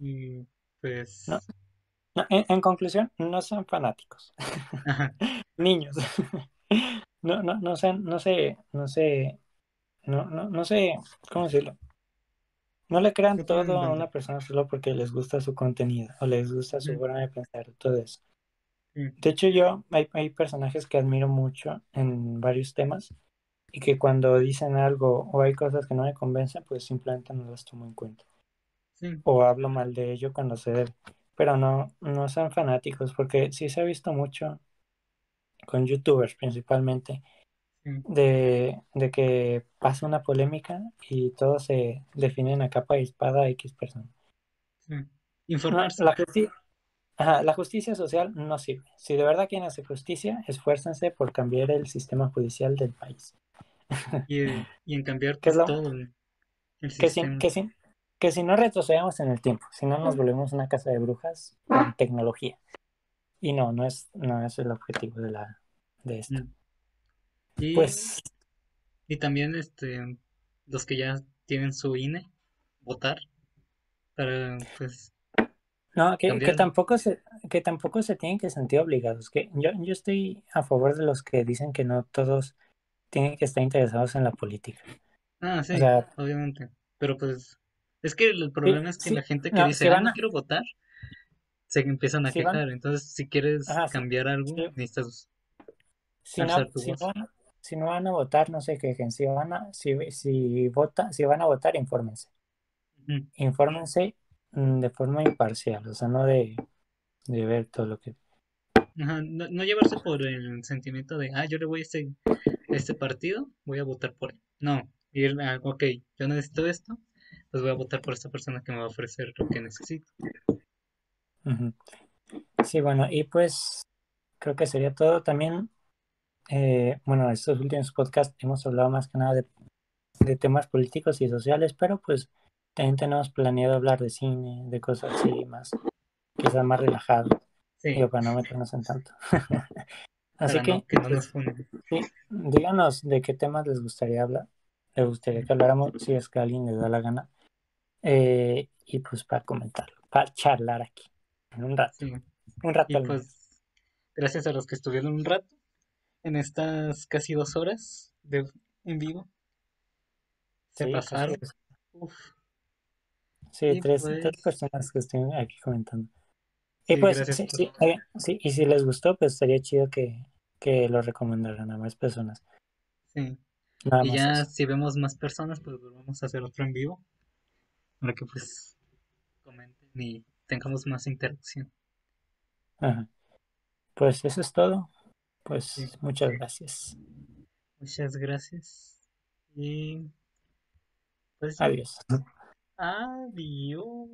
Speaker 2: Y pues...
Speaker 1: en, conclusión, no son fanáticos. Niños. no, no, no sé, no sé, no sé, no, no, no sé, ¿cómo decirlo? No le crean todo a una persona solo porque les gusta su contenido o les gusta su forma de pensar, todo eso. De hecho, yo, hay, hay personajes que admiro mucho en varios temas y que cuando dicen algo o hay cosas que no me convencen, pues simplemente no las tomo en cuenta. O hablo mal de ello cuando se debe. Pero no, no son fanáticos, porque sí se ha visto mucho con youtubers principalmente, de, de, que pasa una polémica y todos se definen a capa y espada a X persona.
Speaker 2: Informarse.
Speaker 1: la, la justicia social no sirve. Si de verdad quieren hacer justicia, esfuércense por cambiar el sistema judicial del país.
Speaker 2: Y, y en cambiar pues, todo el,
Speaker 1: que, si, que, que si no retrocedemos en el tiempo, si no nos volvemos una casa de brujas con tecnología. Y no, no es, no es el objetivo de la de esto. Mm.
Speaker 2: Y, pues y también este los que ya tienen su INE votar para pues
Speaker 1: no, que, que, tampoco se, que tampoco se tienen que sentir obligados. Que yo, yo estoy a favor de los que dicen que no todos tienen que estar interesados en la política.
Speaker 2: Ah, sí, obviamente. Pero pues, es que el problema es que la gente que dice, ah, no quiero votar, se empiezan a quejar. Entonces, si quieres cambiar algo, necesitas
Speaker 1: si no, si, no, si no, van a votar, no se quejen. Si van a, si, si, vota, si van a votar, infórmense. Infórmense mm, de forma imparcial, o sea, no de, de ver todo lo que
Speaker 2: no, no, llevarse por el sentimiento de, ah, yo le voy a este, este partido, voy a votar por él. No, ir a, ok, yo necesito esto, pues voy a votar por esta persona que me va a ofrecer lo que necesito.
Speaker 1: Sí, bueno, y pues creo que sería todo. También, eh, bueno, estos últimos podcasts hemos hablado más que nada de, de temas políticos y sociales, pero pues también tenemos planeado hablar de cine, de cosas así más, quizás más relajado. Sí. para no meternos en tanto. Así que, pues, díganos de qué temas les gustaría hablar. Les gustaría que habláramos, si es que a alguien le da la gana. Eh, y pues para comentarlo, para charlar aquí. En un rato. Un rato.
Speaker 2: pues, gracias a los que estuvieron un rato en estas casi dos horas de en vivo. Se pasaron.
Speaker 1: Sí, tres, tres pues personas que estoy aquí comentando. Y pues, sí, sí, y si les gustó, pues estaría chido que, que lo recomendaran a más personas.
Speaker 2: Sí. y ya si vemos más personas, pues volvemos a hacer otro en vivo. Para que pues comenten y tengamos más interacción.
Speaker 1: Ajá. Pues eso es todo. Pues muchas gracias.
Speaker 2: Muchas gracias. Y
Speaker 1: pues adiós.
Speaker 2: Adiós.